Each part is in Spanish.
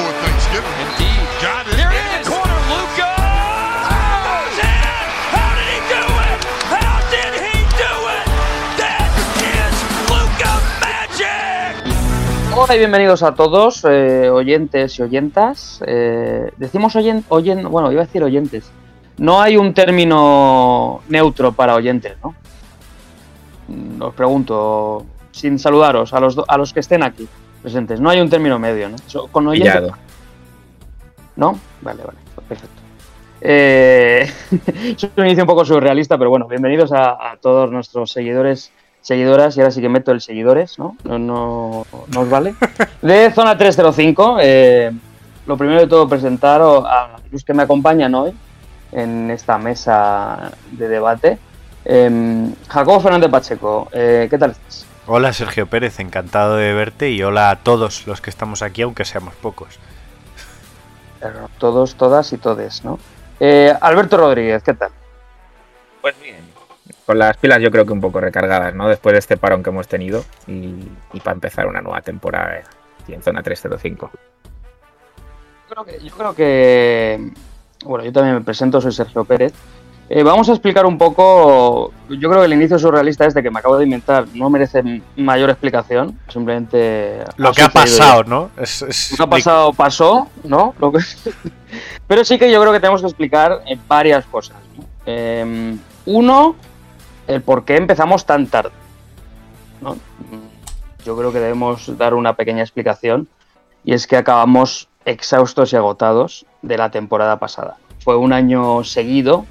For Thanksgiving. Indeed. Got it. Here in the corner, Luca. Goes in. How did he do it? How did he do it? That is Luca Magic. Hola y bienvenidos a todos, eh, oyentes y oyentas. Eh, decimos oyen, oyen, bueno, iba a decir oyentes. No hay un término neutro para oyentes, ¿no? Mm, Os pregunto, sin saludaros, a los, a los que estén aquí presentes. No hay un término medio, ¿no? So- Con oyente, Pillado. ¿No? Vale, vale, perfecto. Eh, es un inicio un poco surrealista, pero bueno, bienvenidos a, a todos nuestros seguidores, seguidoras, y ahora sí que meto el seguidores, ¿no? No, no, no os vale. De Zona 305, eh, lo primero de todo presentar a los que me acompañan hoy en esta mesa de debate. Eh, Jacobo Fernández Pacheco, eh, ¿qué tal estás? Hola Sergio Pérez, encantado de verte y hola a todos los que estamos aquí, aunque seamos pocos. Pero Todos, todas y todes, ¿no? Eh, Alberto Rodríguez, ¿qué tal? Pues bien. Con las pilas yo creo que un poco recargadas, ¿no? Después de este parón que hemos tenido y, y para empezar una nueva temporada aquí en zona 305. Yo creo que, yo creo que- bueno, yo también me presento, soy Sergio Pérez. Eh, vamos a explicar un poco, yo creo que el inicio surrealista este que me acabo de inventar no merece mayor explicación, simplemente... Lo que ha pasado, ¿no? Es, es- Lo que ha pasado pasó, ¿no? Lo que- Pero sí que yo creo que tenemos que explicar eh, varias cosas. ¿no? Eh, uno, el por qué empezamos tan tarde. ¿no? Yo creo que debemos dar una pequeña explicación y es que acabamos exhaustos y agotados de la temporada pasada. Fue un año seguido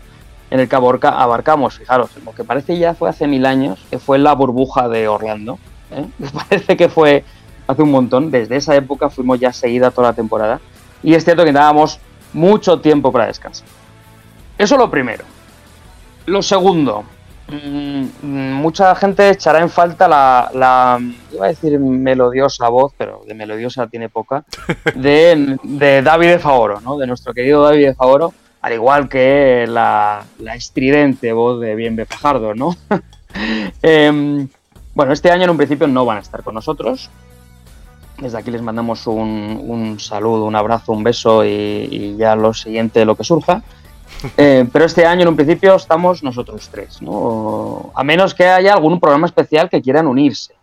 en el que aborca- abarcamos, fijaros, lo que parece ya fue hace mil años, que fue la burbuja de Orlando. ¿eh? Parece que fue hace un montón. Desde esa época fuimos ya seguida toda la temporada. Y es cierto que dábamos mucho tiempo para descansar. Eso lo primero. Lo segundo. mm, mucha gente echará en falta la, la- iba a decir melodiosa voz, pero de melodiosa tiene poca, de, de David de Favoro, ¿no? de nuestro querido David de Favoro, al igual que la, la estridente voz de Bienve Fajardo, ¿no? Em, bueno, este año en un principio no van a estar con nosotros. Desde aquí les mandamos un, un saludo, un abrazo, un beso y, y ya lo siguiente, lo que surja. Eh, pero este año en un principio estamos nosotros tres, ¿no? A menos que haya algún programa especial que quieran unirse.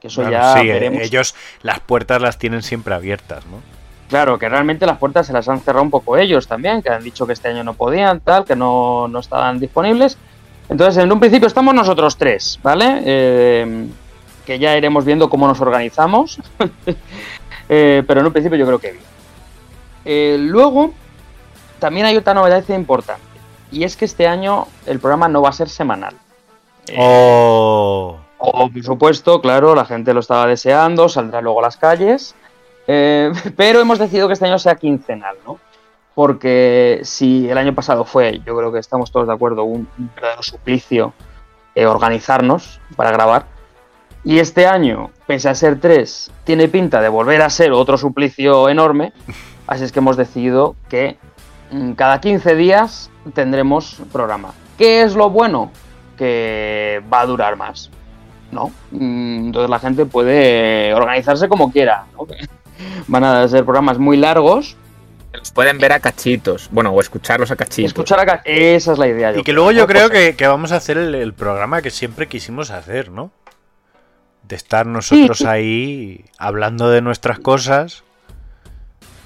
Que eso ya sí, eh, veremos. ellos las puertas las tienen siempre abiertas, ¿no? Claro, que realmente las puertas se las han cerrado un poco ellos también, que han dicho que este año no podían, tal, que no, no estaban disponibles. Entonces, en un principio estamos nosotros tres, ¿vale? Eh, que ya iremos viendo cómo nos organizamos. Eh, pero en un principio yo creo que bien. Eh, luego, también hay otra novedad importante. Y es que este año el programa no va a ser semanal. Oh, o, por supuesto, claro, la gente lo estaba deseando, saldrá luego a las calles. Eh, pero hemos decidido que este año sea quincenal, ¿no? Porque si el año pasado fue, yo creo que estamos todos de acuerdo, un, un verdadero suplicio eh, organizarnos para grabar. Y este año, pese a ser tres, tiene pinta de volver a ser otro suplicio enorme. Así es que hemos decidido que mm, cada 15 días tendremos programa. ¿Qué es lo bueno? Que va a durar más. ¿no? Mm, Entonces la gente puede organizarse como quiera. ¿no? Van a ser programas muy largos. Los pueden ver a cachitos, bueno, o escucharlos a cachitos. Escuchar acá, esa es la idea. y que luego yo creo que, que vamos a hacer el, el programa que siempre quisimos hacer, ¿no? De estar nosotros Sí. ahí hablando de nuestras cosas.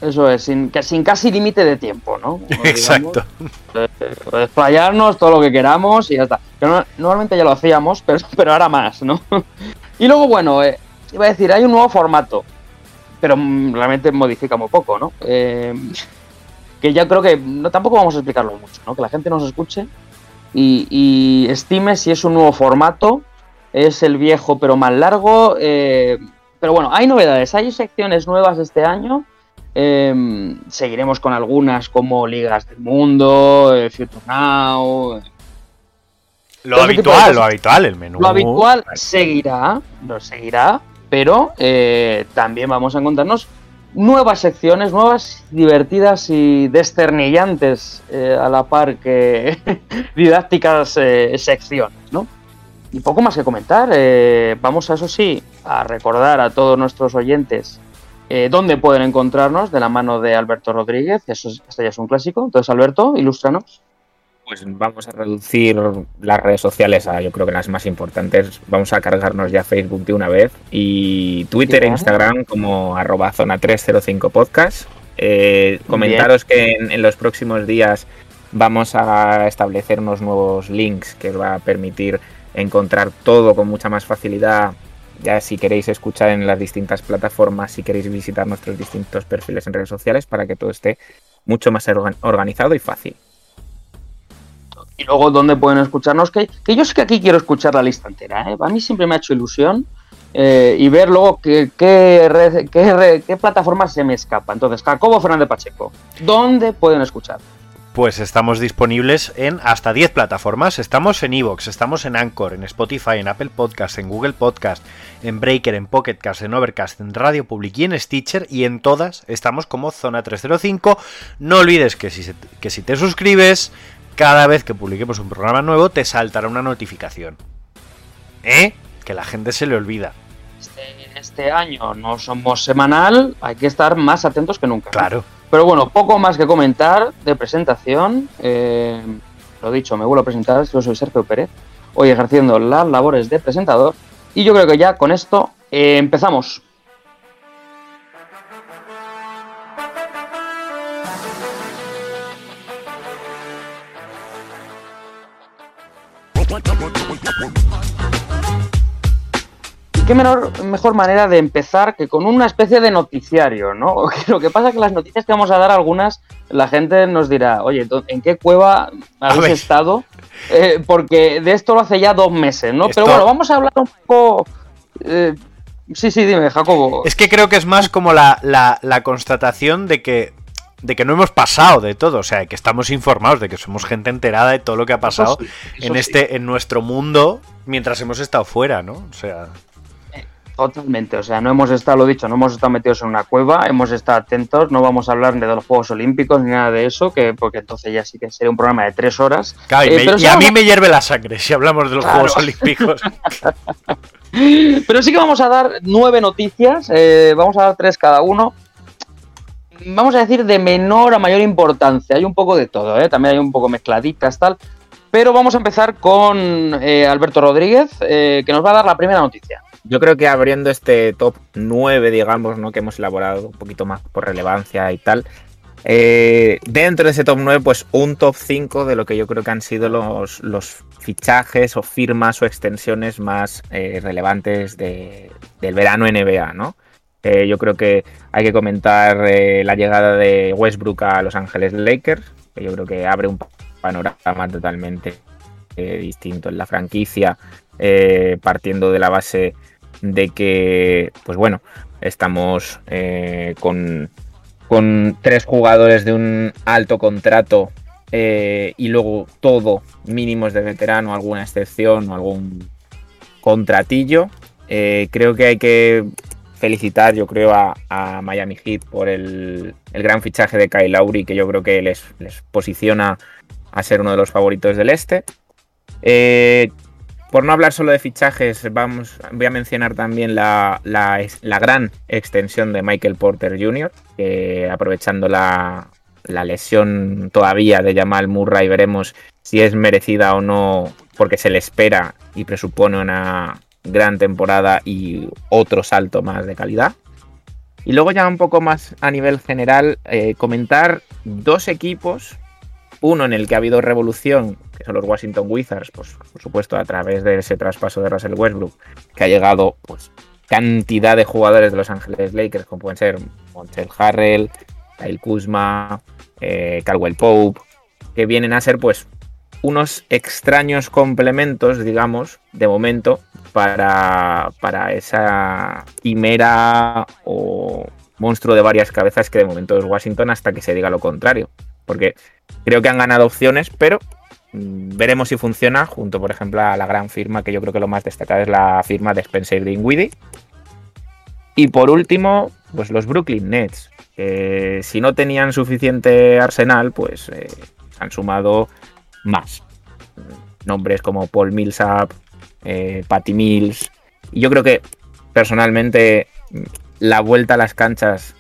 Eso es, sin, que- sin casi límite de tiempo, ¿no? Digamos, Exacto. desplayarnos todo lo que queramos y ya está. Que no- normalmente ya lo hacíamos, pero, pero ahora más, ¿no? Y luego, bueno, eh, iba a decir, hay un nuevo formato, pero mm, realmente modifica muy poco, ¿no? Eh, que ya creo que no, tampoco vamos a explicarlo mucho, ¿no? Que la gente nos escuche y, y estime si es un nuevo formato, es el viejo pero más largo. eh, pero bueno, hay novedades, hay secciones nuevas este año. Eh, seguiremos con algunas como Ligas del Mundo, Future Now. Lo habitual, lo habitual, el menú. Lo habitual seguirá, lo seguirá, pero eh, también vamos a encontrarnos nuevas secciones, nuevas divertidas y desternillantes eh, a la par que didácticas eh, secciones, ¿no? Y poco más que comentar. vamos a eso sí a recordar a todos nuestros oyentes dónde pueden encontrarnos de la mano de Alberto Rodríguez. Eso es, esto ya es un clásico. Entonces, Alberto, ilústranos. Pues vamos a reducir las redes sociales a yo creo que las más importantes. Vamos a cargarnos ya Facebook de una vez y Twitter e. Instagram como arroba zona 305 podcast. Eh, comentaros que en, en los próximos días vamos a establecer unos nuevos links que os va a permitir encontrar todo con mucha más facilidad. Ya si queréis escuchar en las distintas plataformas, si queréis visitar nuestros distintos perfiles en redes sociales para que todo esté mucho más organ- organizado y fácil. Y luego, ¿dónde pueden escucharnos? Que, que yo sé que aquí quiero escuchar la lista entera. ¿eh? A mí siempre me ha hecho ilusión eh, y ver luego qué, qué, qué, qué plataforma se me escapa. Entonces, Jacobo Fernández Pacheco, ¿dónde pueden escuchar? Pues estamos disponibles en hasta 10 plataformas. Estamos en Evox, estamos en Anchor, en Spotify, en Apple Podcast, en Google Podcast, en Breaker, en Pocket Cast, en Overcast, en Radio Public y en Stitcher. Y en todas estamos como Zona 305. No olvides que si, que si te suscribes, cada vez que publiquemos un programa nuevo, te saltará una notificación. ¿Eh? Que la gente se le olvida. Este, este año no somos semanal, hay que estar más atentos que nunca. ¿no? Claro. Pero bueno, poco más que comentar de presentación. Eh, lo dicho, me vuelvo a presentar, yo soy Sergio Pérez, hoy ejerciendo las labores de presentador. Y yo creo que ya con esto eh, empezamos. Qué menor, mejor manera de empezar que con una especie de noticiario, ¿no? Lo que pasa es que las noticias que vamos a dar algunas, la gente nos dirá, oye, ¿dó- ¿en qué cueva habéis estado? Eh, porque de esto lo hace ya dos meses, ¿no? Esto- Pero bueno, vamos a hablar un poco... eh, sí, sí, dime, Jacobo. Es que creo que es más como la, la- la constatación de que, de que no hemos pasado de todo, o sea, que estamos informados, de que somos gente enterada de todo lo que ha pasado Eso sí, eso en sí. este, en nuestro mundo mientras hemos estado fuera, ¿no? O sea, Totalmente, o sea, no hemos estado, lo dicho, no hemos estado metidos en una cueva, hemos estado atentos, no vamos a hablar ni de los Juegos Olímpicos ni nada de eso, que porque entonces ya sí que sería un programa de tres horas. claro, y, Eh, me- y a vamos mí me hierve la sangre si hablamos de los Claro. Juegos Olímpicos. Pero sí que vamos a dar nueve noticias, eh, vamos a dar tres cada uno. Vamos a decir de menor a mayor importancia, hay un poco de todo, ¿eh? también hay un poco mezcladitas, tal. Pero vamos a empezar con eh, Alberto Rodríguez, eh, que nos va a dar la primera noticia. Yo creo que abriendo este top 9, digamos, ¿no? que hemos elaborado un poquito más por relevancia y tal, eh, dentro de ese top 9, pues un top 5 de lo que yo creo que han sido los, fichajes o firmas o extensiones más eh, relevantes de- del verano NBA, ¿no? Eh, yo creo que hay que comentar la llegada de Westbrook a Los Ángeles Lakers, que yo creo que abre un panorama totalmente distinto en la franquicia, partiendo de la base de que, pues bueno, estamos eh, con, con tres jugadores de un alto contrato eh, y luego todo mínimos de veterano, alguna excepción o algún contratillo. Eh, creo que hay que felicitar, yo creo, a, a Miami Heat por el, el gran fichaje de Kyle Lowry, que yo creo que les, les posiciona a ser uno de los favoritos del este. Por no hablar solo de fichajes, vamos, voy a mencionar también la, la gran extensión de Michael Porter Jr., aprovechando la, la lesión todavía de Jamal Murray, veremos si es merecida o no, porque se le espera y presupone una gran temporada y otro salto más de calidad. Y luego ya un poco más a nivel general, eh, comentar dos equipos, uno en el que ha habido revolución, que son los Washington Wizards, pues por supuesto a través de ese traspaso de Russell Westbrook, que ha llegado pues cantidad de jugadores de Los Ángeles Lakers, como pueden ser Montel Harrell, Kyle Kuzma, eh, Pope, que vienen a ser pues unos extraños complementos, digamos, de momento, para, para esa quimera o monstruo de varias cabezas que de momento es Washington hasta que se diga lo contrario. Porque creo que han ganado opciones, pero mm, veremos si funciona, junto por ejemplo a la gran firma que yo creo que lo más destacado es la firma de Spencer Dinwiddie. Y por último, pues los Brooklyn Nets. que si no tenían suficiente arsenal, pues eh, han sumado más. Nombres como Paul Millsap, eh, Patty Mills. Y yo creo que personalmente la vuelta a las canchas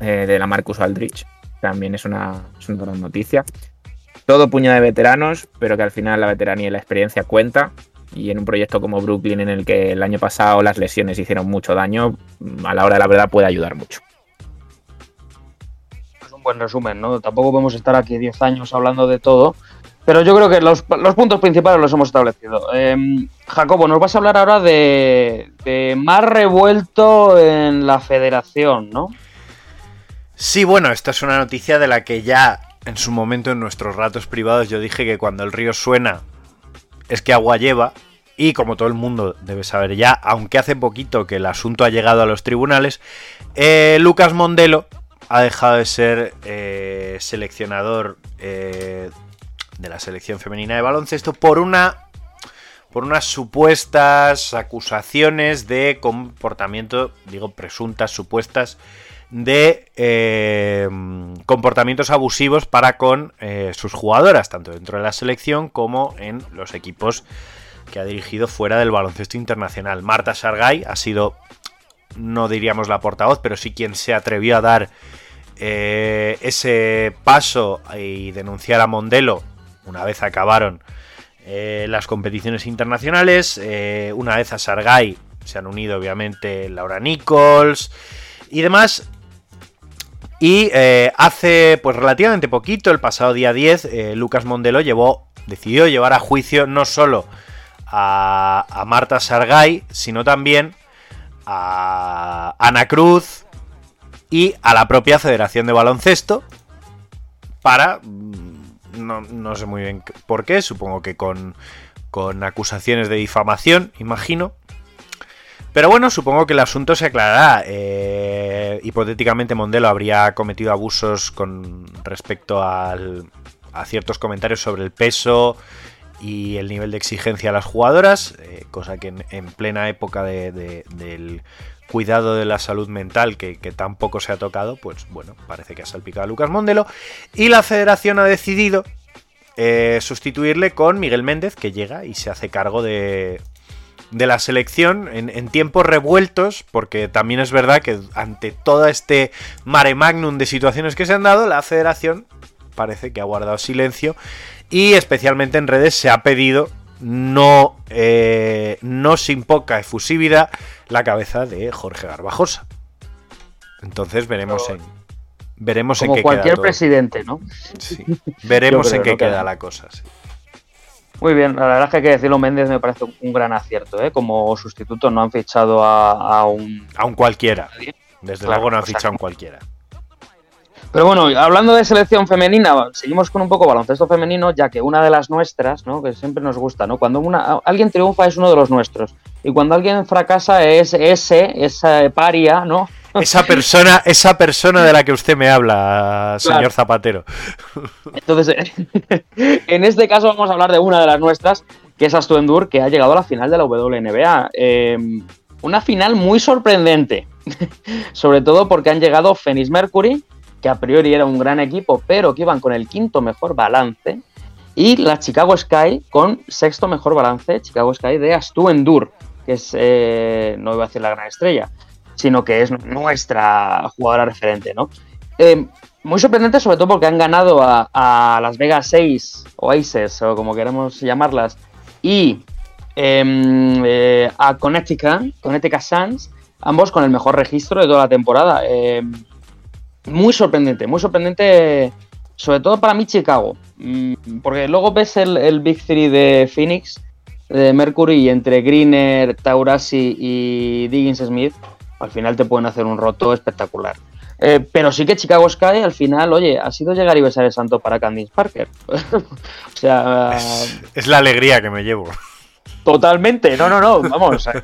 eh, de la Marcus Aldrich también es una, es una gran noticia. Todo puño de veteranos, pero que al final la veteranía y la experiencia cuenta. Y en un proyecto como Brooklyn, en el que el año pasado las lesiones hicieron mucho daño, a la hora de la verdad puede ayudar mucho. Es un buen resumen, ¿no? Tampoco podemos estar aquí 10 años hablando de todo, pero yo creo que los, los puntos principales los hemos establecido. Eh, Jacobo, nos vas a hablar ahora de, de más revuelto en la federación, ¿no? Sí, bueno, esta es una noticia de la que ya en su momento en nuestros ratos privados yo dije que cuando el río suena es que agua lleva y como todo el mundo debe saber ya, aunque hace poquito que el asunto ha llegado a los tribunales, eh, Lucas Mondelo ha dejado de ser eh, seleccionador eh, de la selección femenina de baloncesto por una por unas supuestas acusaciones de comportamiento, digo presuntas, supuestas, de eh, comportamientos abusivos para con eh, sus jugadoras, tanto dentro de la selección como en los equipos que ha dirigido fuera del baloncesto internacional. Marta Sargay ha sido, no diríamos la portavoz, pero sí quien se atrevió a dar eh, ese paso y denunciar a Mondelo una vez acabaron las competiciones internacionales. Una vez a Sargay se han unido obviamente Laura Nichols y demás. Y eh, hace pues relativamente poquito, el pasado día 10, eh, Lucas Mondelo llevó, decidió llevar a juicio no solo a, Marta Sargay, sino también a Ana Cruz y a la propia Federación de Baloncesto para mm, no, no sé muy bien por qué, supongo que con, con acusaciones de difamación, imagino. Pero bueno, supongo que el asunto se aclarará. Eh, hipotéticamente Mondelo habría cometido abusos con respecto al, a ciertos comentarios sobre el peso y el nivel de exigencia a las jugadoras, eh, cosa que en, en plena época de, de, del cuidado de la salud mental que, que, tampoco se ha tocado, pues bueno, parece que ha salpicado a Lucas Mondelo. Y la federación ha decidido eh, sustituirle con Miguel Méndez, que llega y se hace cargo de, de la selección en, en, tiempos revueltos, porque también es verdad que ante todo este mare magnum de situaciones que se han dado, la federación parece que ha guardado silencio y especialmente en redes se ha pedido no, eh, no sin poca efusividad la cabeza de Jorge Garbajosa. Entonces veremos en veremos Como en qué cualquier queda presidente, ¿no? Sí. Veremos en qué queda. la cosa. Sí. Muy bien, la verdad es que hay que decirlo, Méndez me parece un gran acierto, ¿eh? Como sustituto no han fichado a, a un... A un cualquiera. Desde Claro, luego no han fichado a un cualquiera. Pero bueno, hablando de selección femenina, seguimos con un poco baloncesto femenino, ya que una de las nuestras, ¿no? Que siempre nos gusta, ¿no? Cuando una, alguien triunfa es uno de los nuestros. Y cuando alguien fracasa es ese, esa paria, ¿no? Esa persona, esa persona de la que usted me habla, señor Claro. Zapatero. Entonces, en este caso vamos a hablar de una de las nuestras, que es Astuendur, que ha llegado a la final de la WNBA. Eh, una final muy sorprendente, sobre todo porque han llegado Phoenix Mercury, que a priori era un gran equipo, pero que iban con el quinto mejor balance, y la Chicago Sky con sexto mejor balance, Chicago Sky de Astuendur, que es, eh, no iba a decir la gran estrella, sino que es nuestra jugadora referente, ¿no? Eh, muy sorprendente, sobre todo porque han ganado a, Las Vegas 6 o Aces, o como queramos llamarlas, y em, eh, a Connecticut, Connecticut Suns, ambos con el mejor registro de toda la temporada. Em, muy sorprendente, muy sorprendente, sobre todo para mí Chicago, Mm, porque luego ves el, el Big Three de Phoenix, de Mercury, entre Greener, Taurasi y Diggins Smith, al final te pueden hacer un roto espectacular. Eh, pero sí que Chicago Sky al final, oye, ha sido llegar y besar el santo para Candice Parker. o sea, Es, es la alegría que me llevo. Totalmente, no, no, no, vamos, el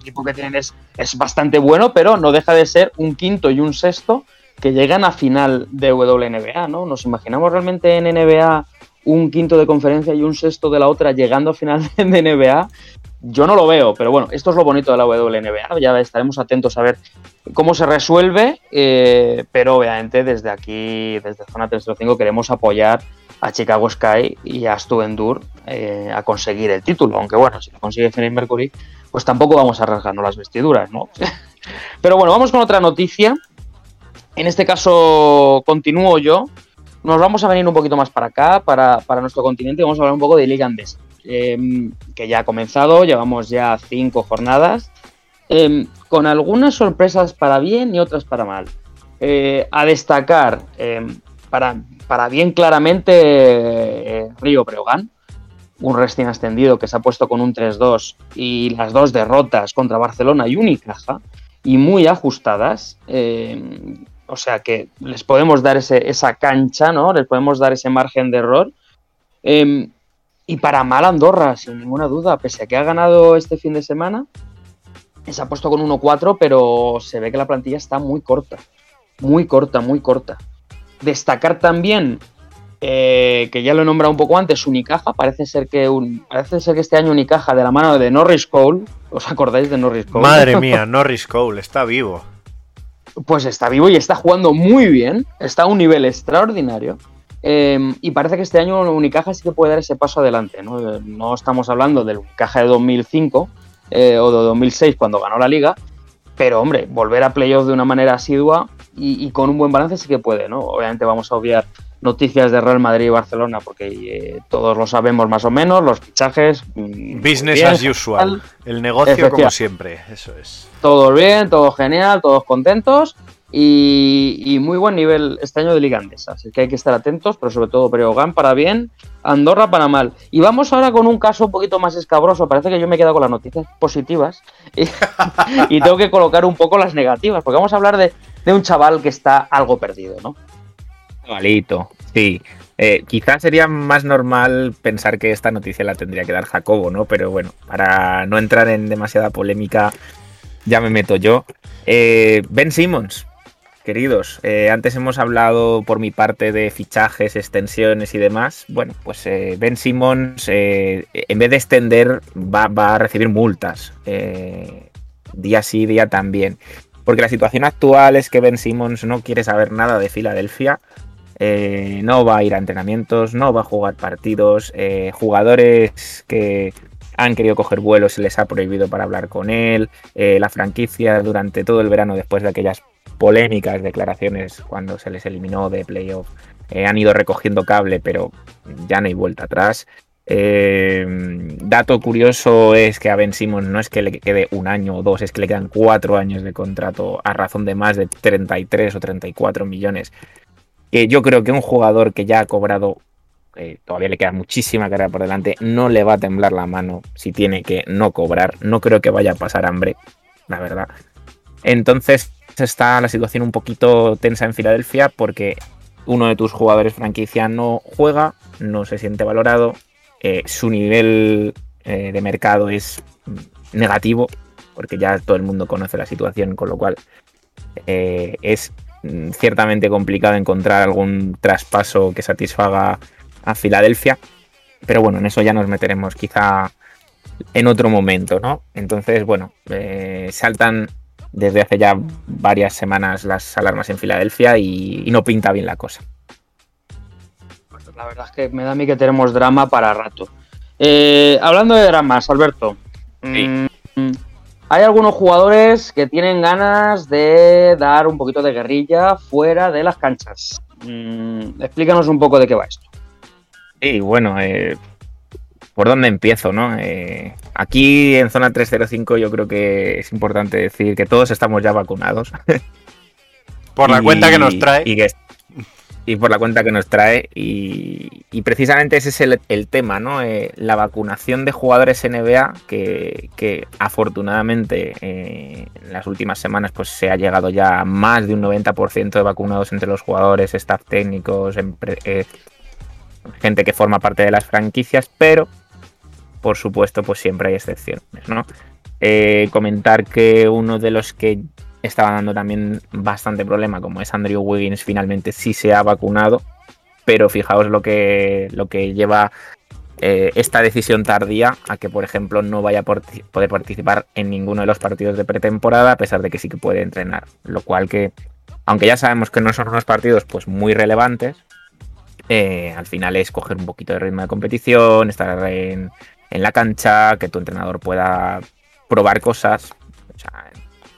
equipo que tienen es, es bastante bueno, pero no deja de ser un quinto y un sexto que llegan a final de WNBA, ¿no? Nos imaginamos realmente en NBA un quinto de conferencia y un sexto de la otra llegando a final de NBA. Yo no lo veo, pero bueno, esto es lo bonito de la WNBA. Ya estaremos atentos a ver cómo se resuelve, eh, pero obviamente desde aquí, desde Zona 305, queremos apoyar a Chicago Sky y a Stu Endur eh, a conseguir el título. Aunque bueno, si lo consigue Phoenix Mercury, pues tampoco vamos a rasgarnos las vestiduras, ¿no? pero bueno, vamos con otra noticia. En este caso continúo yo. Nos vamos a venir un poquito más para acá, para, para nuestro continente. Vamos a hablar un poco de Liga Andesa, eh, que ya ha comenzado. Llevamos ya cinco jornadas. Eh, con algunas sorpresas para bien y otras para mal. Eh, a destacar, eh, para, para, bien claramente, eh, Río Breogán, un recién ascendido que se ha puesto con un 3-2 y las dos derrotas contra Barcelona y Unicaja, y muy ajustadas. O sea que les podemos dar ese, esa cancha, ¿no? Les podemos dar ese margen de error. Y para mal Andorra, sin ninguna duda, pese a que ha ganado este fin de semana, se ha puesto con 1-4, pero se ve que la plantilla está muy corta. Muy corta, muy corta. Destacar también, eh, que ya lo he nombrado un poco antes, Unicaja. Parece ser que un, parece ser que este año Unicaja, de la mano de Norris Cole, ¿os acordáis de Norris Cole? Madre mía, Norris Cole, está vivo. Pues está vivo y está jugando muy bien. Está a un nivel extraordinario. Eh, y parece que este año Unicaja sí que puede dar ese paso adelante. No, no estamos hablando del Unicaja de 2005 eh, o de 2006 cuando ganó la liga, pero hombre, volver a playoff de una manera asidua y, y, con un buen balance sí que puede. ¿no? Obviamente vamos a obviar noticias de Real Madrid y Barcelona porque eh, todos lo sabemos más o menos, los fichajes. Business bien, as usual. El negocio como siempre, eso es. Todo bien, todo genial, todos contentos. Y, muy buen nivel este año de Liga Andesa. Así que hay que estar atentos, pero sobre todo Breogán para bien, Andorra para mal. Y vamos ahora con un caso un poquito más escabroso. Parece que yo me he quedado con las noticias positivas y, y tengo que colocar un poco las negativas, porque vamos a hablar de, de un chaval que está algo perdido, ¿no? Chavalito, sí. Eh, quizás sería más normal pensar que esta noticia la tendría que dar Jacobo, ¿no? Pero bueno, para no entrar en demasiada polémica, ya me meto yo. Eh, ben Simmons, queridos, eh, antes hemos hablado por mi parte de fichajes, extensiones y demás. Bueno, pues eh, Ben Simmons, eh, en vez de extender, va, va a recibir multas. día sí, día también. Porque la situación actual es que Ben Simmons no quiere saber nada de Filadelfia. No va a ir a entrenamientos, no va a jugar partidos. jugadores que han querido coger vuelos se les ha prohibido para hablar con él. la franquicia durante todo el verano, después de aquellas polémicas declaraciones cuando se les eliminó de playoff. Eh, han ido recogiendo cable, pero ya no hay vuelta atrás. Eh, dato curioso es que a Ben Simmons no es que le quede un año o dos, es que le quedan cuatro años de contrato a razón de más de 33 o 34 millones. Que yo creo que un jugador que ya ha cobrado, eh, todavía le queda muchísima carrera por delante, no le va a temblar la mano si tiene que no cobrar. No creo que vaya a pasar hambre, la verdad. Entonces, está la situación un poquito tensa en Filadelfia porque uno de tus jugadores franquicia no juega, no se siente valorado, eh, su nivel eh, de mercado es negativo porque ya todo el mundo conoce la situación, con lo cual eh, es ciertamente complicado encontrar algún traspaso que satisfaga a Filadelfia, pero bueno, en eso ya nos meteremos quizá en otro momento, ¿no? Entonces, bueno, saltan desde hace ya varias semanas las alarmas en Filadelfia y, y, no pinta bien la cosa. La verdad es que me da a mí que tenemos drama para rato. Eh, hablando de dramas, Alberto. Sí. Mmm, hay algunos jugadores que tienen ganas de dar un poquito de guerrilla fuera de las canchas. Mmm, explícanos un poco de qué va esto. Sí, bueno, eh, ¿por dónde empiezo? No? Eh, aquí en zona 305 yo creo que es importante decir que todos estamos ya vacunados. Por la y, cuenta que nos trae. Y, que, y, por la cuenta que nos trae. Y, y precisamente ese es el, el tema, ¿no? Eh, la vacunación de jugadores NBA que, que afortunadamente eh, en las últimas semanas pues se ha llegado ya a más de un 90% de vacunados entre los jugadores, staff técnicos, gente que forma parte de las franquicias, pero por supuesto, pues siempre hay excepciones, ¿no? Eh, comentar que uno de los que estaba dando también bastante problema, como es Andrew Wiggins, finalmente sí se ha vacunado, pero fijaos lo que, lo que lleva eh, esta decisión tardía a que, por ejemplo, no vaya a poder participar en ninguno de los partidos de pretemporada, a pesar de que sí que puede entrenar. Lo cual que, aunque ya sabemos que no son unos partidos pues muy relevantes, eh, al final es coger un poquito de ritmo de competición, estar en, en la cancha, que tu entrenador pueda probar cosas. O sea,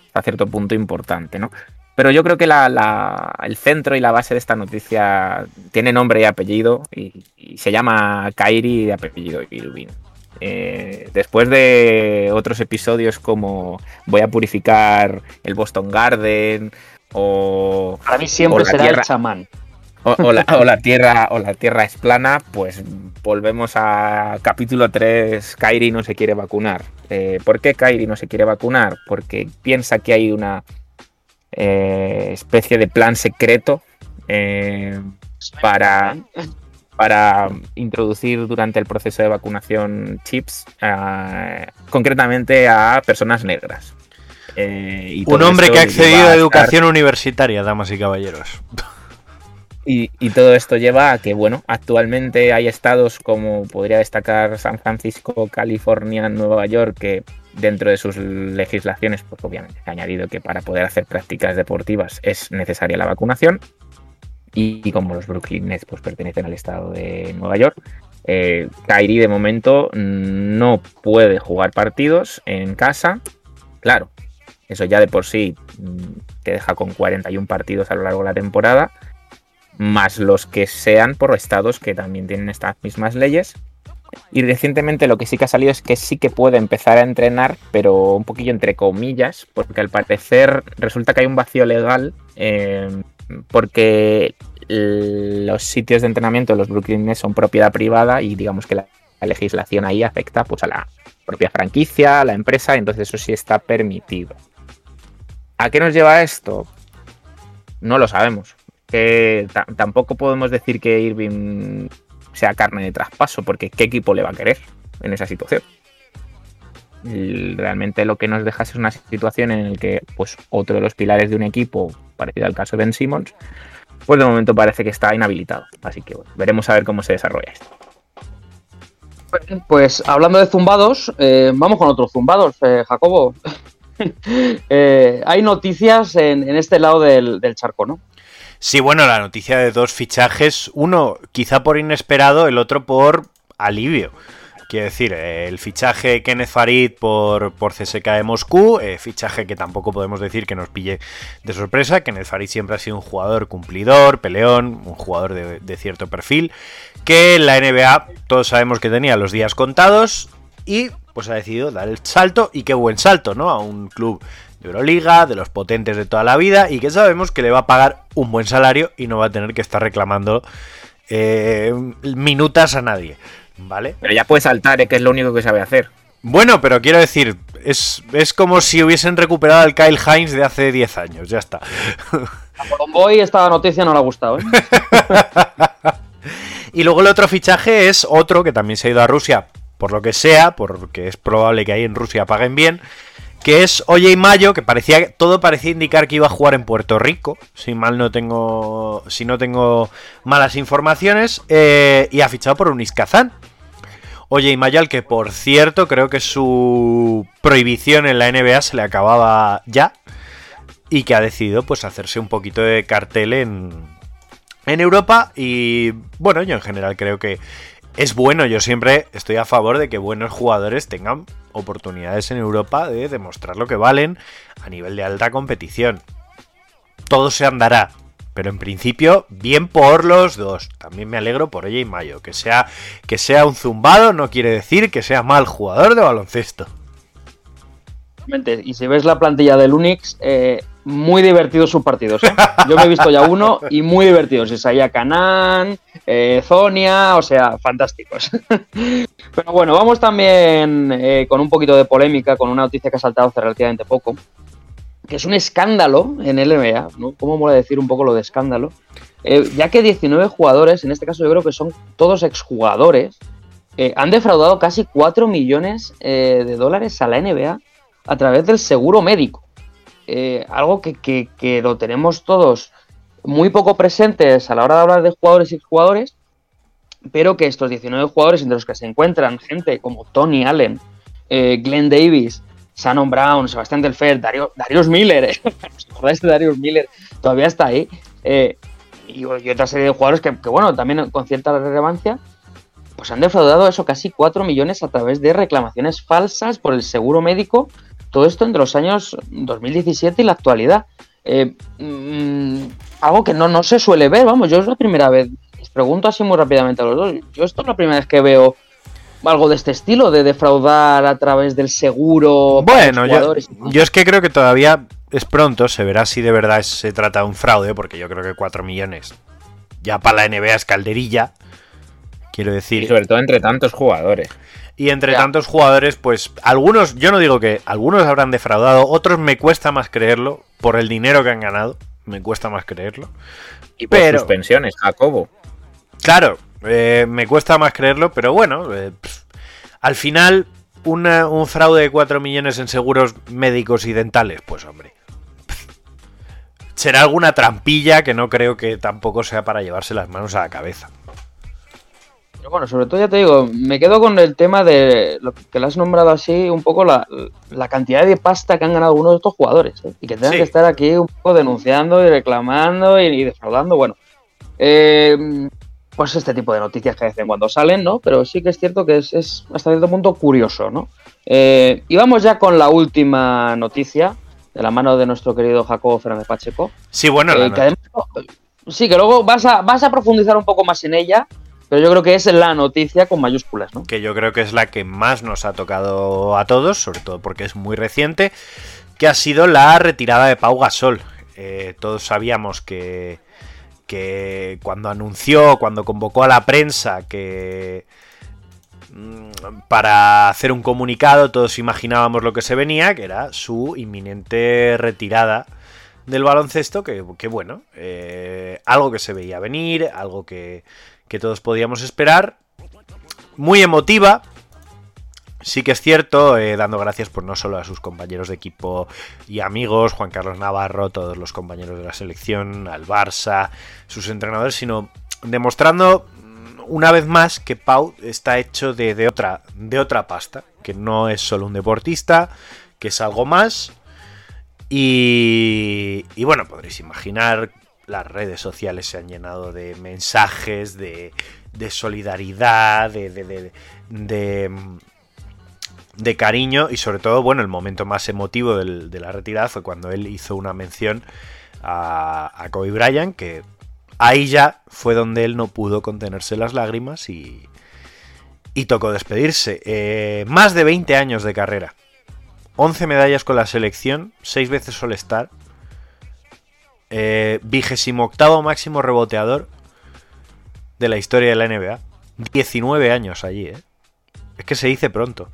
hasta cierto punto importante, ¿no? Pero yo creo que la- la- el centro y la base de esta noticia tiene nombre y apellido y, y se llama Kairi de apellido Irving. Eh, después de otros episodios como voy a purificar el Boston Garden o, Para mí siempre será tierra. el chamán. O- o la, o la tierra o la tierra es plana, pues volvemos a capítulo 3, Kairi no se quiere vacunar. Eh, ¿Por qué Kairi no se quiere vacunar? Porque piensa que hay una eh, especie de plan secreto eh, para, para introducir durante el proceso de vacunación chips, eh, concretamente a personas negras. Eh, y Un hombre que ha accedido a estar- educación universitaria, damas y caballeros. Y, todo esto lleva a que, bueno, actualmente hay estados como podría destacar San Francisco, California, Nueva York, que dentro de sus legislaciones, pues obviamente ha añadido que para poder hacer prácticas deportivas es necesaria la vacunación. Y, y como los Brooklyn Nets pues, pertenecen al estado de Nueva York, eh, Kyrie de momento no puede jugar partidos en casa. Claro, eso ya de por sí mm, te deja con 41 partidos a lo largo de la temporada más los que sean por estados que también tienen estas mismas leyes. Y recientemente lo que sí que ha salido es que sí que puede empezar a entrenar, pero un poquillo entre comillas, porque al parecer resulta que hay un vacío legal, eh, porque los sitios de entrenamiento de los Brooklyn Nets son propiedad privada y digamos que la, la legislación ahí afecta pues, a la propia franquicia, a la empresa, entonces eso sí está permitido. ¿A qué nos lleva esto? No lo sabemos que ta- tampoco podemos decir que Irving sea carne de traspaso, porque ¿qué equipo le va a querer en esa situación? Realmente lo que nos deja es una situación en la que pues, otro de los pilares de un equipo, parecido al caso de Ben Simmons, pues de momento parece que está inhabilitado. Así que bueno, veremos a ver cómo se desarrolla esto. Pues hablando de zumbados, eh, vamos con otros zumbados, eh, Jacobo. Eh, hay noticias en, en este lado del, del charco, ¿no? Sí, bueno, la noticia de dos fichajes, uno quizá por inesperado, el otro por alivio. Quiero decir, el fichaje Kenneth Farid por, por CSK de Moscú, eh, fichaje que tampoco podemos decir que nos pille de sorpresa. Kenneth Farid siempre ha sido un jugador cumplidor, peleón, un jugador de, de cierto perfil, que en la NBA todos sabemos que tenía los días contados y pues ha decidido dar el salto y qué buen salto, ¿no? A un club de Euroliga, de los potentes de toda la vida y que sabemos que le va a pagar un buen salario y no va a tener que estar reclamando eh, minutas a nadie, ¿vale? Pero ya puede saltar, ¿eh? que es lo único que sabe hacer. Bueno, pero quiero decir, es, es como si hubiesen recuperado al Kyle Hines de hace 10 años, ya está. A Colomboy esta noticia no le ha gustado, ¿eh? Y luego el otro fichaje es otro que también se ha ido a Rusia, por lo que sea, porque es probable que ahí en Rusia paguen bien, que es Oye y Mayo, que parecía todo parecía indicar que iba a jugar en Puerto Rico, si mal no tengo, si no tengo malas informaciones, eh, y ha fichado por un Iskazán. Oye y Mayo, al que por cierto creo que su prohibición en la NBA se le acababa ya y que ha decidido pues hacerse un poquito de cartel en, en Europa y bueno, yo en general creo que es bueno, yo siempre estoy a favor de que buenos jugadores tengan oportunidades en Europa de demostrar lo que valen a nivel de alta competición. Todo se andará, pero en principio bien por los dos. También me alegro por ella y Mayo, que sea que sea un zumbado no quiere decir que sea mal jugador de baloncesto. Y si ves la plantilla del Unix, eh, muy divertidos sus partidos. ¿eh? Yo me he visto ya uno y muy divertidos. Isaiah Canan, eh, Zonia, o sea, fantásticos. Pero bueno, vamos también eh, con un poquito de polémica, con una noticia que ha saltado hace relativamente poco, que es un escándalo en el NBA, ¿no? ¿Cómo mola decir un poco lo de escándalo? Eh, ya que 19 jugadores, en este caso yo creo que son todos exjugadores, eh, han defraudado casi 4 millones de dólares a la NBA a través del seguro médico. Eh, algo que, que- que lo tenemos todos muy poco presentes a la hora de hablar de jugadores y jugadores, pero que estos 19 jugadores, entre los que se encuentran gente como Tony Allen, eh, Glenn Davis, Shannon Brown, Sebastián Delfer, Dario- Darius Miller, ¿eh? ¿os acordáis de? Todavía está ahí. eh, y, y otra serie de jugadores que, que, bueno, también con cierta relevancia, pues han defraudado eso casi 4 millones a través de reclamaciones falsas por el seguro médico. Todo esto entre los años 2017 y la actualidad. Eh, mm, algo que no, no se suele ver, vamos, yo es la primera vez. Les pregunto así muy rápidamente a los dos. Yo esto es la primera vez que veo algo de este estilo, de defraudar a través del seguro. Bueno, los yo, y yo es que creo que todavía es pronto, se verá si de verdad se trata de un fraude, porque yo creo que 4 millones ya para la NBA es calderilla. Quiero Y decir, sobre todo entre tantos jugadores. Y entre tantos jugadores, pues algunos, yo no digo que algunos habrán defraudado, otros me cuesta más creerlo, por el dinero que han ganado, me cuesta más creerlo. Y por Pero- suspensiones, Jacobo. Claro, eh, me cuesta más creerlo, pero bueno, eh, al final una- un fraude de 4 millones en seguros médicos y dentales, pues hombre. Será alguna trampilla que no creo que tampoco sea para llevarse las manos a la cabeza. Pero bueno, sobre todo ya te digo, me quedo con el tema de lo que le has nombrado así, un poco la, la cantidad de pasta que han ganado algunos de estos jugadores. ¿eh? Y que tengan Sí. que estar aquí un poco denunciando y reclamando y, y defraudando. Bueno, eh, pues este tipo de noticias que de vez en cuando salen, ¿no? Pero sí que es cierto que es, es hasta cierto punto curioso, ¿no? Eh, y vamos ya con la última noticia, de la mano de nuestro querido Jacobo Fernández Pacheco. Sí, bueno, la Eh, que además- sí, que luego vas a, vas a profundizar un poco más en ella, pero yo creo que es la noticia con mayúsculas, ¿no? que yo creo que es la que más nos ha tocado a todos, sobre todo porque es muy reciente, que ha sido la retirada de Pau Gasol. Eh, todos sabíamos que, que cuando anunció, cuando convocó a la prensa que mm, para hacer un comunicado, todos imaginábamos lo que se venía, que era su inminente retirada del baloncesto, que, bueno, eh, algo que se veía venir, algo que, que todos podíamos esperar, muy emotiva. Sí que es cierto, eh, dando gracias por no solo a sus compañeros de equipo y amigos, Juan Carlos Navarro, todos los compañeros de la selección, al Barça, sus entrenadores, sino demostrando mm, una vez más que Pau está hecho de, de otra, de otra pasta, que no es solo un deportista, que es algo más. Y, y bueno, podréis imaginar, las redes sociales se han llenado de mensajes, de, solidaridad, de, cariño y sobre todo, bueno, el momento más emotivo de la retirada fue cuando él hizo una mención a, Kobe Bryant, que ahí ya fue donde él no pudo contenerse las lágrimas y, y tocó despedirse. Eh, más de 20 años de carrera. 11 medallas con la selección, 6 veces All-Star. Eh, vigésimo octavo máximo reboteador de la historia de la NBA. 19 años allí, ¿eh? Es que se dice pronto.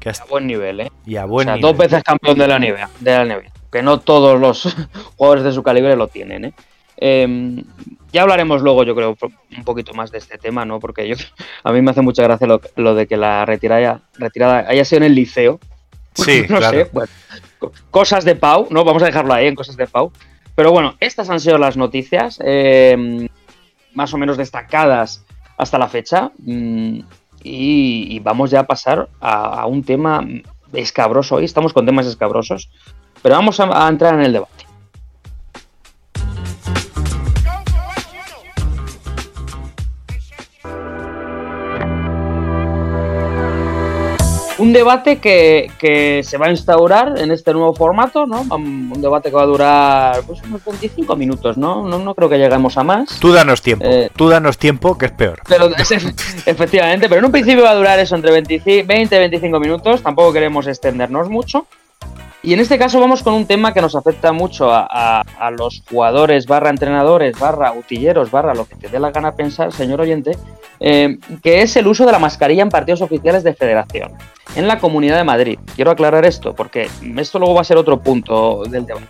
Que hasta- A buen nivel, ¿eh? y a O buen sea, nivel. dos veces campeón de la NBA, de la NBA. Que no todos los jugadores de su calibre lo tienen, ¿eh? Eh, ya hablaremos luego, yo creo, un poquito más de este tema, ¿no? Porque yo, a mí me hace mucha gracia lo, lo de que la retirada, retirada haya sido en el liceo. Sí, no claro. sé, bueno, co- cosas de Pau, ¿no? Vamos a dejarlo ahí en cosas de Pau. Pero bueno, estas han sido las noticias eh, más o menos destacadas hasta la fecha. mm, y, vamos ya a pasar a, un tema escabroso. Hoy estamos con temas escabrosos, pero vamos a entrar en el debate. Un debate que, que se va a instaurar en este nuevo formato, ¿no? Un debate que va a durar pues, unos 25 minutos, ¿no? No, no creo que lleguemos a más. Tú danos tiempo. Eh, Tú danos tiempo, que es peor. Pero es- efectivamente, pero en un principio va a durar eso entre 25 20 y 25 minutos, tampoco queremos extendernos mucho. Y en este caso vamos con un tema que nos afecta mucho a, los jugadores, barra entrenadores, barra utilleros, barra lo que te dé la gana pensar, señor oyente, eh, que es el uso de la mascarilla en partidos oficiales de federación en la Comunidad de Madrid. Quiero aclarar esto porque esto luego va a ser otro punto del debate.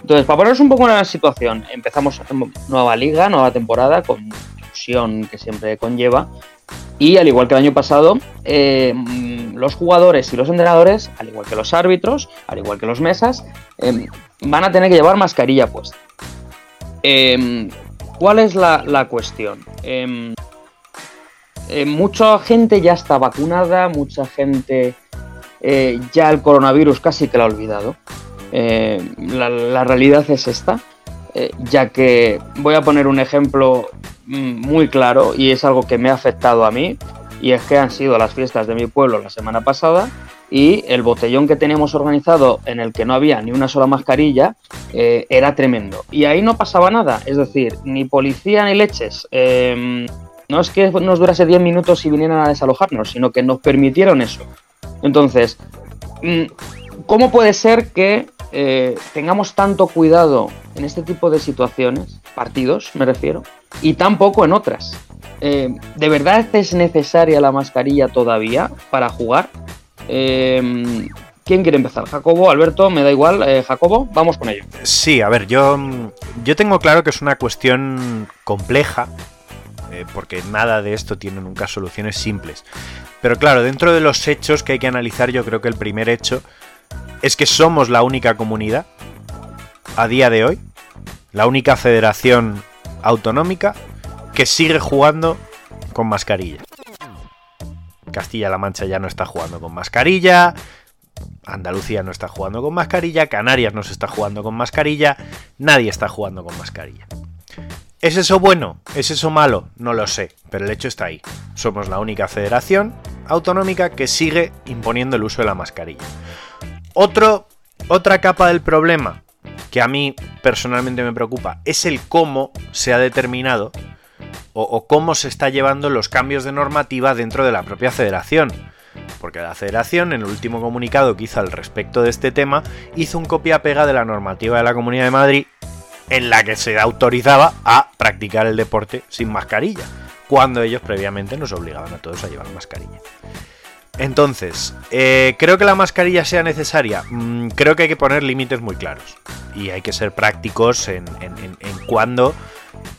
Entonces, para ponernos un poco en la situación, empezamos nueva liga, nueva temporada, con ilusión que siempre conlleva. Y al igual que el año pasado, eh, los jugadores y los entrenadores, al igual que los árbitros, al igual que los mesas, eh, van a tener que llevar mascarilla puesta. Eh, ¿Cuál es la, cuestión? Eh, mucha gente ya está vacunada, mucha gente eh, ya el coronavirus casi que lo ha olvidado. La, realidad es esta, eh, ya que voy a poner un ejemplo muy claro y es algo que me ha afectado a mí, y es que han sido las fiestas de mi pueblo la semana pasada y el botellón que teníamos organizado en el que no había ni una sola mascarilla eh, era tremendo. Y ahí no pasaba nada, es decir, ni policía ni leches. Eh, no es que nos durase 10 minutos y vinieran a desalojarnos, sino que nos permitieron eso. Entonces, mm, ¿cómo puede ser que eh, tengamos tanto cuidado en este tipo de situaciones, partidos me refiero, y tan poco en otras? Eh, ¿De verdad es necesaria la mascarilla todavía para jugar? Eh, ¿Quién quiere empezar? Jacobo, Alberto, me da igual. Jacobo, vamos con ello. Sí, a ver, yo, yo tengo claro que es una cuestión compleja, porque nada de esto tiene nunca soluciones simples. Pero claro, dentro de los hechos que hay que analizar, yo creo que el primer hecho es que somos la única comunidad, a día de hoy, la única federación autonómica que sigue jugando con mascarilla. Castilla-La Mancha ya no está jugando con mascarilla, Andalucía no está jugando con mascarilla, Canarias no se está jugando con mascarilla, nadie está jugando con mascarilla. ¿Es eso bueno? ¿Es eso malo? No lo sé, pero el hecho está ahí. Somos la única federación autonómica que sigue imponiendo el uso de la mascarilla. Otro, otra capa del problema que a mí personalmente me preocupa es el cómo se ha determinado o, o cómo se está llevando los cambios de normativa dentro de la propia federación. Porque la federación, en el último comunicado que hizo al respecto de este tema, hizo un copia-pega de la normativa de la Comunidad de Madrid en la que se autorizaba a practicar el deporte sin mascarilla, cuando ellos previamente nos obligaban a todos a llevar mascarilla. Entonces, eh, ¿creo que la mascarilla sea necesaria? Mm, creo que hay que poner límites muy claros. Y hay que ser prácticos en, cuándo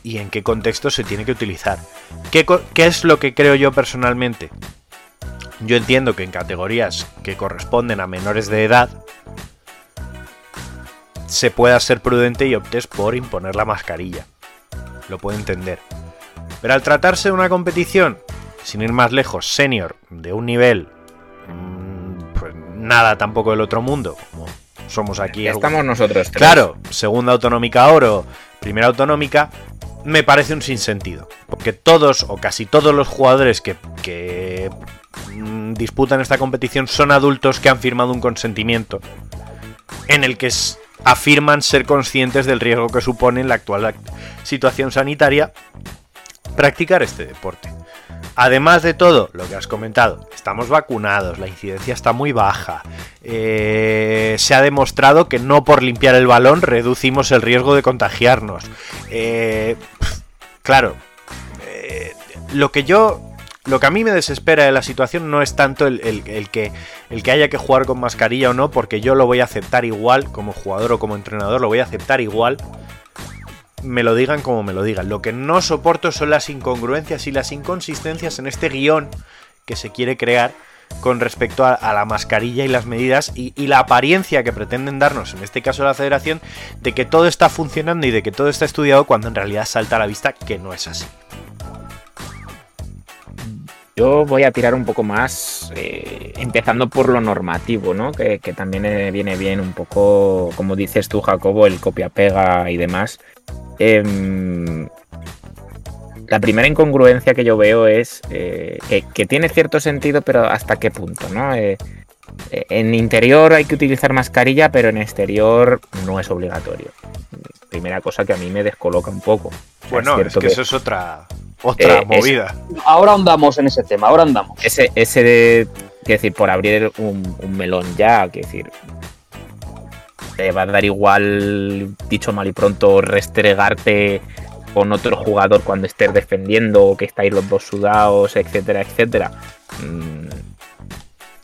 y en qué contexto se tiene que utilizar. ¿Qué, ¿Qué, es lo que creo yo personalmente? Yo entiendo que en categorías que corresponden a menores de edad se pueda ser prudente y optes por imponer la mascarilla. Lo puedo entender. Pero al tratarse de una competición, sin ir más lejos, senior, de un nivel, mmm, pues nada tampoco del otro mundo, como somos aquí. Estamos nosotros. Tres. Claro, segunda autonómica oro, primera autonómica, me parece un sinsentido. Porque todos o casi todos los jugadores que, que mmm, disputan esta competición son adultos que han firmado un consentimiento en el que afirman ser conscientes del riesgo que supone en la actual situación sanitaria practicar este deporte. Además de todo, lo que has comentado, estamos vacunados, la incidencia está muy baja. Eh, se ha demostrado que no por limpiar el balón reducimos el riesgo de contagiarnos. Eh, claro, eh, lo que yo lo que a mí me desespera de la situación no es tanto el, el, que, el que haya que jugar con mascarilla o no, porque yo lo voy a aceptar igual, como jugador o como entrenador, lo voy a aceptar igual, me lo digan como me lo digan. Lo que no soporto son las incongruencias y las inconsistencias en este guion que se quiere crear con respecto a, la mascarilla y las medidas y, y, la apariencia que pretenden darnos, en este caso la federación, de que todo está funcionando y de que todo está estudiado cuando en realidad salta a la vista que no es así. Yo voy a tirar un poco más, eh, empezando por lo normativo, ¿no? Que, que también eh, viene bien un poco, como dices tú, Jacobo, el copia-pega y demás. Eh, la primera incongruencia que yo veo es eh, que, que, tiene cierto sentido, pero hasta qué punto, ¿no? Eh, en interior hay que utilizar mascarilla, pero en exterior no es obligatorio. Primera cosa que a mí me descoloca un poco. Bueno, es, es que, que, eso es otra, otra eh, movida. Es, ahora andamos en ese tema, ahora andamos. Ese, ese de, quiero decir, por abrir un, un melón ya, quiero decir, te va a dar igual, dicho mal y pronto, restregarte con otro jugador cuando estés defendiendo o que estáis los dos sudados, etcétera, etcétera. Mm,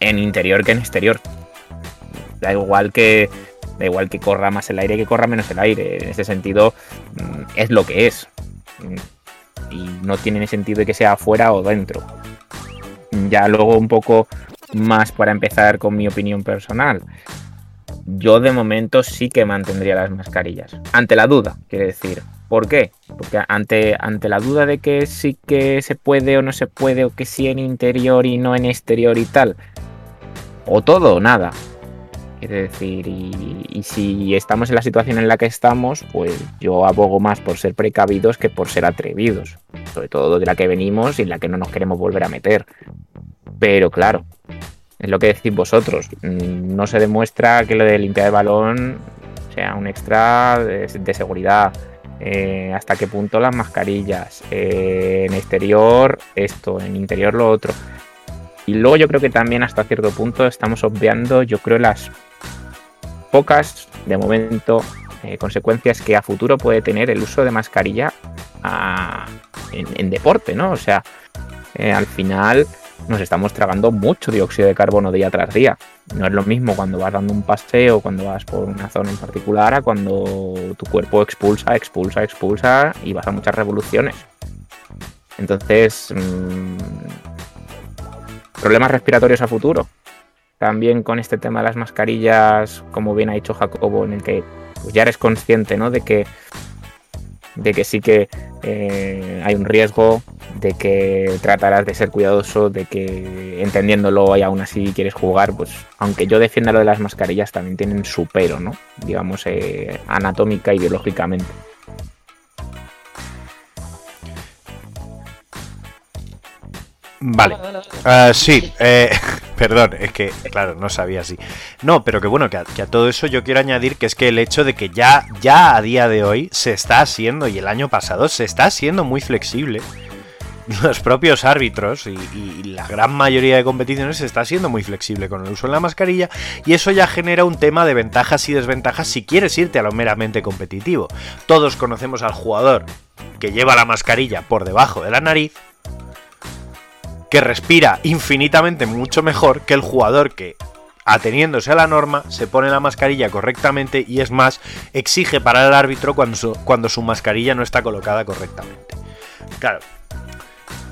en interior que en exterior. Da igual que da igual que corra más el aire que corra menos el aire. En ese sentido, mm, es lo que es. Mm, y no tiene sentido que sea afuera o dentro. ya luego un poco más para empezar con mi opinión personal. Yo de momento sí que mantendría las mascarillas. Ante la duda, quiere decir. ¿Por qué? Porque ante, ante la duda de que sí que se puede o no se puede, o que sí en interior y no en exterior y tal. O todo o nada. Quiere decir, y, y si estamos en la situación en la que estamos, pues yo abogo más por ser precavidos que por ser atrevidos. Sobre todo de la que venimos y en la que no nos queremos volver a meter. Pero claro, es lo que decís vosotros. mm, No se demuestra que lo de limpiar el balón sea un extra de, seguridad. Eh, hasta qué punto las mascarillas. Eh, en exterior esto, en interior lo otro. Y luego yo creo que también hasta cierto punto estamos obviando, yo creo, las pocas, de momento, eh, consecuencias que a futuro puede tener el uso de mascarilla a- en, deporte, ¿no? O sea, al final nos estamos tragando mucho dióxido de carbono día tras día. No es lo mismo cuando vas dando un paseo, cuando vas por una zona en particular, a cuando tu cuerpo expulsa, expulsa, expulsa y vas a muchas revoluciones. Entonces, mm, problemas respiratorios a futuro. También con este tema de las mascarillas, como bien ha dicho Jacobo, en el que pues, ya eres consciente ¿no? de que de que sí que eh, hay un riesgo, de que tratarás de ser cuidadoso, de que entendiéndolo y aún así quieres jugar, pues aunque yo defienda lo de las mascarillas, también tienen su pero, ¿no? Digamos, eh, anatómica y biológicamente. Vale. Ah, sí, eh, perdón, es que, claro, no sabía así. No, pero que bueno, que a, todo eso yo quiero añadir que es que el hecho de que ya, ya a día de hoy se está haciendo, y el año pasado se está haciendo muy flexible, los propios árbitros y, y la gran mayoría de competiciones se está siendo muy flexible con el uso de la mascarilla, y eso ya genera un tema de ventajas y desventajas si quieres irte a lo meramente competitivo. Todos conocemos al jugador que lleva la mascarilla por debajo de la nariz, que respira infinitamente mucho mejor que el jugador que, ateniéndose a la norma, se pone la mascarilla correctamente y es más, exige parar al árbitro cuando su, cuando su mascarilla no está colocada correctamente. Claro.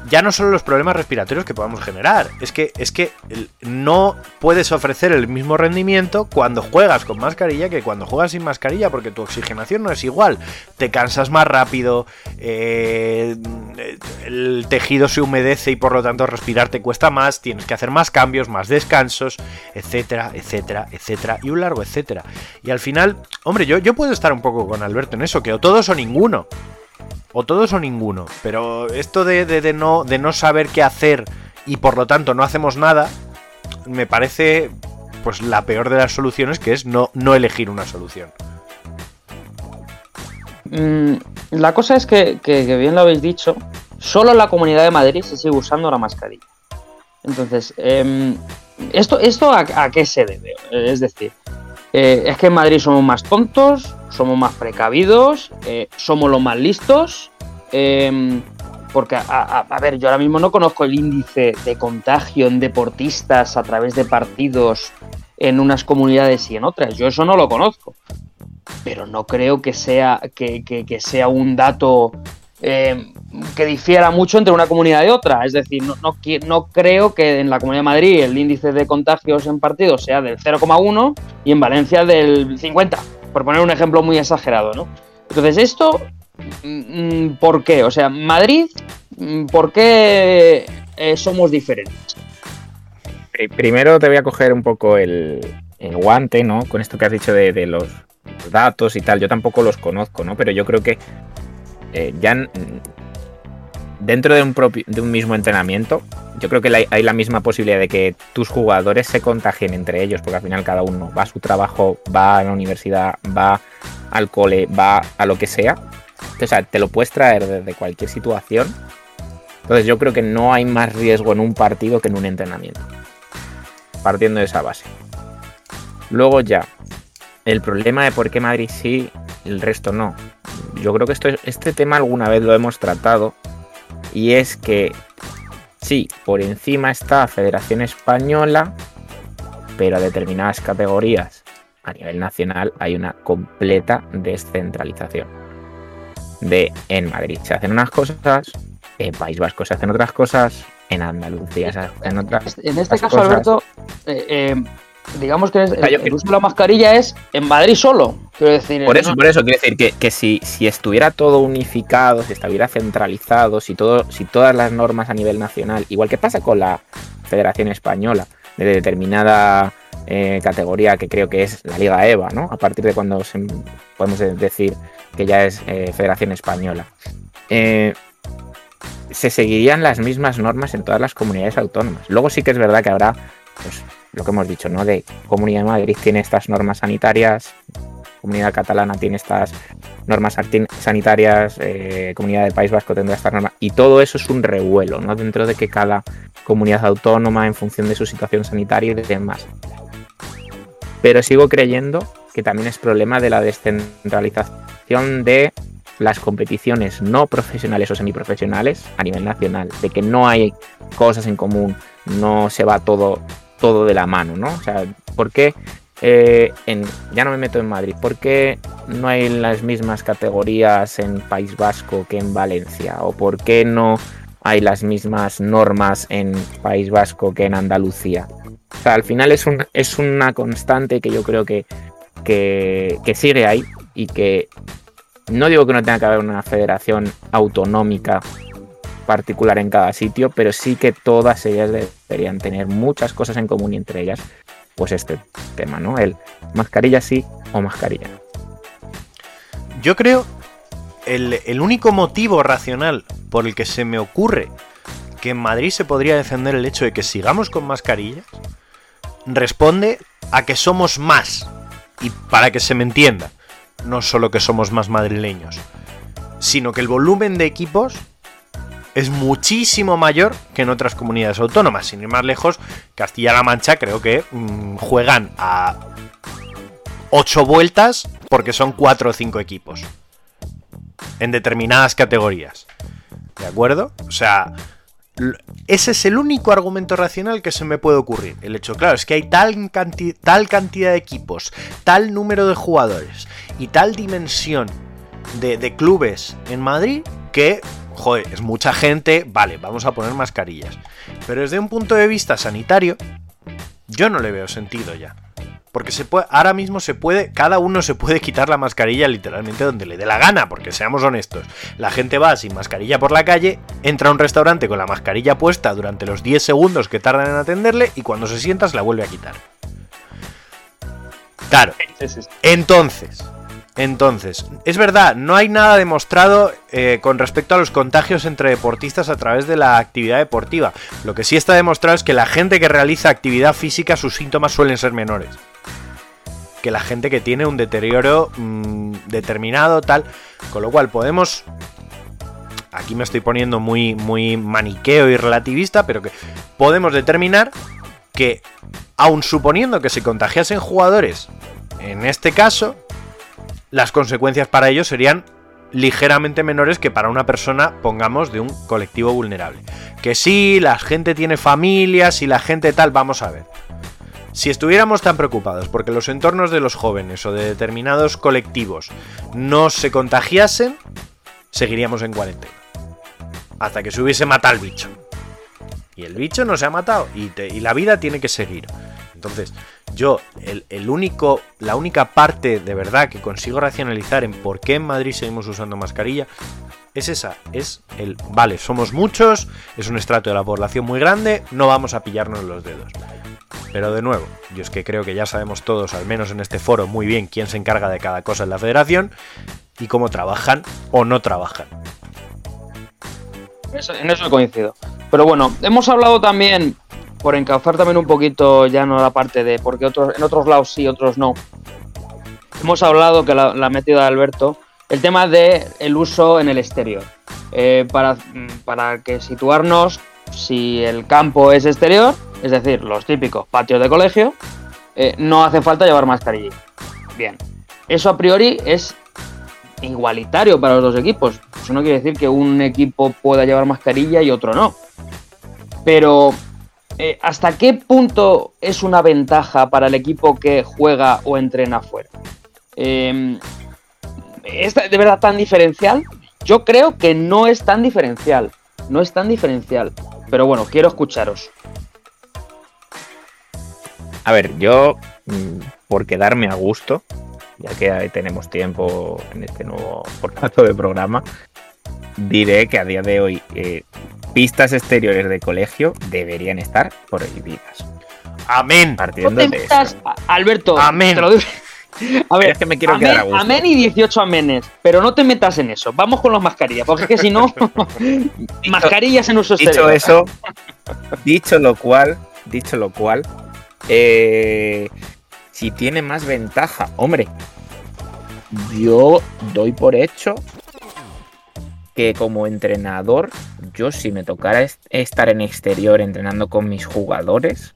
Ya no solo los problemas respiratorios que podamos generar, es que, es que no puedes ofrecer el mismo rendimiento cuando juegas con mascarilla que cuando juegas sin mascarilla, porque tu oxigenación no es igual. Te cansas más rápido, eh, el tejido se humedece y por lo tanto respirar te cuesta más, tienes que hacer más cambios, más descansos, etcétera, etcétera, etcétera, y un largo etcétera. Y al final, hombre, yo, yo puedo estar un poco con Alberto en eso, que o todos o ninguno. O todos o ninguno. Pero esto de, no, de no saber qué hacer y por lo tanto no hacemos nada, me parece pues la peor de las soluciones, que es no, no elegir una solución. Mm, la cosa es que, que- bien lo habéis dicho, solo la Comunidad de Madrid se sigue usando la mascarilla. Entonces, em, ¿esto, esto a, qué se debe? Es decir, eh, es que en Madrid somos más tontos, somos más precavidos, eh, somos los más listos. em, porque, a, ver, yo ahora mismo no conozco el índice de contagio en deportistas a través de partidos en unas comunidades y en otras. Yo eso no lo conozco pero no creo que sea, que- que sea un dato eh, que difiera mucho entre una comunidad y otra. Es decir, no, no, no creo que en la Comunidad de Madrid el índice de contagios en partidos sea del 0,1 y en Valencia del 50, por poner un ejemplo muy exagerado, ¿no? Entonces, esto, mm, mm, ¿por qué? O sea, Madrid, mm, ¿por qué eh, somos diferentes? Pri- Primero te voy a coger un poco el, el guante, ¿no? Con esto que has dicho de, de los datos y tal. Yo tampoco los conozco, ¿no? Pero yo creo que eh, ya dentro de un, propio, de un mismo entrenamiento, yo creo que hay la misma posibilidad de que tus jugadores se contagien entre ellos, porque al final cada uno va a su trabajo, va a la universidad, va al cole, va a lo que sea. O sea, te lo puedes traer desde cualquier situación. Entonces yo creo que no hay más riesgo en un partido que en un entrenamiento partiendo de esa base. Luego ya, el problema de por qué Madrid sí, el resto no. Yo creo que esto, este tema alguna vez lo hemos tratado y es que sí, por encima está Federación Española, pero a determinadas categorías a nivel nacional hay una completa descentralización. De en Madrid se hacen unas cosas, en País Vasco se hacen otras cosas, en Andalucía. o sea, en, otras- En este otras caso, cosas- Alberto, eh, eh, digamos que es- el uso de la mascarilla es en Madrid solo. Quiero decir, Por eso, no- por eso quiero decir que, que si, si estuviera todo unificado, si estuviera centralizado, si todo, si todas las normas a nivel nacional, igual que pasa con la Federación Española, de determinada eh, categoría que creo que es la Liga EVA, ¿no? A partir de cuando se- podemos de- decir que ya es eh, Federación Española. Eh, se seguirían las mismas normas en todas las comunidades autónomas. Luego sí que es verdad que habrá, pues, lo que hemos dicho, ¿no? De Comunidad de Madrid tiene estas normas sanitarias, Comunidad Catalana tiene estas normas sanitarias, eh, Comunidad del País Vasco tendrá estas normas, y todo eso es un revuelo, ¿no? Dentro de que cada comunidad autónoma, en función de su situación sanitaria y demás. Pero sigo creyendo que también es problema de la descentralización de las competiciones no profesionales o semiprofesionales a nivel nacional, de que no hay cosas en común, no se va todo, todo de la mano, ¿no? O sea, ¿por qué eh, en, ya no me meto en Madrid, ¿por qué no hay las mismas categorías en País Vasco que en Valencia? ¿O por qué no hay las mismas normas en País Vasco que en Andalucía? O sea, al final es, un, es una constante que yo creo que, que, que sigue ahí y que no digo que no tenga que haber una federación autonómica particular en cada sitio, pero sí que todas ellas deberían tener muchas cosas en común y entre ellas, pues este tema, ¿no? El mascarilla sí o mascarilla. Yo creo el, el único motivo racional por el que se me ocurre que en Madrid se podría defender el hecho de que sigamos con mascarillas responde a que somos más. Y para que se me entienda, no solo que somos más madrileños, sino que el volumen de equipos es muchísimo mayor que en otras comunidades autónomas. Sin ir más lejos, Castilla-La Mancha creo que mm, juegan a 8 vueltas porque son 4 o 5 equipos. En determinadas categorías. ¿De acuerdo? O sea, ese es el único argumento racional que se me puede ocurrir. El hecho, claro, es que hay tal, tal cantidad de equipos, tal número de jugadores y tal dimensión de clubes en Madrid que, joder, es mucha gente, vale, vamos a poner mascarillas. Pero desde un punto de vista sanitario, yo no le veo sentido ya. Porque se puede, ahora mismo se puede, cada uno se puede quitar la mascarilla literalmente donde le dé la gana, porque seamos honestos, la gente va sin mascarilla por la calle, entra a un restaurante con la mascarilla puesta durante los 10 segundos que tardan en atenderle y cuando se sienta se la vuelve a quitar. Claro, entonces, entonces, es verdad, no hay nada demostrado eh, con respecto a los contagios entre deportistas a través de la actividad deportiva. Lo que sí está demostrado es que la gente que realiza actividad física, sus síntomas suelen ser menores. Que la gente que tiene un deterioro mm, determinado, tal. Con lo cual podemos. Aquí me estoy poniendo muy, muy maniqueo y relativista, pero que podemos determinar que, aun suponiendo que se contagiasen jugadores, en este caso, las consecuencias para ellos serían ligeramente menores que para una persona, pongamos, de un colectivo vulnerable. Que sí, la gente tiene familias y la gente tal, vamos a ver. Si estuviéramos tan preocupados porque los entornos de los jóvenes o de determinados colectivos no se contagiasen, seguiríamos en cuarentena. Hasta que se hubiese matado el bicho. Y el bicho no se ha matado y la vida tiene que seguir. Entonces, yo, el, único, la única parte de verdad que consigo racionalizar en por qué en Madrid seguimos usando mascarilla es esa, es el, vale, somos muchos, es un estrato de la población muy grande, no vamos a pillarnos los dedos. Pero de nuevo, yo es que creo que ya sabemos todos, al menos en este foro, muy bien quién se encarga de cada cosa en la federación y cómo trabajan o no trabajan. En eso coincido. Pero bueno, hemos hablado también, por encauzar también un poquito ya no la parte de porque otros, en otros lados sí, otros no. Hemos hablado, que la, la ha metido Alberto, el tema de el uso en el exterior. Eh, para, para que situarnos, si el campo es exterior, es decir, los típicos patios de colegio, eh, no hace falta llevar mascarilla. Bien, eso a priori es igualitario para los dos equipos. Eso no quiere decir que un equipo pueda llevar mascarilla y otro no. Pero, eh, ¿hasta qué punto es una ventaja para el equipo que juega o entrena fuera? Eh, ¿Es de verdad tan diferencial? Yo creo que no es tan diferencial. No es tan diferencial. Pero bueno, quiero escucharos. A ver, yo, mm, por quedarme a gusto, ya que tenemos tiempo en este nuevo formato de programa, diré que a día de hoy eh, pistas exteriores de colegio deberían estar prohibidas. Amén. No Partiendo te de a- Alberto, Amén. te lo digo. A ver, Es que me quiero amén, quedar a gusto. amén y 18 amenes, pero no te metas en eso. Vamos con las mascarillas, porque es que si no, mascarillas en uso Dicho exterior. eso, dicho lo cual, dicho lo cual, eh, si tiene más ventaja, hombre, yo doy por hecho que como entrenador, yo si me tocara est- estar en exterior entrenando con mis jugadores,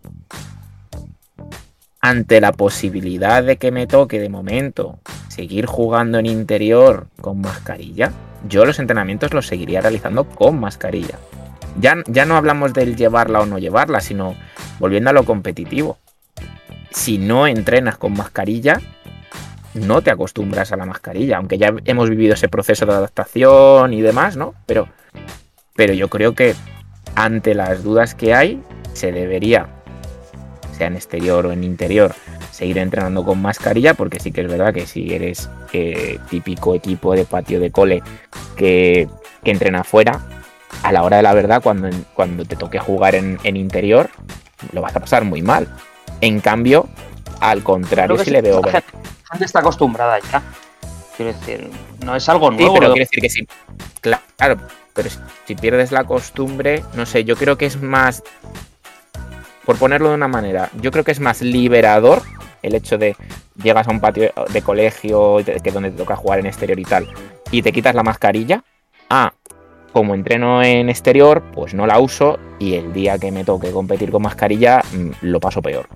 ante la posibilidad de que me toque de momento seguir jugando en interior con mascarilla, yo los entrenamientos los seguiría realizando con mascarilla. Ya, ya no hablamos del llevarla o no llevarla, sino volviendo a lo competitivo. Si no entrenas con mascarilla, no te acostumbras a la mascarilla, aunque ya hemos vivido ese proceso de adaptación y demás, ¿no? Pero, pero yo creo que ante las dudas que hay, se debería, sea en exterior o en interior, seguir entrenando con mascarilla, porque sí que es verdad que si eres eh, típico equipo de patio de cole que, que entrena fuera, a la hora de la verdad, cuando, cuando te toque jugar en, en interior, lo vas a pasar muy mal. En cambio, al contrario, sí le veo la gente, la gente está acostumbrada ya. Quiero decir, no es algo Sí, nuevo. pero lo- quiere decir que sí. Claro, pero si- si pierdes la costumbre, no sé, yo creo que es más. Por ponerlo de una manera, yo creo que es más liberador el hecho de llegas a un patio de colegio que es donde te toca jugar en exterior y tal, y te quitas la mascarilla. Ah, como entreno en exterior, pues no la uso y el día que me toque competir con mascarilla mm, lo paso peor.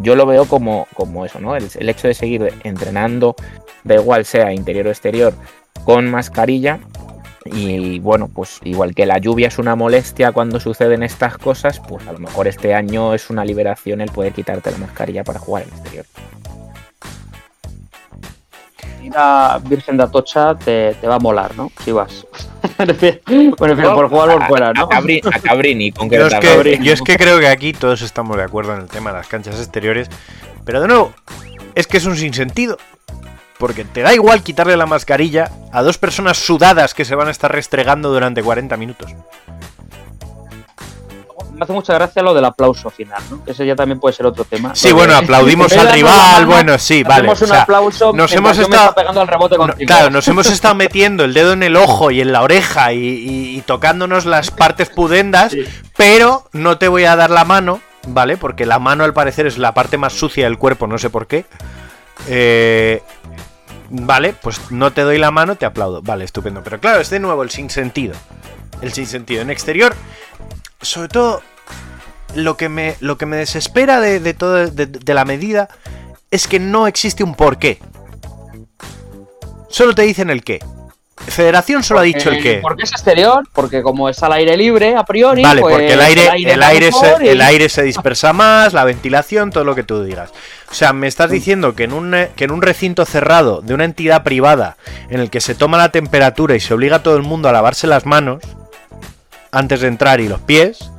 Yo lo veo como, como eso, ¿no? El, el hecho de seguir entrenando, da igual sea interior o exterior, con mascarilla. Y bueno, pues igual que la lluvia es una molestia cuando suceden estas cosas, pues a lo mejor este año es una liberación el poder quitarte la mascarilla para jugar en exterior. Virgen de Atocha te, te va a molar, ¿no? Si vas. Me refiero por jugar por fuera, ¿no? A, Cabri- a Cabrini, con Yo es, que, Cabrini. yo es que creo que aquí todos estamos de acuerdo en el tema de las canchas exteriores. Pero de nuevo, es que es un sinsentido. Porque te da igual quitarle la mascarilla a dos personas sudadas que se van a estar restregando durante 40 minutos. Me hace mucha gracia lo del aplauso final, ¿no? Que ese ya también puede ser otro tema. Sí, bueno, aplaudimos al rival, bueno, sí, vale. hacemos o un sea, aplauso nos hemos estado- pegando al rebote No, claro, nos hemos estado metiendo el dedo en el ojo y en la oreja y, y- y tocándonos las partes pudendas, Sí. pero no te voy a dar la mano, ¿vale? Porque la mano al parecer es la parte más sucia del cuerpo, no sé por qué. Eh, vale, pues no te doy la mano, te aplaudo. Vale, estupendo. Pero claro, es de nuevo el sinsentido. El sinsentido. En exterior, sobre todo, lo que me, lo que me desespera de, de todo, de, de la medida es que no existe un porqué. Solo te dicen el qué. Federación solo ha dicho el qué. Porque es exterior, porque como es al aire libre, a priori. Vale, pues, porque el aire, el aire, mejor se, y- el aire se dispersa más, la ventilación, todo lo que tú digas. O sea, me estás diciendo que en, un, que en un recinto cerrado de una entidad privada en el que se toma la temperatura y se obliga a todo el mundo a lavarse las manos antes de entrar y los pies,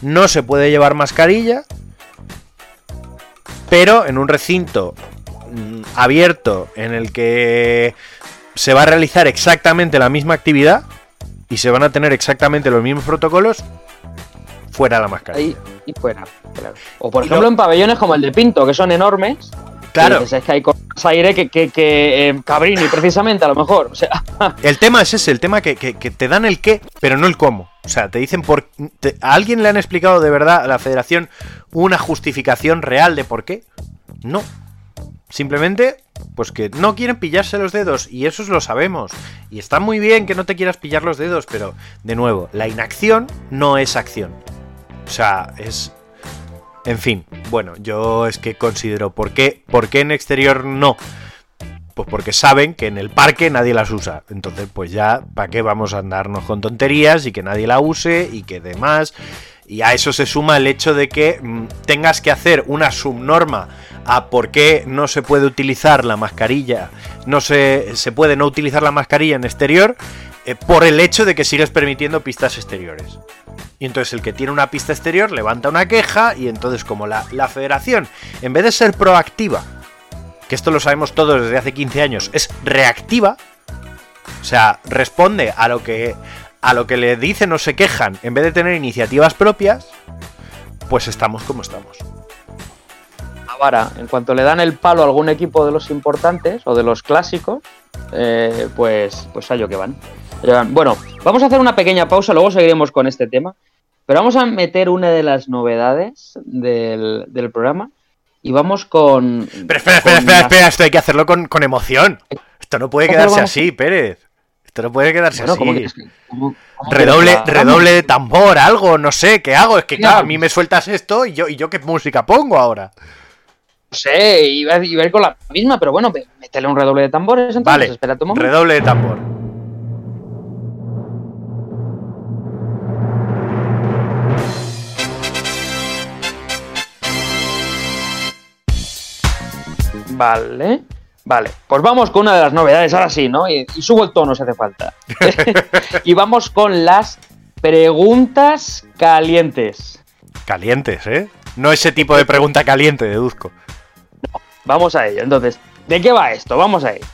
no se puede llevar mascarilla, pero en un recinto mm, abierto en el que se va a realizar exactamente la misma actividad y se van a tener exactamente los mismos protocolos, fuera la mascarilla. Ahí y fuera. claro. O por Y ejemplo lo- en pabellones como el de Pinto, que son enormes. Claro, dices, es que hay con más aire que, que, que eh, Cabrini, precisamente, a lo mejor. O sea, el tema es ese, el tema que, que- que te dan el qué, pero no el cómo. O sea, te dicen por... te- ¿A alguien le han explicado de verdad a la federación una justificación real de por qué? No. Simplemente, pues que no quieren pillarse los dedos y eso lo sabemos. Y está muy bien que no te quieras pillar los dedos, pero de nuevo, la inacción no es acción. O sea, es... En fin, bueno, yo es que considero, ¿por qué, ¿por qué en exterior no? Pues porque saben que en el parque nadie las usa. Entonces, pues ya, ¿para qué vamos a andarnos con tonterías y que nadie la use y que demás? Y a eso se suma el hecho de que mm, tengas que hacer una subnorma a por qué no se puede utilizar la mascarilla, no se, se puede no utilizar la mascarilla en exterior eh, por el hecho de que sigues permitiendo pistas exteriores. Y entonces el que tiene una pista exterior levanta una queja y entonces como la, la federación, en vez de ser proactiva, que esto lo sabemos todos desde hace 15 años, es reactiva, o sea, responde a lo que, a lo que le dicen o se quejan, en vez de tener iniciativas propias, pues estamos como estamos. Ahora, en cuanto le dan el palo a algún equipo de los importantes o de los clásicos, eh, pues, pues a ello que van. Bueno, vamos a hacer una pequeña pausa, luego seguiremos con este tema. Pero vamos a meter una de las novedades del, del programa y vamos con. Pero espera, espera, espera, espera, esto hay que hacerlo con, con emoción. Esto no puede ¿Cómo quedarse así, Pérez. Esto no puede quedarse Bueno, así. ¿cómo que- cómo- cómo que Redoble, redoble de tambor, algo, no sé, ¿qué hago? Es que claro, a mí me sueltas esto y yo, y yo qué música pongo ahora. No sé, iba, a- iba a ir con la misma, pero bueno, métele un redoble de tambores entonces. Vale, espérate un momento. redoble de tambor. Vale, vale. Pues vamos con una de las novedades, ahora sí, ¿no? Y, y subo el tono si hace falta. y vamos con las preguntas calientes. Calientes, ¿eh? No ese tipo de pregunta caliente, deduzco. Vamos a ello. Entonces, ¿de qué va esto? Vamos a ello.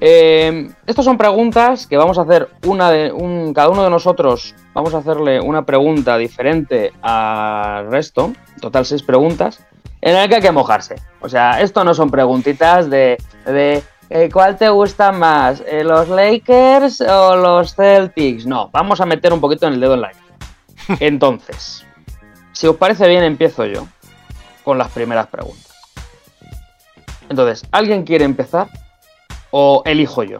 Eh, estas son preguntas que vamos a hacer una de un, cada uno de nosotros vamos a hacerle una pregunta diferente al resto, total seis preguntas, en el que hay que mojarse. O sea, esto no son preguntitas de, de eh, ¿cuál te gusta más? eh, ¿Los Lakers o los Celtics? No, vamos a meter un poquito en el dedo en la. Entonces, si os parece bien, empiezo yo con las primeras preguntas. Entonces, ¿alguien quiere empezar? ¿O elijo yo?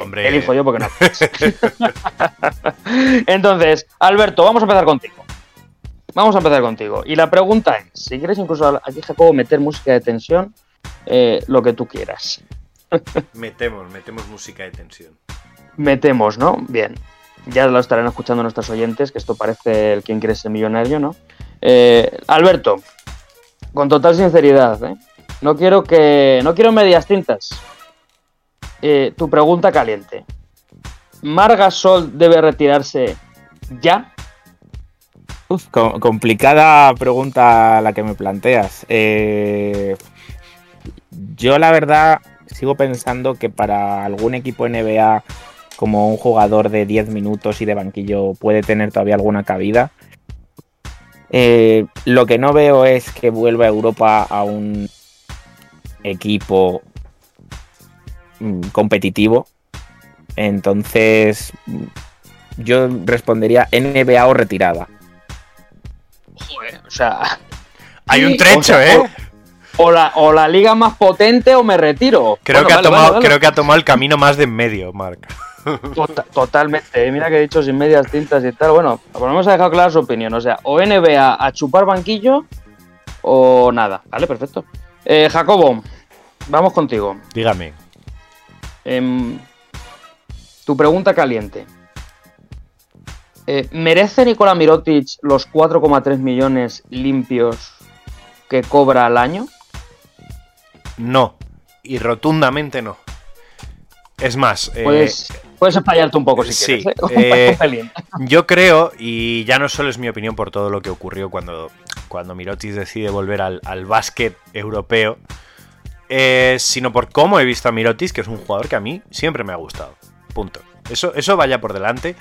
Hombre. Elijo yo porque no. Entonces, Alberto, vamos a empezar contigo. Vamos a empezar contigo. Y la pregunta es, si quieres incluso aquí, Jacobo, meter música de tensión, eh, lo que tú quieras. Metemos, metemos música de tensión. Metemos, ¿no? Bien. Ya lo estarán escuchando nuestros oyentes, que esto parece el quien quiere ser millonario, ¿no? Eh, Alberto, con total sinceridad, ¿eh? No quiero que. No quiero medias tintas. Eh, tu pregunta caliente. ¿Margasol debe retirarse ya? Complicada pregunta la que me planteas. Eh, yo la verdad sigo pensando que para algún equipo NBA como un jugador de 10 minutos y de banquillo puede tener todavía alguna cabida. Eh, lo que no veo es que vuelva a Europa a un equipo mm, competitivo. Entonces, yo respondería NBA o retirada. Joder, o sea. Hay un O trecho, sea, ¿eh? O la, o la liga más potente o me retiro. Creo, Bueno, que ha tomado, vale, vale. creo que ha tomado el camino más de en medio, Marc. Tota- totalmente. eh. Mira que he dicho sin medias tintas y tal. Bueno, por lo menos ha dejado clara su opinión. O sea, o NBA a chupar banquillo o nada. Vale, perfecto. Eh, Jacobo, vamos contigo. Dígame. Em, tu pregunta caliente. Eh, ¿Merece Nikola Mirotic los 4,3 millones limpios que cobra al año? No. Y rotundamente no. Es más, eh, Puedes, puedes explayarte un poco si sí, quieres. ¿eh? eh. Yo creo, y ya no solo es mi opinión por todo lo que ocurrió cuando, cuando Mirotic decide volver al, al básquet europeo, eh, sino por cómo he visto a Mirotic, que es un jugador que a mí siempre me ha gustado. Punto. Eso, eso vaya por delante.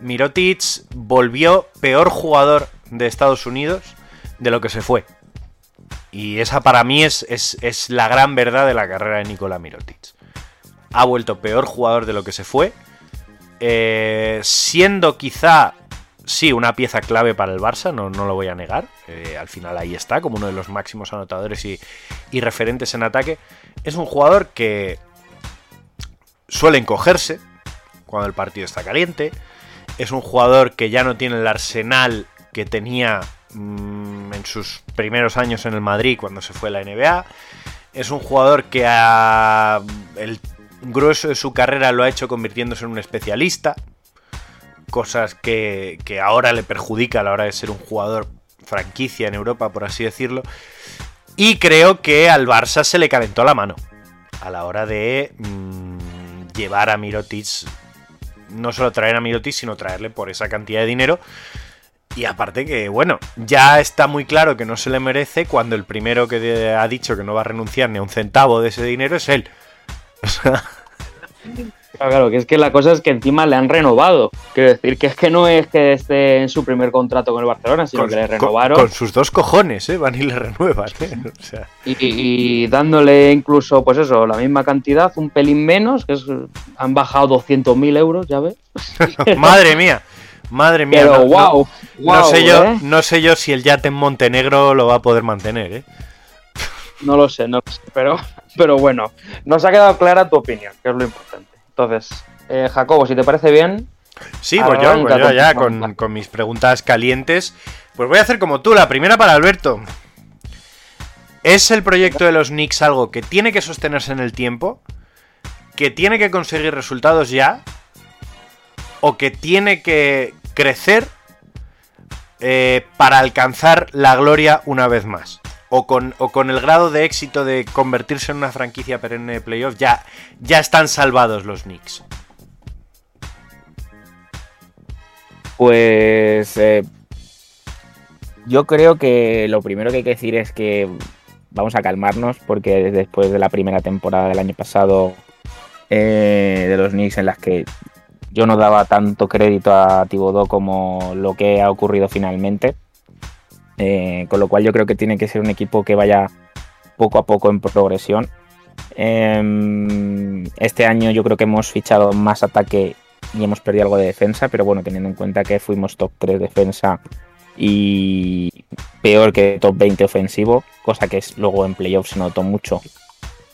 Mirotic volvió peor jugador de Estados Unidos de lo que se fue. Y esa para mí es, es, es la gran verdad de la carrera de Nikola Mirotic. Ha vuelto peor jugador de lo que se fue. Eh, siendo quizá, sí, una pieza clave para el Barça, no, no lo voy a negar. Eh, al final ahí está, como uno de los máximos anotadores y, y referentes en ataque. Es un jugador que suele encogerse cuando el partido está caliente. Es un jugador que ya no tiene el arsenal que tenía mm, en sus primeros años en el Madrid cuando se fue a la NBA. Es un jugador que ha, el grueso de su carrera lo ha hecho convirtiéndose en un especialista. Cosas que, que ahora le perjudica a la hora de ser un jugador franquicia en Europa, por así decirlo. Y creo que al Barça se le calentó la mano a la hora de mm, llevar a Mirotic, no solo traer a Mirotic, sino traerle por esa cantidad de dinero. Y aparte que, bueno, ya está muy claro que no se le merece cuando el primero que ha dicho que no va a renunciar ni a un centavo de ese dinero es él. O sea, Claro, claro, que es que la cosa es que encima le han renovado. Quiero decir, que es que no es que esté en su primer contrato con el Barcelona, sino con, que le renovaron con sus dos cojones, ¿eh? Van y le renuevan, ¿eh? O sea, y, y dándole incluso, pues eso, la misma cantidad, un pelín menos, que es, han bajado 200.000 euros, ya ves. madre mía, madre mía. Pero no- no- wow, No, sé yo, ¿eh? no sé yo si el yate en Montenegro lo va a poder mantener, ¿eh? No lo sé, no lo sé, pero, pero bueno, nos ha quedado clara tu opinión, que es lo importante. Entonces, eh, Jacobo, si te parece bien, Sí, pues yo, pues yo ya con mis preguntas calientes. Pues voy a hacer como tú, la primera para Alberto. ¿Es el proyecto de los Knicks algo que tiene que sostenerse en el tiempo? ¿Que tiene que conseguir resultados ya? ¿O que tiene que crecer eh, para alcanzar la gloria una vez más? O con, o con el grado de éxito de convertirse en una franquicia perenne de playoff, ya, ya están salvados los Knicks. Pues eh, yo creo que lo primero que hay que decir es que vamos a calmarnos porque después de la primera temporada del año pasado eh, de los Knicks en las que yo no daba tanto crédito a Thibodeau como lo que ha ocurrido finalmente, eh, con lo cual yo creo que tiene que ser un equipo que vaya poco a poco en progresión. Em, este año yo creo que hemos fichado más ataque y hemos perdido algo de defensa, pero bueno, teniendo en cuenta que fuimos top 3 defensa y peor que top 20 ofensivo, cosa que es, luego en playoffs se notó mucho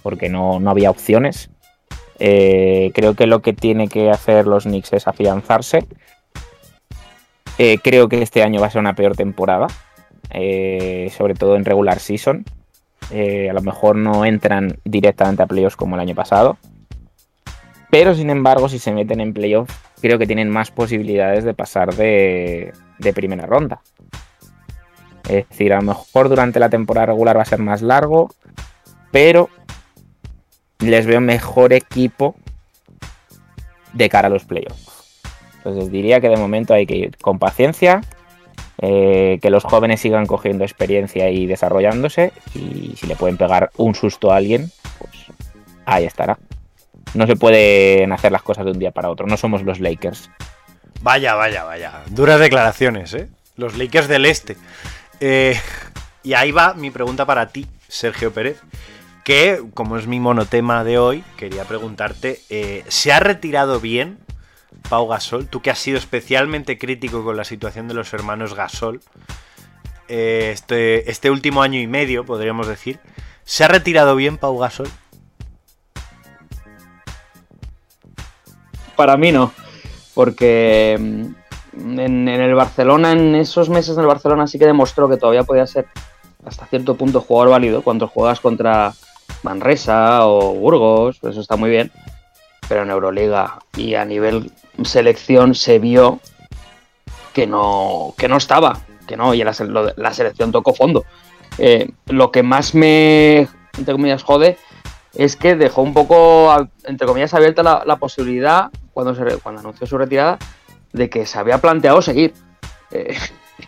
porque no, no había opciones. Eh, creo que lo que tiene que hacer los Knicks es afianzarse. Eh, creo que este año va a ser una peor temporada, eh, sobre todo en regular season. Eh, a lo mejor no entran directamente a playoffs como el año pasado, pero sin embargo, si se meten en playoff, creo que tienen más posibilidades de pasar de, de primera ronda. Es decir, a lo mejor durante la temporada regular va a ser más largo, pero les veo mejor equipo de cara a los playoffs. Entonces diría que de momento hay que ir con paciencia, eh, que los jóvenes sigan cogiendo experiencia y desarrollándose, y si le pueden pegar un susto a alguien, pues ahí estará no se pueden hacer las cosas de un día para otro. No somos los Lakers. Vaya, vaya, vaya. Duras declaraciones, ¿eh? Los Lakers del Este. Eh, y ahí va mi pregunta para ti, Sergio Pérez. Que, como es mi monotema de hoy, quería preguntarte, eh, ¿se ha retirado bien Pau Gasol? Tú que has sido especialmente crítico con la situación de los hermanos Gasol. eh, este, este último año y medio, podríamos decir. ¿Se ha retirado bien Pau Gasol? para mí no, porque mm, en, en el Barcelona, en esos meses en el Barcelona sí que demostró que todavía podía ser hasta cierto punto jugador válido cuando juegas contra Manresa o Burgos, eso está muy bien, pero en Euroliga y a nivel selección se vio que no, que no estaba, que no, y la, la selección tocó fondo. Eh, lo que más me, entre comillas, jode es que dejó un poco, entre comillas, abierta la, posibilidad, cuando, cuando anunció su retirada, de que se había planteado seguir. Eh,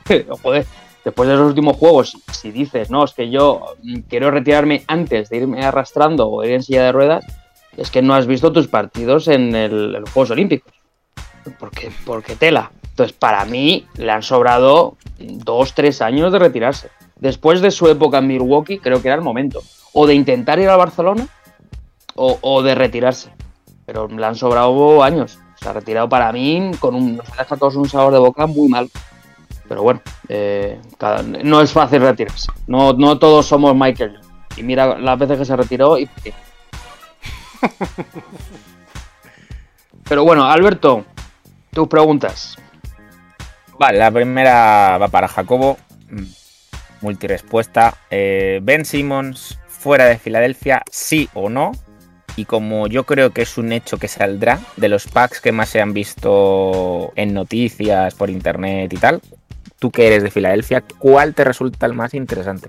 joder, después de los últimos juegos, si dices, no, es que yo mm, quiero retirarme antes de irme arrastrando o ir en silla de ruedas, es que no has visto tus partidos en, el- los Juegos Olímpicos. Porque, porque tela. Entonces, para mí, le han sobrado dos, tres años de retirarse. Después de su época en Milwaukee, creo que era el momento. O de intentar ir al Barcelona o, de retirarse. Pero le han sobrado años. Se ha retirado para mí con un. Nos ha dejado a todos un sabor de boca muy mal. Pero bueno, eh, no es fácil retirarse. No, no todos somos Michael. Y mira las veces que se retiró y. Pero bueno, Alberto, tus preguntas. Vale, la primera va para Jacobo. Multirespuesta. Eh, ben Simmons fuera de Filadelfia, sí o no. Y como yo creo que es un hecho que saldrá de los packs que más se han visto en noticias, por internet y tal, tú que eres de Filadelfia, ¿cuál te resulta el más interesante?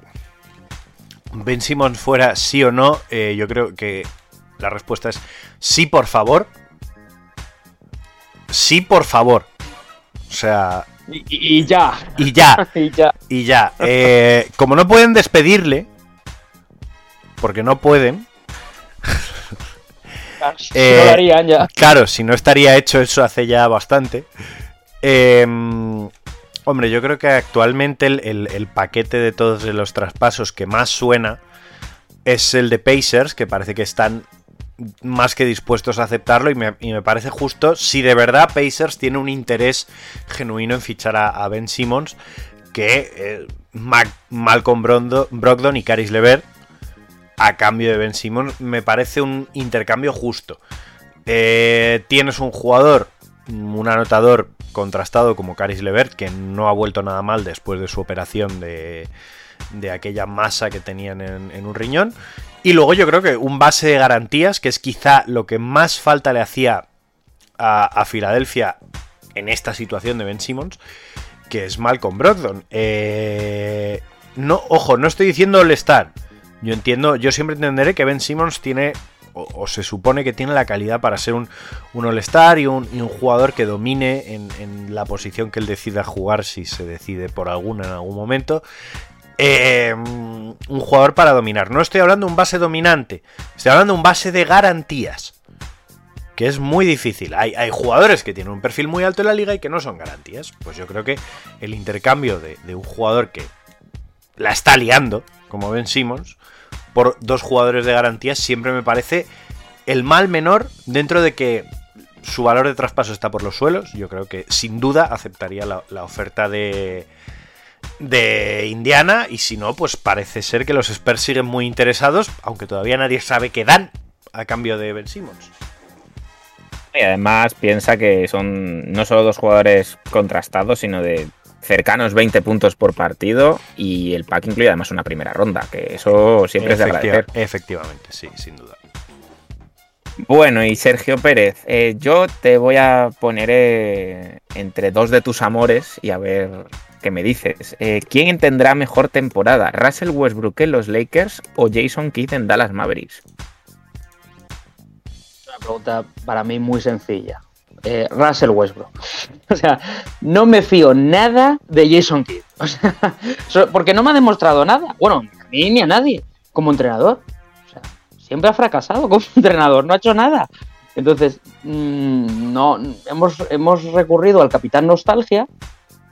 Ben Simmons fuera sí o no, eh, yo creo que La respuesta es sí, por favor. Sí, por favor. O sea, Y, ya. y ya. Y ya. Y ya. Eh, como no pueden despedirle, porque no pueden, Eh, no lo harían ya. Claro, si no estaría hecho eso hace ya bastante. Eh, hombre, yo creo que actualmente el, el- el paquete de todos los traspasos que más suena es el de Pacers, que parece que están más que dispuestos a aceptarlo y me, y me parece justo si de verdad Pacers tiene un interés genuino en fichar a, Ben Simmons que eh, Malcolm Brondo- Brogdon y Caris Levert a cambio de Ben Simmons me parece un intercambio justo. Eh, tienes un jugador, un anotador contrastado como Caris Levert, que no ha vuelto nada mal después de su operación de, de aquella masa que tenían en, en un riñón. Y luego yo creo que un base de garantías, que es quizá lo que más falta le hacía a, Filadelfia en esta situación de Ben Simmons, que es Malcolm Brogdon. Eh, no, ojo, no estoy diciendo All-Star. Yo entiendo, yo siempre entenderé que Ben Simmons tiene, o, se supone que tiene la calidad para ser un, un All-Star y un, y un jugador que domine en, en la posición que él decida jugar, si se decide por alguna en algún momento. Eh, un jugador para dominar. No estoy hablando de un base dominante, estoy hablando de un base de garantías. Que es muy difícil. Hay, hay jugadores que tienen un perfil muy alto en la liga y que no son garantías. Pues yo creo que el intercambio de, un jugador que la está liando, como Ben Simmons, por dos jugadores de garantías siempre me parece el mal menor dentro de que su valor de traspaso está por los suelos. Yo creo que sin duda aceptaría la oferta de, de Indiana y si no, pues parece ser que los Spurs siguen muy interesados, aunque todavía nadie sabe qué dan a cambio de Ben Simmons. Y además piensa que son no solo dos jugadores contrastados, sino de cercanos 20 puntos por partido y el pack incluye además una primera ronda, que eso siempre es de agradecer. efectivamente, sí, sin duda. Bueno, y Sergio Pérez, eh, yo te voy a poner eh, entre dos de tus amores y a ver qué me dices. Eh, ¿Quién tendrá mejor temporada? ¿Russell Westbrook en los Lakers o Jason Kidd en Dallas Mavericks? Una pregunta para mí muy sencilla. Eh, Russell Westbrook. O sea, no me fío nada de Jason Kidd. O sea, porque no me ha demostrado nada. Bueno, ni a mí ni a nadie. Como entrenador. O sea, siempre ha fracasado como entrenador. No ha hecho nada. Entonces, mm, no, hemos, hemos recurrido al Capitán Nostalgia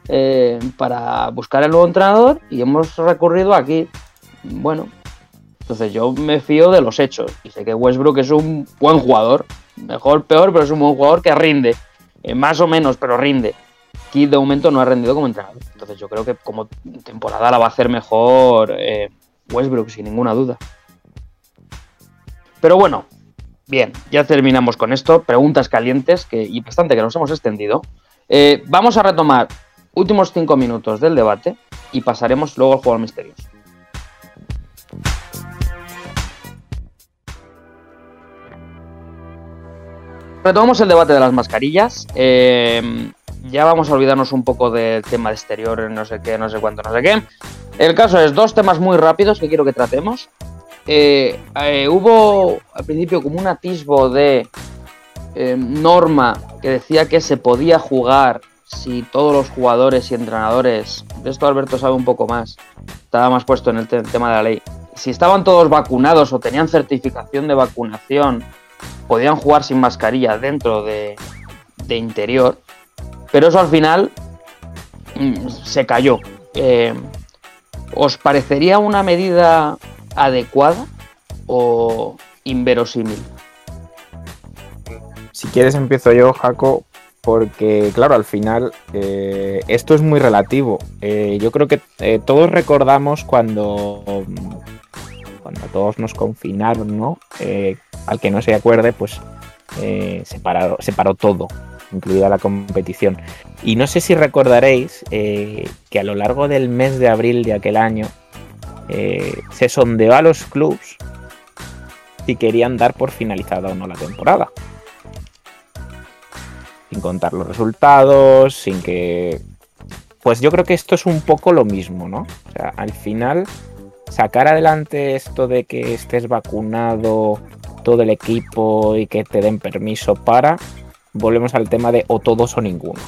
eh, para buscar el nuevo entrenador y hemos recurrido aquí. Bueno, entonces yo me fío de los hechos y sé que Westbrook es un buen jugador, mejor, peor, pero es un buen jugador que rinde, Eh, más o menos, pero rinde. Kidd de momento no ha rendido como entrenador, entonces yo creo que como temporada la va a hacer mejor eh, Westbrook, sin ninguna duda. Pero bueno, bien, ya terminamos con esto, preguntas calientes que, y bastante que nos hemos extendido. Vamos a retomar últimos cinco minutos del debate y pasaremos luego al juego misterioso. Retomamos el debate de las mascarillas. Eh, ya vamos a olvidarnos un poco del tema de exterior, no sé qué, no sé cuánto, no sé qué. El caso es dos temas muy rápidos que quiero que tratemos. Eh, eh, hubo al principio como un atisbo de eh, norma que decía que se podía jugar si todos los jugadores y entrenadores, de esto Alberto sabe un poco más, estaba más puesto en el te- tema de la ley, si estaban todos vacunados o tenían certificación de vacunación, podían jugar sin mascarilla dentro de, de interior, pero eso al final mm, se cayó. Eh, ¿Os parecería una medida adecuada o inverosímil? Si quieres empiezo yo, Jaco, porque claro, al final eh, esto es muy relativo. Eh, yo creo que eh, todos recordamos cuando, cuando todos nos confinaron, al que no se acuerde, pues se, paró, se paró todo, incluida la competición. Y no sé si recordaréis que a lo largo del mes de abril de aquel año se sondeó a los clubs si querían dar por finalizada o no la temporada sin contar los resultados, sin que... Pues yo creo que esto es un poco lo mismo, ¿no? O sea, al final, sacar adelante esto de que estés vacunado todo el equipo y que te den permiso para, volvemos al tema de o todos o ninguno.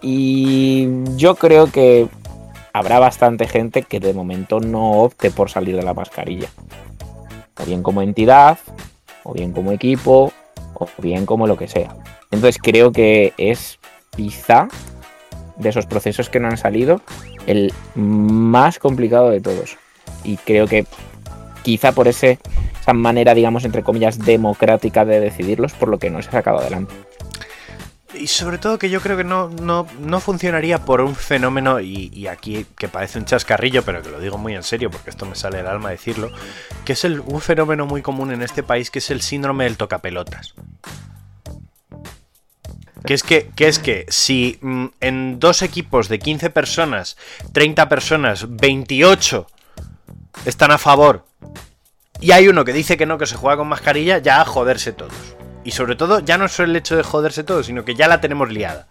Y yo creo que habrá bastante gente que de momento no opte por salir de la mascarilla. O bien como entidad, o bien como equipo, o bien como lo que sea. Entonces creo que es quizá de esos procesos que no han salido el más complicado de todos. Y creo que quizá por ese, esa manera, digamos, entre comillas, democrática de decidirlos, por lo que no se ha sacado adelante. Y sobre todo que yo creo que no, no, no funcionaría por un fenómeno, y, aquí que parece un chascarrillo, pero que lo digo muy en serio porque esto me sale del alma decirlo, que es un fenómeno muy común en este país que es el síndrome del tocapelotas. Que es que, que es que si mm, en dos equipos de 15 personas, 30 personas, 28 están a favor y hay uno que dice que no, que se juega con mascarilla, ya a joderse todos. Y sobre todo, ya no es el hecho de joderse todos, sino que ya la tenemos liada.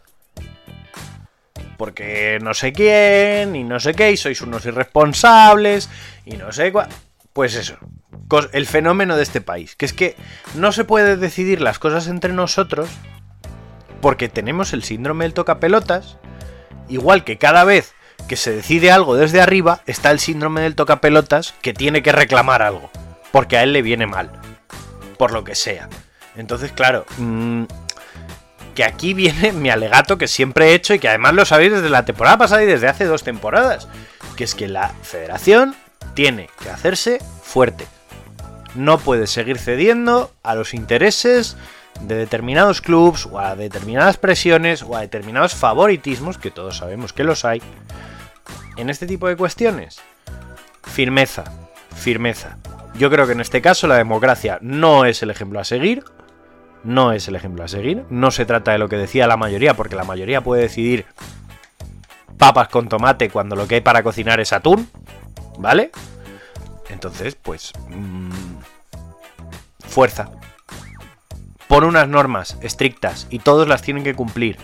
Porque no sé quién, y no sé qué, y sois unos irresponsables, y no sé cuál. Pues eso, el fenómeno de este país, que es que no se puede decidir las cosas entre nosotros porque tenemos el síndrome del tocapelotas, igual que cada vez que se decide algo desde arriba, está el síndrome del tocapelotas que tiene que reclamar algo, porque a él le viene mal, por lo que sea. Entonces, claro, mm, que aquí viene mi alegato que siempre he hecho y que además lo sabéis desde la temporada pasada y desde hace dos temporadas, que es que la federación tiene que hacerse fuerte. No puede seguir cediendo a los intereses de determinados clubs o a determinadas presiones o a determinados favoritismos, que todos sabemos que los hay, en este tipo de cuestiones. Firmeza, firmeza. Yo creo que en este caso la democracia no es el ejemplo a seguir. No es el ejemplo a seguir. No se trata de lo que decía la mayoría, porque la mayoría puede decidir papas con tomate cuando lo que hay para cocinar es atún. ¿Vale? Entonces, pues... mm, fuerza. Pon unas normas estrictas y todos las tienen que cumplir.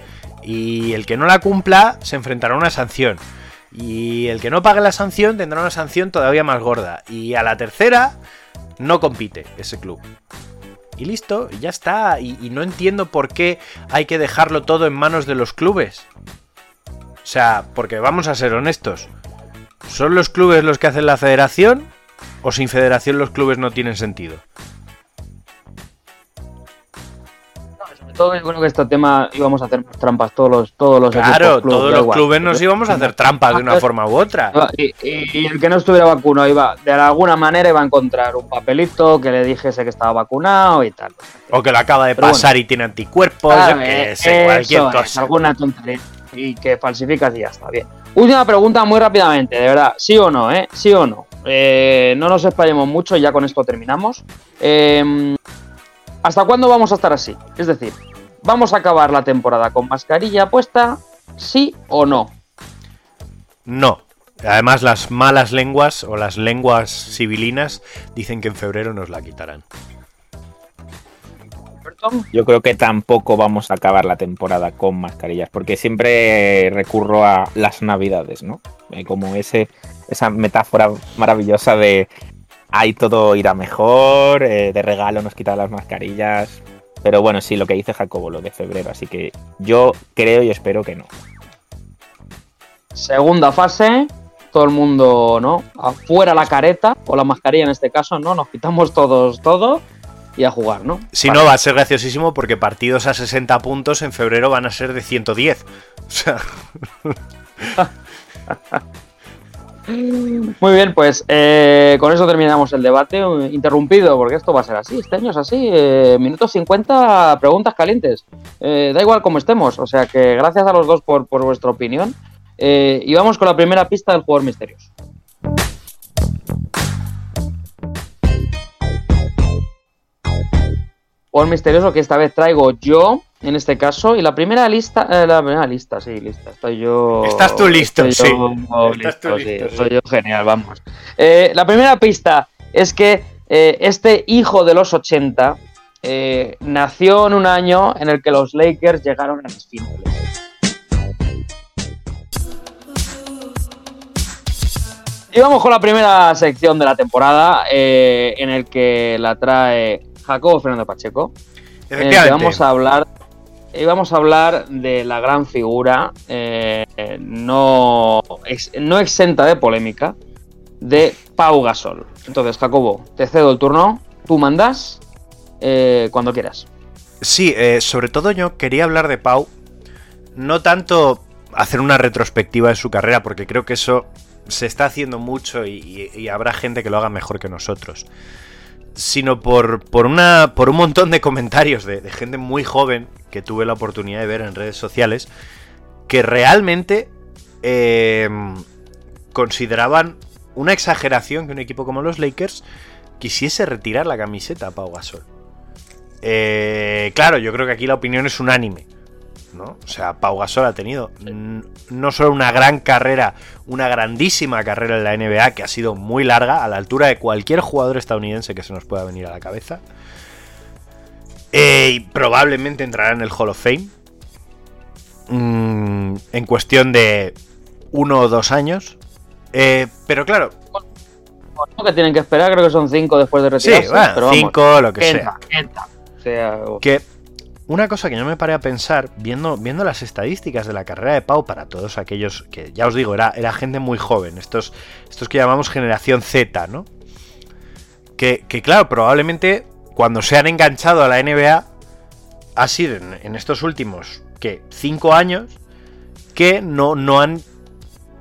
Y el que no la cumpla se enfrentará a una sanción. Y el que no pague la sanción tendrá una sanción todavía más gorda. Y a la tercera no compite ese club. Y listo, y ya está. Y, y no entiendo por qué hay que dejarlo todo en manos de los clubes. O sea, porque vamos a ser honestos. ¿Son los clubes los que hacen la federación? ¿O sin federación los clubes no tienen sentido? Todo yo creo que este tema íbamos a hacer trampas todos los todos los Claro, equipos, todos los igual. clubes nos íbamos a hacer trampas de una forma u otra. Y, y- y el que no estuviera vacunado iba, de alguna manera iba a encontrar un papelito que le dijese que estaba vacunado y tal. O que lo acaba de Pero pasar y tiene anticuerpos, qué eh, sé, cualquier es, cosa. alguna tontería. Y que falsificas y ya está bien. Última pregunta muy rápidamente, de verdad. ¿Sí o no, eh? ¿Sí o no? Eh, no nos explayemos mucho y ya con esto terminamos. Eh, ¿Hasta cuándo vamos a estar así? Es decir, ¿vamos a acabar la temporada con mascarilla puesta? ¿Sí o no? No. Además, las malas lenguas o las lenguas civilinas dicen que en febrero nos la quitarán. Yo creo que tampoco vamos a acabar la temporada con mascarillas, porque siempre recurro a las navidades, ¿no? Eh, como ese, esa metáfora maravillosa de ahí todo irá mejor, eh, de regalo nos quitan las mascarillas. Pero bueno, sí, lo que dice Jacobo, lo de febrero, así que yo creo y espero que no. Segunda fase, todo el mundo, ¿no? Afuera la careta, o la mascarilla en este caso, ¿no? Nos quitamos todos todo y a jugar, ¿no? Si no, va a ser graciosísimo porque partidos a 60 puntos en febrero van a ser de 110. O sea, Muy bien, pues eh, con eso terminamos el debate eh, interrumpido, porque esto va a ser así, este año es así, eh, minutos 50, preguntas calientes, Eh, da igual como estemos, o sea que gracias a los dos por, por vuestra opinión. Eh, y vamos con la primera pista del jugador misterioso. Jugador misterioso que esta vez traigo yo, en este caso, y la primera lista, eh, la primera lista, sí, lista, estoy yo... Estás tú listo, estoy sí. yo Estás tú listo, sí, soy yo genial, vamos. Eh, la primera pista es que eh, este hijo de los 80 eh, nació en un año en el que los Lakers llegaron a las finales. Y vamos con la primera sección de la temporada, eh, en el que la trae Jacobo Fernando Pacheco. En el que Efectivamente. vamos a hablar. Y vamos a hablar de la gran figura, eh, no, ex- no exenta de polémica, de Pau Gasol. Entonces, Jacobo, te cedo el turno, tú mandas eh, cuando quieras. Sí, eh, sobre todo yo quería hablar de Pau. No tanto hacer una retrospectiva de su carrera, porque creo que eso se está haciendo mucho y, y- y habrá gente que lo haga mejor que nosotros. Sino por, por, una, por un montón de comentarios de, de gente muy joven que tuve la oportunidad de ver en redes sociales que realmente eh, consideraban una exageración que un equipo como los Lakers quisiese retirar la camiseta a Pau Gasol. Eh, claro, yo creo que aquí la opinión es unánime. ¿No? O sea, Pau Gasol ha tenido no solo una gran carrera, una grandísima carrera en la NBA que ha sido muy larga, a la altura de cualquier jugador estadounidense que se nos pueda venir a la cabeza. Eh, y probablemente entrará en el Hall of Fame. Mm, en cuestión de uno o dos años. Eh, pero claro, que tienen que esperar, creo que son cinco después de sí, retirarse. bueno, cinco, lo que sea. entra, entra. O sea, Que una cosa que yo me paré a pensar, viendo, viendo las estadísticas de la carrera de Pau para todos aquellos que, ya os digo, era, era gente muy joven, estos, estos que llamamos generación Z, ¿no? Que, que, claro, probablemente cuando se han enganchado a la NBA ha sido en, en estos últimos, ¿qué? Cinco años que no, no han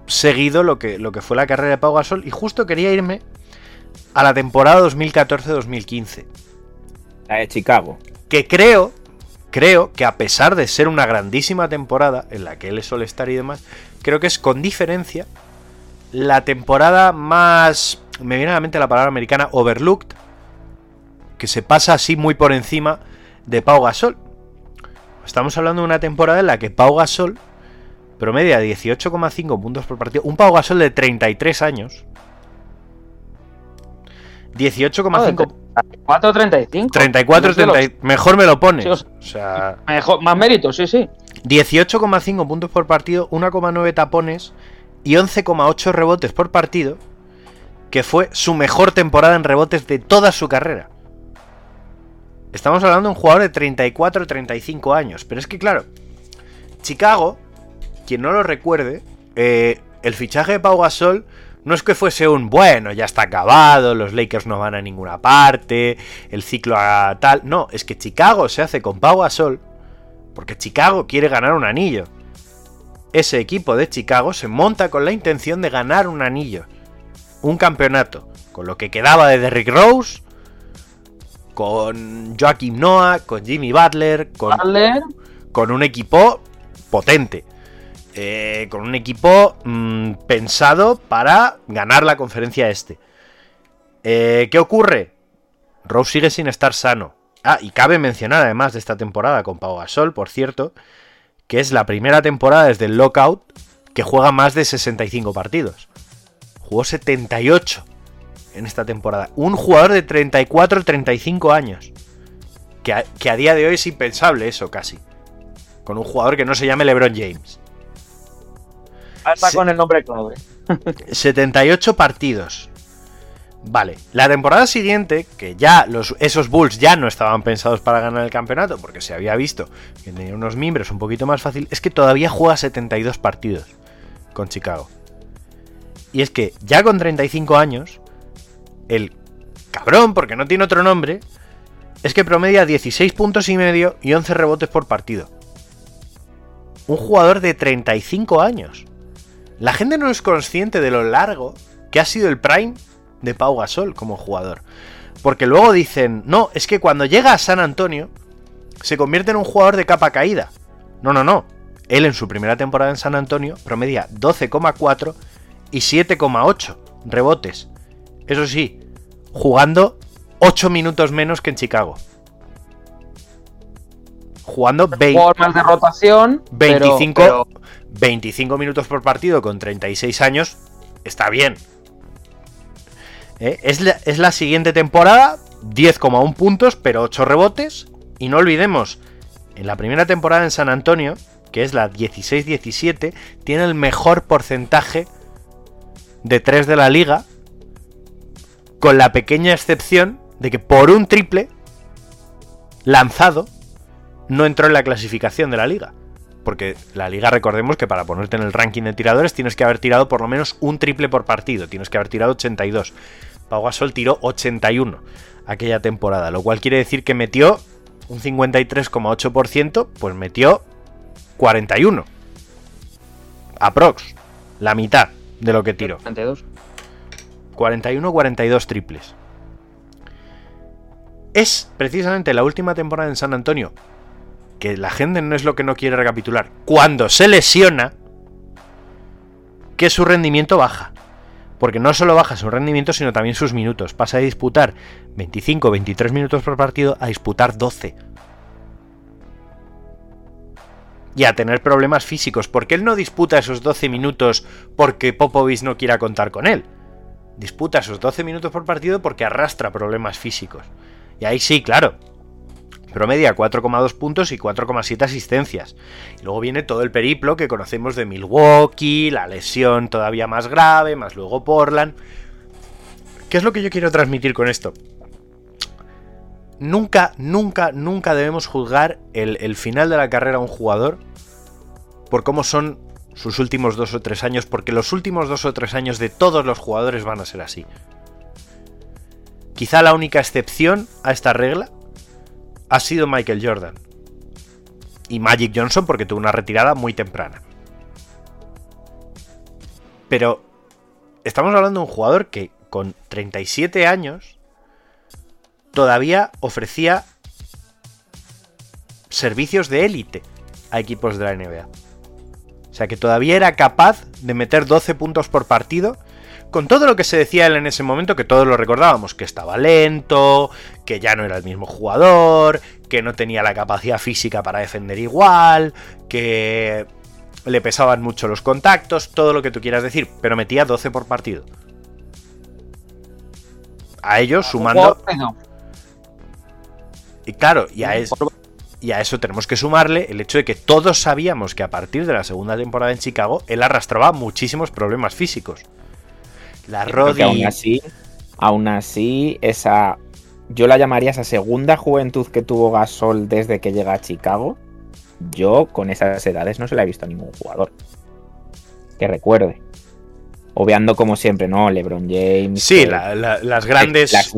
seguido lo que, lo que fue la carrera de Pau Gasol y justo quería irme a la temporada 2014-2015 La de Chicago. que creo, creo que a pesar de ser una grandísima temporada en la que él es All-Star y demás, creo que es con diferencia la temporada más, me viene a la mente la palabra americana, overlooked, que se pasa así muy por encima de Pau Gasol. Estamos hablando de una temporada en la que Pau Gasol promedia 18,5 puntos por partido. Un Pau Gasol de 33 años. 18,5 4 35. 34, Es de los- 30, mejor me lo pones. Sí, o sea- O sea, Mejor, más mérito, sí, sí. 18,5 puntos por partido, 1,9 tapones y 11,8 rebotes por partido, que fue su mejor temporada en rebotes de toda su carrera. Estamos hablando de un jugador de 34 35 años, pero es que claro, Chicago, quien no lo recuerde, eh, el fichaje de Pau Gasol no es que fuese un bueno, ya está acabado, los Lakers no van a ninguna parte, el ciclo a tal. No, es que Chicago se hace con Pau Gasol porque Chicago quiere ganar un anillo. Ese equipo de Chicago se monta con la intención de ganar un anillo, un campeonato, con lo que quedaba de Derrick Rose, con Joaquim Noah, con Jimmy Butler, con Butler, con un equipo potente. Eh, con un equipo mm, pensado para ganar la conferencia este. Eh, ¿Qué ocurre? Rose sigue sin estar sano. Ah, y cabe mencionar además de esta temporada con Pau Gasol, por cierto, que es la primera temporada desde el lockout que juega más de 65 partidos. Jugó 78 en esta temporada. Un jugador de 34-35 años. Que a, que a día de hoy es impensable eso casi. Con un jugador que no se llame LeBron James. Sí. con el nombre clave. 78 partidos. Vale, la temporada siguiente, que ya los, esos Bulls ya no estaban pensados para ganar el campeonato, porque se había visto que tenía unos miembros un poquito más fácil, es que todavía juega 72 partidos con Chicago. Y es que ya con 35 años, el cabrón, porque no tiene otro nombre, es que promedia 16 puntos y medio y 11 rebotes por partido. Un jugador de 35 años. La gente no es consciente de lo largo que ha sido el prime de Pau Gasol como jugador. Porque luego dicen, no, es que cuando llega a San Antonio se convierte en un jugador de capa caída. No, no, no. Él en su primera temporada en San Antonio promedia 12,4 y 7,8 rebotes. Eso sí, jugando 8 minutos menos que en Chicago. Jugando 20, Jugador más de rotación. pero- 25, pero 25 minutos por partido con 36 años está bien. ¿Eh? Es, la, es la siguiente temporada, 10,1 puntos, pero 8 rebotes. Y no olvidemos, en la primera temporada en San Antonio, que es la 16-17, tiene el mejor porcentaje de tres de la liga, con la pequeña excepción de que por un triple lanzado no entró en la clasificación de la liga. Porque la liga, recordemos que para ponerte en el ranking de tiradores tienes que haber tirado por lo menos un triple por partido, tienes que haber tirado 82. Pau Gasol tiró 81 aquella temporada, lo cual quiere decir que metió un 53,8%, pues metió 41. Aprox, la mitad de lo que tiró. 32. 41-42 triples. Es precisamente la última temporada en San Antonio, que la gente no es lo que no quiere recapitular, cuando se lesiona, que su rendimiento baja. Porque no solo baja su rendimiento, sino también sus minutos. Pasa de disputar 25-23 minutos por partido a disputar 12. Y a tener problemas físicos, porque él no disputa esos 12 minutos porque Popovich no quiera contar con él. Disputa esos 12 minutos por partido porque arrastra problemas físicos. Y ahí sí, claro. Promedia 4,2 puntos y 4,7 asistencias. Y luego viene todo el periplo que conocemos de Milwaukee, la lesión todavía más grave, más luego Portland. ¿Qué es lo que yo quiero transmitir con esto? Nunca, nunca, nunca debemos juzgar el, final de la carrera a un jugador por cómo son sus últimos dos o tres años, porque los últimos dos o tres años de todos los jugadores van a ser así. Quizá la única excepción a esta regla ha sido Michael Jordan. Y Magic Johnson porque tuvo una retirada muy temprana. Pero estamos hablando de un jugador que con 37 años todavía ofrecía servicios de élite a equipos de la NBA. O sea que todavía era capaz de meter 12 puntos por partido con todo lo que se decía él en ese momento, que todos lo recordábamos, que estaba lento, que ya no era el mismo jugador, que no tenía la capacidad física para defender igual, que le pesaban mucho los contactos, todo lo que tú quieras decir, pero metía 12 por partido. A ellos sumando... No. Y claro, y a, es- y a eso tenemos que sumarle el hecho de que todos sabíamos que a partir de la segunda temporada en Chicago, él arrastraba muchísimos problemas físicos. La Porque aún rodilla... así, aún así, esa. Yo la llamaría esa segunda juventud que tuvo Gasol desde que llega a Chicago. Yo con esas edades no se la he visto a ningún jugador. Que recuerde. Obviando como siempre, ¿no? LeBron James. Sí, eh, la- la- las grandes... las-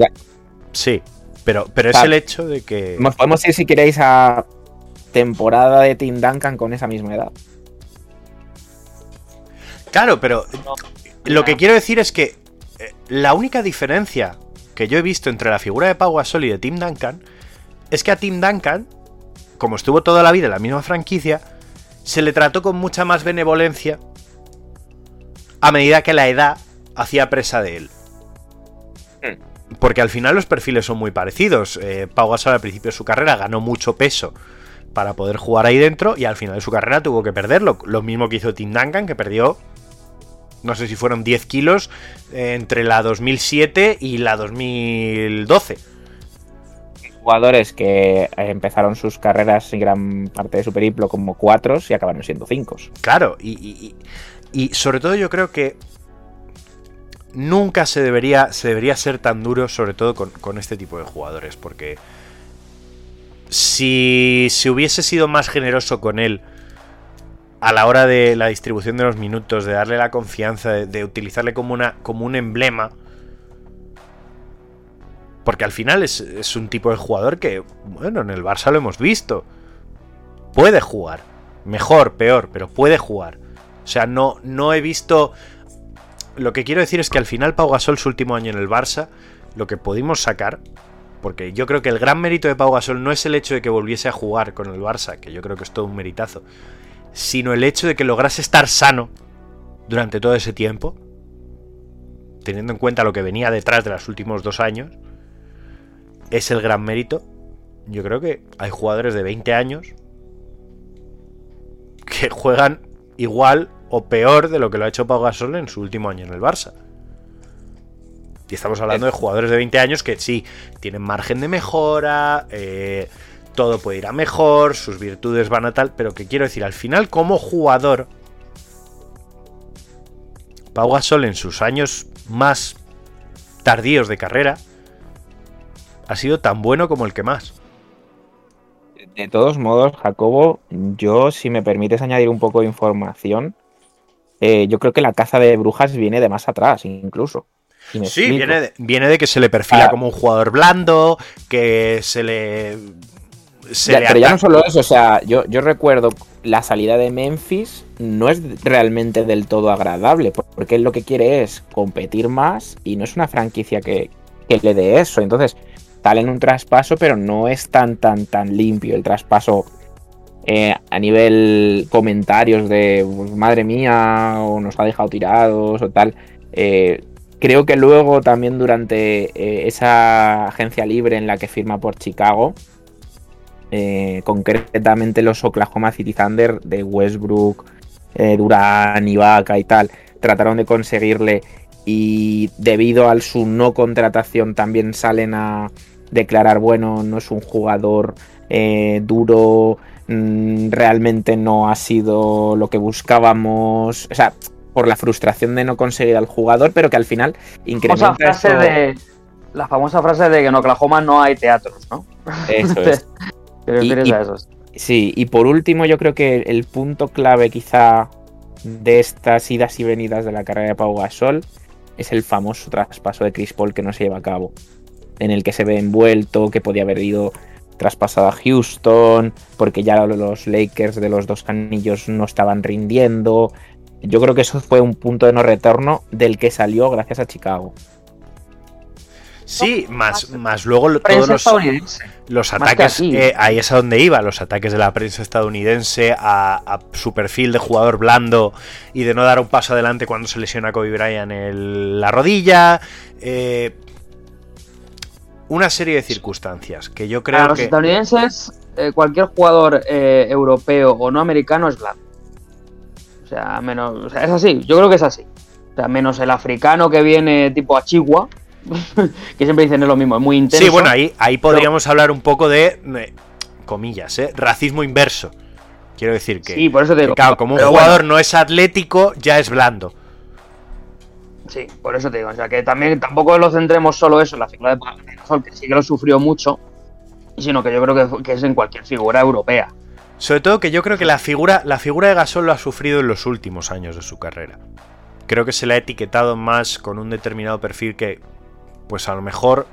Sí, pero, pero es el hecho de que... Nos podemos ir si queréis a temporada de Tim Duncan con esa misma edad. Claro, pero lo que quiero decir es que eh, la única diferencia que yo he visto entre la figura de Pau Gasol y de Tim Duncan es que a Tim Duncan, como estuvo toda la vida en la misma franquicia, se le trató con mucha más benevolencia a medida que la edad hacía presa de él. Porque al final los perfiles son muy parecidos. Eh, Pau Gasol al principio de su carrera ganó mucho peso para poder jugar ahí dentro y al final de su carrera tuvo que perderlo. Lo mismo que hizo Tim Duncan, que perdió, no sé si fueron 10 kilos eh, entre la 2007 y la 2012. Jugadores que eh, empezaron sus carreras en gran parte de su periplo como cuatros y acabaron siendo cinco. Claro, y, y- y- y sobre todo yo creo que nunca se debería, se debería ser tan duro, sobre todo con, con este tipo de jugadores, porque si se hubiese sido más generoso con él a la hora de la distribución de los minutos, de darle la confianza, de, utilizarle como, una, como un emblema, porque al final es, es un tipo de jugador que, bueno, en el Barça lo hemos visto, puede jugar, mejor, peor, pero puede jugar. O sea, no, no he visto. Lo que quiero decir es que al final Pau Gasol su último año en el Barça, lo que pudimos sacar, porque yo creo que el gran mérito de Pau Gasol no es el hecho de que volviese a jugar con el Barça, que yo creo que es todo un meritazo, sino el hecho de que lograse estar sano durante todo ese tiempo, teniendo en cuenta lo que venía detrás de los últimos dos años, es el gran mérito. Yo creo que hay jugadores de 20 años que juegan igual o peor de lo que lo ha hecho Pau Gasol en su último año en el Barça. Y estamos hablando de jugadores de 20 años que sí, tienen margen de mejora, eh, todo puede ir a mejor, sus virtudes van a tal, pero que quiero decir, al final como jugador, Pau Gasol en sus años más tardíos de carrera ha sido tan bueno como el que más. De todos modos, Jacobo, yo, si me permites añadir un poco de información, eh, yo creo que la caza de brujas viene de más atrás, incluso. Sí, explico. viene de, viene de que se le perfila Ah. como un jugador blando, que se le. Se Ya, le pero ya no solo eso, o sea, yo, yo recuerdo la salida de Memphis no es realmente del todo agradable, porque él lo que quiere es competir más y no es una franquicia que, que le dé eso. Entonces, sale en un traspaso, pero no es tan, tan, tan limpio el traspaso eh, a nivel comentarios de pues, madre mía, o nos ha dejado tirados, o tal. Eh, creo que luego también durante eh, esa agencia libre en la que firma por Chicago, eh, concretamente los Oklahoma City Thunder de Westbrook, eh, Durán, Ibaka y tal, trataron de conseguirle y debido a su no contratación también salen a declarar, bueno, no es un jugador eh, duro, mm, realmente no ha sido lo que buscábamos, o sea, por la frustración de no conseguir al jugador, pero que al final incrementa frase esto- de la famosa frase de que en Oklahoma no hay teatros, ¿no? Eso es. Te refieres Y- y- a eso. Sí, y por último, yo creo que el punto clave quizá de estas idas y venidas de la carrera de Pau Gasol es el famoso traspaso de Chris Paul que no se lleva a cabo, en el que se ve envuelto, que podía haber ido traspasado a Houston, porque ya los Lakers de los dos anillos no estaban rindiendo. Yo creo que eso fue un punto de no retorno del que salió gracias a Chicago. Sí, más, más luego todos los, los ataques, eh, ahí es a donde iba, los ataques de la prensa estadounidense a, a su perfil de jugador blando y de no dar un paso adelante cuando se lesiona a Kobe Bryant el- la rodilla. eh, una serie de circunstancias que yo creo los que... estadounidenses, eh, cualquier jugador eh, europeo o no americano es blanco. O sea, menos, o sea, es así, yo creo que es así. O sea, menos el africano que viene tipo a Chihuahua, que siempre dicen es lo mismo, es muy intenso. Sí, bueno, ahí, ahí podríamos hablar un poco de, eh, comillas, eh, racismo inverso. Quiero decir que, Sí, por eso te que, digo. claro, como un jugador bueno, no es atlético, ya es blando. Sí, por eso te digo. O sea, que también tampoco lo centremos solo eso en la figura de Pau Gasol, que sí que lo sufrió mucho, sino que yo creo que, que es en cualquier figura europea. Sobre todo que yo creo que la figura, la figura de Gasol lo ha sufrido en los últimos años de su carrera. Creo que se le ha etiquetado más con un determinado perfil que, pues a lo mejor,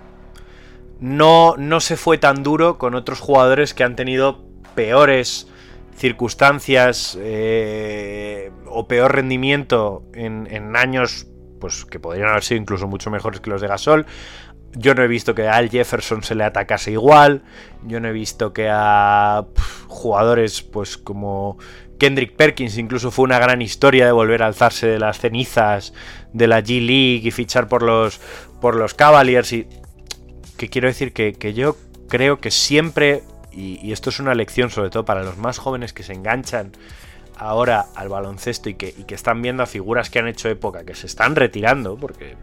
no, no se fue tan duro con otros jugadores que han tenido peores circunstancias eh, o peor rendimiento en, en años pues que podrían haber sido incluso mucho mejores que los de Gasol. Yo no he visto que a Al Jefferson se le atacase igual. Yo no he visto que a jugadores pues como Kendrick Perkins incluso fue una gran historia de volver a alzarse de las cenizas de la G League y fichar por los por los Cavaliers y que quiero decir que, yo creo que siempre y, esto es una lección sobre todo para los más jóvenes que se enganchan ahora al baloncesto y que, y que están viendo a figuras que han hecho época que se están retirando porque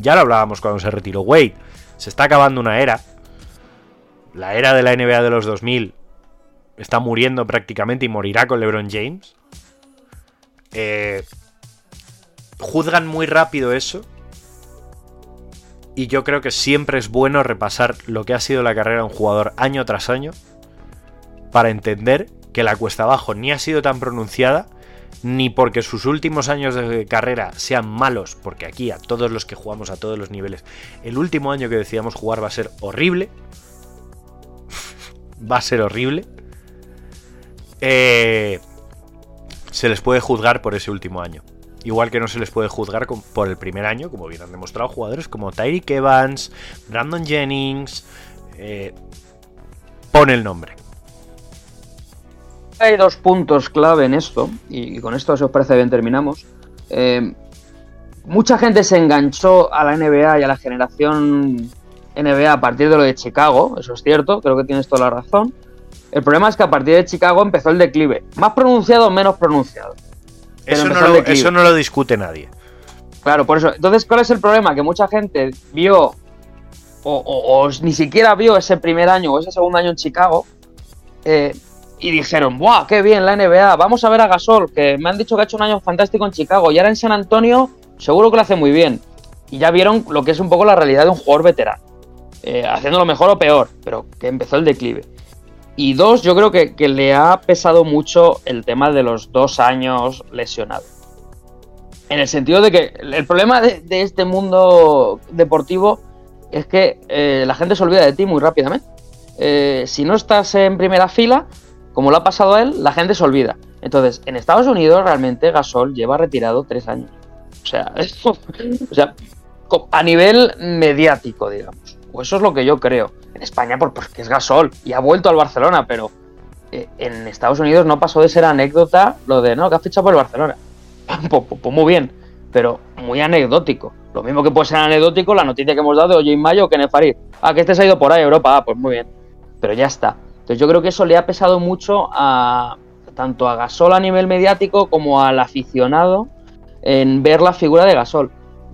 ya lo hablábamos cuando se retiró Wade. Se está acabando una era. La era de la NBA de los 2000 está muriendo prácticamente y morirá con LeBron James. Eh, juzgan muy rápido eso. Y yo creo que siempre es bueno repasar lo que ha sido la carrera de un jugador año tras año. Para entender que la cuesta abajo ni ha sido tan pronunciada ni porque sus últimos años de carrera sean malos, porque aquí a todos los que jugamos a todos los niveles, el último año que decíamos jugar va a ser horrible. va a ser horrible. Eh, se les puede juzgar por ese último año. Igual que no se les puede juzgar por el primer año, como bien han demostrado jugadores como Tyreek Evans, Brandon Jennings. eh, pone el nombre. Hay dos puntos clave en esto, y con esto, si os parece bien, terminamos. Eh, mucha gente se enganchó a la NBA y a la generación NBA a partir de lo de Chicago, eso es cierto, creo que tienes toda la razón. El problema es que a partir de Chicago empezó el declive, más pronunciado o menos pronunciado. Eso no, lo, eso no lo discute nadie. Claro, por eso. Entonces, ¿cuál es el problema? Que mucha gente vio, o, o- o ni siquiera vio ese primer año o ese segundo año en Chicago, eh, y dijeron, ¡buah, qué bien la NBA! Vamos a ver a Gasol, que me han dicho que ha hecho un año fantástico en Chicago, y ahora en San Antonio seguro que lo hace muy bien. Y ya vieron lo que es un poco la realidad de un jugador veterano. Eh, haciéndolo mejor o peor, pero que empezó el declive. Y dos, yo creo que, que le ha pesado mucho el tema de los dos años lesionado. En el sentido de que el problema de, este mundo deportivo es que eh, la gente se olvida de ti muy rápidamente. Eh, si no estás en primera fila, como lo ha pasado a él, la gente se olvida. Entonces, en Estados Unidos realmente Gasol lleva retirado tres años. O sea, o sea, a nivel mediático, digamos. O eso es lo que yo creo. En España, por- porque es Gasol y ha vuelto al Barcelona, pero eh, en Estados Unidos no pasó de ser anécdota lo de, no, que ha fichado por el Barcelona. Pues, pues- pues muy bien, pero muy anecdótico. Lo mismo que puede ser anecdótico la noticia que hemos dado de Oye Mayo que Nefarid. Ah, que este se ha ido por ahí Europa. Ah, pues muy bien. Pero ya está. Entonces yo creo que eso le ha pesado mucho a tanto a Gasol a nivel mediático como al aficionado en ver la figura de Gasol.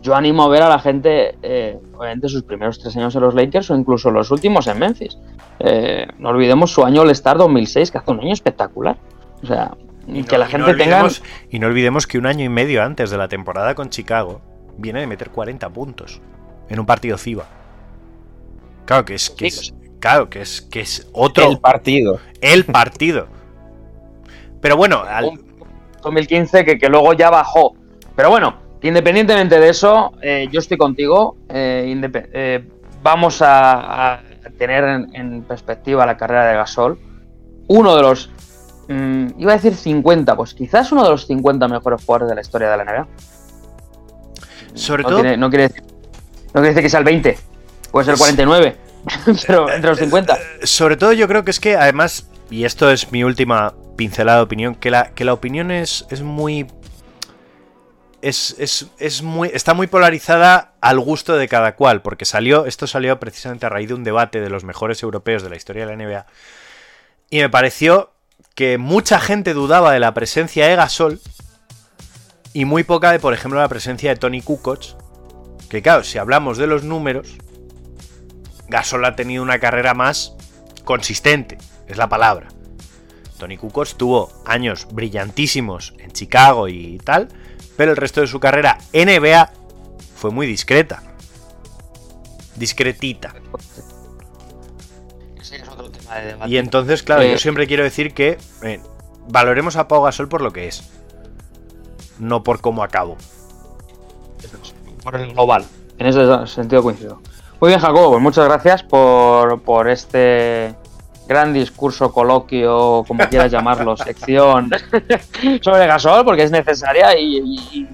Yo animo a ver a la gente, eh, obviamente, sus primeros tres años en los Lakers o incluso los últimos en Memphis. Eh, no olvidemos su año All-Star 2006, que hace un año espectacular. O sea, Y que la y gente no tenga... Y no olvidemos que un año y medio antes de la temporada con Chicago viene de meter 40 puntos en un partido FIBA. Claro que es que Sí, es, claro que es que es otro El partido. el partido. Pero bueno, al- un 2015 que, que luego ya bajó. Pero bueno, independientemente de eso, eh, yo estoy contigo. eh, eh, vamos a, a tener en, en perspectiva la carrera de Gasol. Uno de los, mm, iba a decir 50, pues quizás uno de los 50 mejores jugadores de la historia de la NBA. sobre No, todo tiene- no quiere decir, no quiere decir que sea el 20, puede ser el 49, pero entre los 50. sobre todo yo creo que es que además, y esto es mi última pincelada de opinión, que la, que la opinión es, es muy. Es, es, es muy. está muy polarizada al gusto de cada cual. Porque salió. Esto salió precisamente a raíz de un debate de los mejores europeos de la historia de la NBA. Y me pareció que mucha gente dudaba de la presencia de Gasol. Y muy poca de, por ejemplo, la presencia de Tony Kukoc. Que claro, si hablamos de los números. Gasol ha tenido una carrera más consistente, es la palabra. Tony Kukoc tuvo años brillantísimos en Chicago y tal, pero el resto de su carrera NBA fue muy discreta. Discretita. Ese es otro tema de debate. Y entonces, claro, Eh, yo siempre quiero decir que eh, valoremos a Pau Gasol por lo que es, no por cómo acabó. por el global. En ese sentido coincido. Muy bien, Jacobo, pues muchas gracias por, por este gran discurso, coloquio, como quieras llamarlo, sección sobre Gasol, porque es necesaria y, y- y,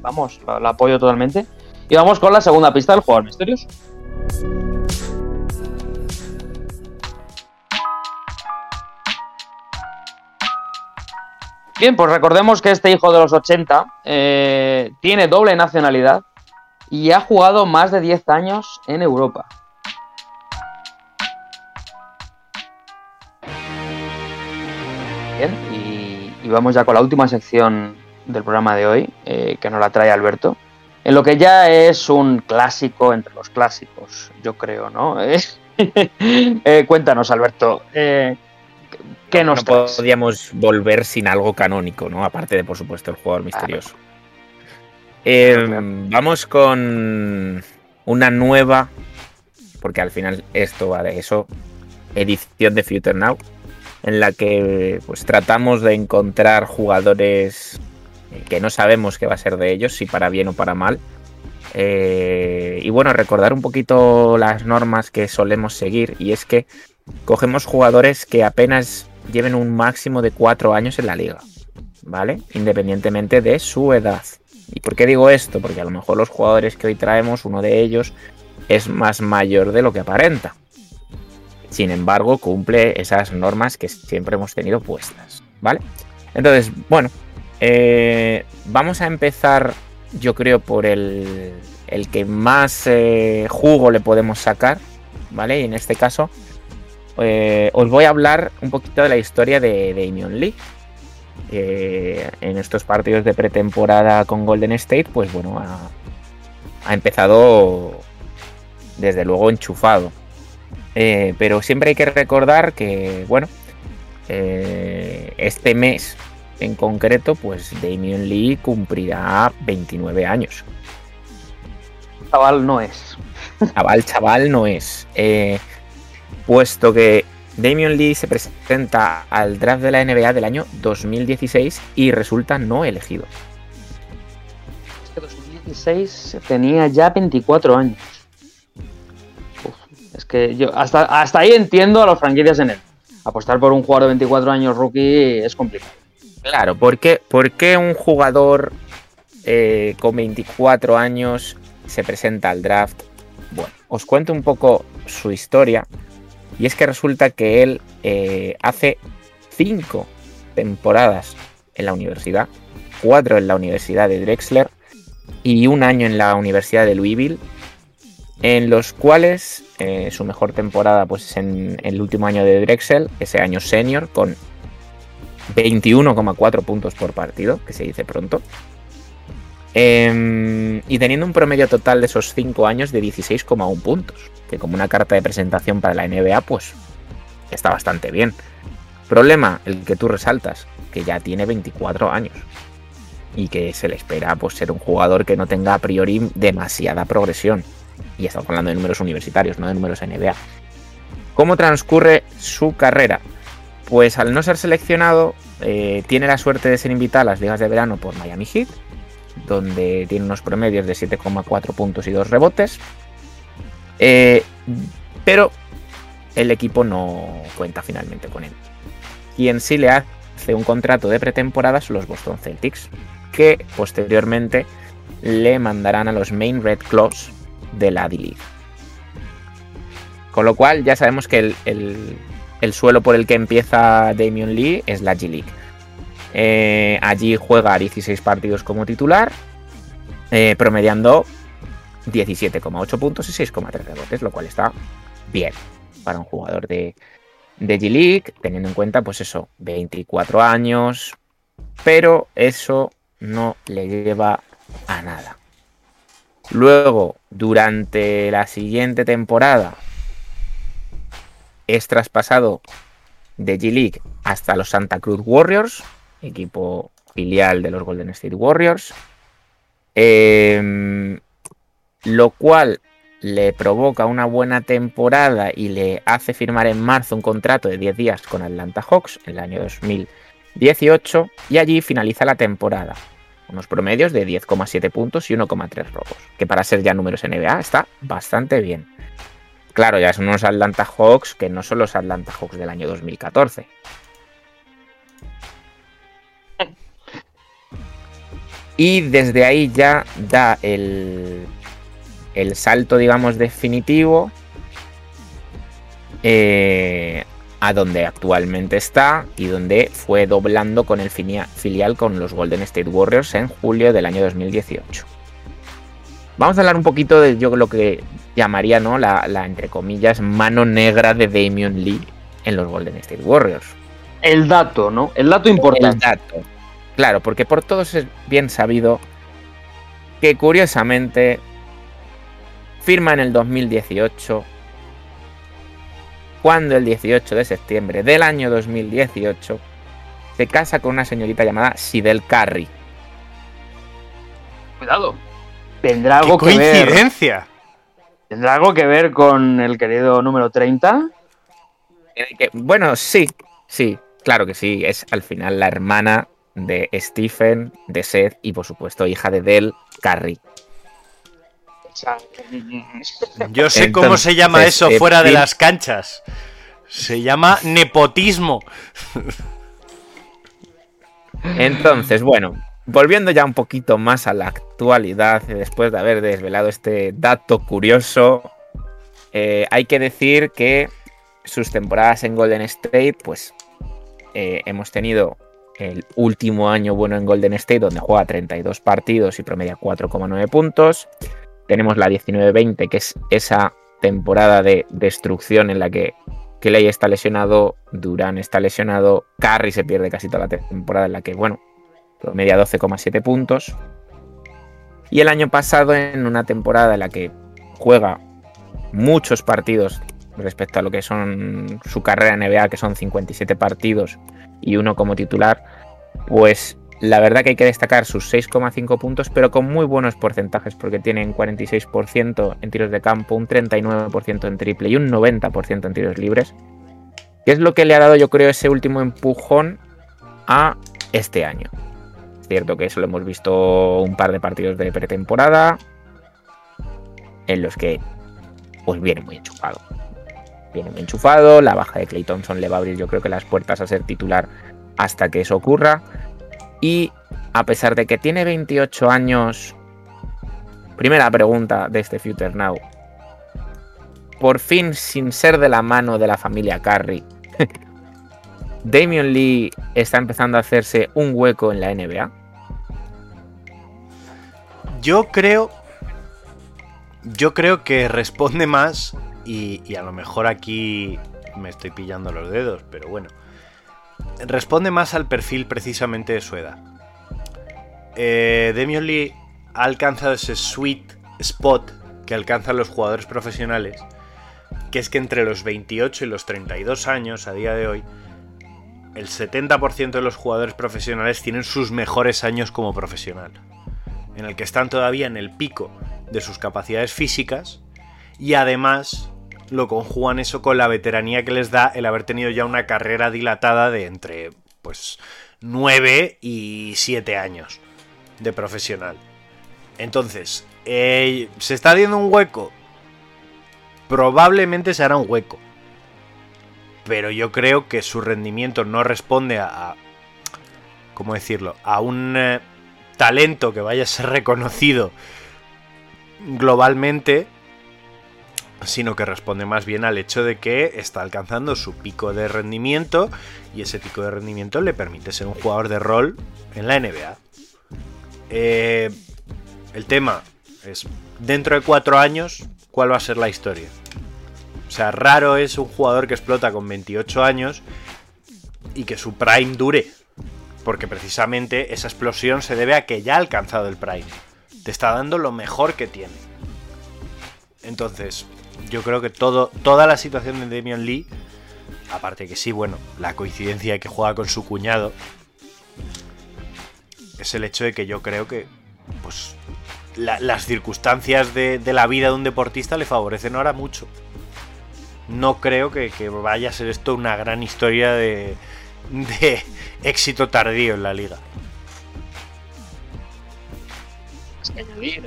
vamos, la, la apoyo totalmente. Y vamos con la segunda pista del jugador misterioso. Bien, pues recordemos que este hijo de los 80 eh, tiene doble nacionalidad y ha jugado más de 10 años en Europa. Bien, y, y vamos ya con la última sección del programa de hoy, eh, que nos la trae Alberto. En lo que ya es un clásico entre los clásicos, yo creo, ¿no? Eh, cuéntanos, Alberto, eh, ¿qué nos no traes? podíamos volver sin algo canónico, ¿no? Aparte de, por supuesto, el jugador misterioso. Eh, vamos con una nueva, porque al final esto va de eso, edición de Future Now, en la que pues tratamos de encontrar jugadores eh, que no sabemos qué va a ser de ellos, si para bien o para mal. Eh, y bueno, recordar un poquito las normas que solemos seguir, y es que cogemos jugadores que apenas lleven un máximo de cuatro años en la liga, ¿vale? Independientemente de su edad. ¿Y por qué digo esto? Porque a lo mejor los jugadores que hoy traemos, uno de ellos es más mayor de lo que aparenta. Sin embargo, cumple esas normas que siempre hemos tenido puestas, ¿vale? Entonces, bueno, eh, vamos a empezar, yo creo, por el, el que más eh, jugo le podemos sacar, ¿vale? Y en este caso, eh, os voy a hablar un poquito de la historia de Damian Lee. En estos partidos de pretemporada con Golden State, pues bueno, ha, ha empezado desde luego enchufado. Eh, pero siempre hay que recordar que, bueno, eh, este mes en concreto, pues Damian Lee cumplirá 29 años. Chaval no es. Chaval, chaval no es. Eh, puesto que Damian Lee se presenta al draft de la NBA del año 2016 y resulta no elegido. Es que 2016 tenía ya 24 años. Es que yo hasta, hasta ahí entiendo a las franquicias en él. Apostar por un jugador de 24 años rookie es complicado. Claro, ¿por qué, un jugador eh, con 24 años se presenta al draft? Bueno, os cuento un poco su historia. Y es que resulta que él eh, hace cinco temporadas en la universidad, cuatro en la Universidad de Drexler y un año en la Universidad de Louisville, en los cuales eh, su mejor temporada pues, es en el último año de Drexel, ese año senior, con 21,4 puntos por partido, que se dice pronto. Em, y teniendo un promedio total de esos 5 años de 16,1 puntos, que como una carta de presentación para la NBA, pues está bastante bien. Problema, el que tú resaltas, que ya tiene 24 años y que se le espera pues, ser un jugador que no tenga a priori demasiada progresión. Y estamos hablando de números universitarios, no de números NBA. ¿Cómo transcurre su carrera? Pues al no ser seleccionado, eh, tiene la suerte de ser invitado a las ligas de verano por Miami Heat, donde tiene unos promedios de 7,4 puntos y 2 rebotes. Eh, pero el equipo no cuenta finalmente con él. Quien sí le hace un contrato de pretemporada son los Boston Celtics, que posteriormente le mandarán a los Main Red Claws de la D-League. Con lo cual ya sabemos que el, el- el suelo por el que empieza Damian Lee es la G-League. Eh, allí juega 16 partidos como titular, eh, promediando 17,8 puntos y 6,3 rebotes, lo cual está bien para un jugador de, de G-League, teniendo en cuenta, pues eso, 24 años, pero eso no le lleva a nada. Luego, durante la siguiente temporada, es traspasado de G-League hasta los Santa Cruz Warriors, equipo filial de los Golden State Warriors. Em, lo cual le provoca una buena temporada y le hace firmar en marzo un contrato de 10 días con Atlanta Hawks en el año 2018 y allí finaliza la temporada. Unos promedios de 10,7 puntos y 1,3 robos, que para ser ya números NBA está bastante bien. Claro, ya son unos Atlanta Hawks que no son los Atlanta Hawks del año 2014. Y desde ahí ya da el, el salto, digamos, definitivo eh, a donde actualmente está y donde fue doblando con el filial con los Golden State Warriors en julio del año 2018. Vamos a hablar un poquito de yo lo que llamaría, ¿no? La, la, entre comillas, mano negra de Damian Lee en los Golden State Warriors. El dato, ¿no? El dato importante. El dato. Claro, porque por todos es bien sabido que curiosamente firma en el 2018, cuando el 18 de septiembre del año 2018 se casa con una señorita llamada Sidel Carey. Cuidado. Tendrá ¡Qué algo que ver. coincidencia! ¿Tendrá algo que ver con el querido número 30? En el que- bueno, sí, sí, claro que sí. Es al final la hermana de Stephen, de Seth y por supuesto hija de Del Carey. Yo sé cómo se llama eso eh, fuera de Phil- las canchas. Se llama nepotismo. Entonces, bueno, volviendo ya un poquito más a la actualidad, eh, después de haber desvelado este dato curioso, eh, hay que decir que sus temporadas en Golden State, pues eh, hemos tenido el último año bueno en Golden State, donde juega 32 partidos y promedia 4,9 puntos. Tenemos la 19-20, que es esa temporada de destrucción en la que Clay está lesionado, Durán está lesionado, Curry se pierde casi toda la temporada en la que, bueno, promedia 12,7 puntos. Y el año pasado, en una temporada en la que juega muchos partidos respecto a lo que son su carrera en NBA, que son 57 partidos y uno como titular, Pues la verdad que hay que destacar sus 6,5 puntos, pero con muy buenos porcentajes, porque tienen 46% en tiros de campo, un 39% en triple y un 90% en tiros libres. Que es lo que le ha dado, yo creo, ese último empujón a este año. Cierto que eso lo hemos visto un par de partidos de pretemporada, en los que pues viene muy enchufado. Viene muy enchufado, la baja de Clay Thompson le va a abrir yo creo que las puertas a ser titular hasta que eso ocurra. Y a pesar de que tiene 28 años, primera pregunta de este Future Now. Por fin, sin ser de la mano de la familia Curry, Damian Lee está empezando a hacerse un hueco en la NBA. Yo creo. Yo creo que responde más. Y, y a lo mejor aquí me estoy pillando los dedos, pero bueno. Responde más al perfil precisamente de su edad. Eh, Lee ha alcanzado ese sweet spot que alcanzan los jugadores profesionales, que es que entre los 28 y los 32 años a día de hoy, el 70% de los jugadores profesionales tienen sus mejores años como profesional, en el que están todavía en el pico de sus capacidades físicas y además lo conjugan eso con la veteranía que les da el haber tenido ya una carrera dilatada de entre pues 9 y 7 años de profesional. Entonces, eh, ¿se está haciendo un hueco? Probablemente se hará un hueco. Pero yo creo que su rendimiento no responde a... ¿Cómo decirlo? A un eh, talento que vaya a ser reconocido globalmente, sino que responde más bien al hecho de que está alcanzando su pico de rendimiento y ese pico de rendimiento le permite ser un jugador de rol en la NBA. Eh, el tema es, dentro de cuatro años, ¿cuál va a ser la historia? O sea, raro es un jugador que explota con 28 años y que su prime dure. Porque precisamente esa explosión se debe a que ya ha alcanzado el prime. Te está dando lo mejor que tiene. Entonces, yo creo que todo, toda la situación de Damian Lee, aparte que sí, bueno, la coincidencia de que juega con su cuñado, es el hecho de que yo creo que, pues, la- las circunstancias de, de la vida de un deportista le favorecen ahora mucho. No creo que, que vaya a ser esto una gran historia de, de éxito tardío en la liga. Es que añadir,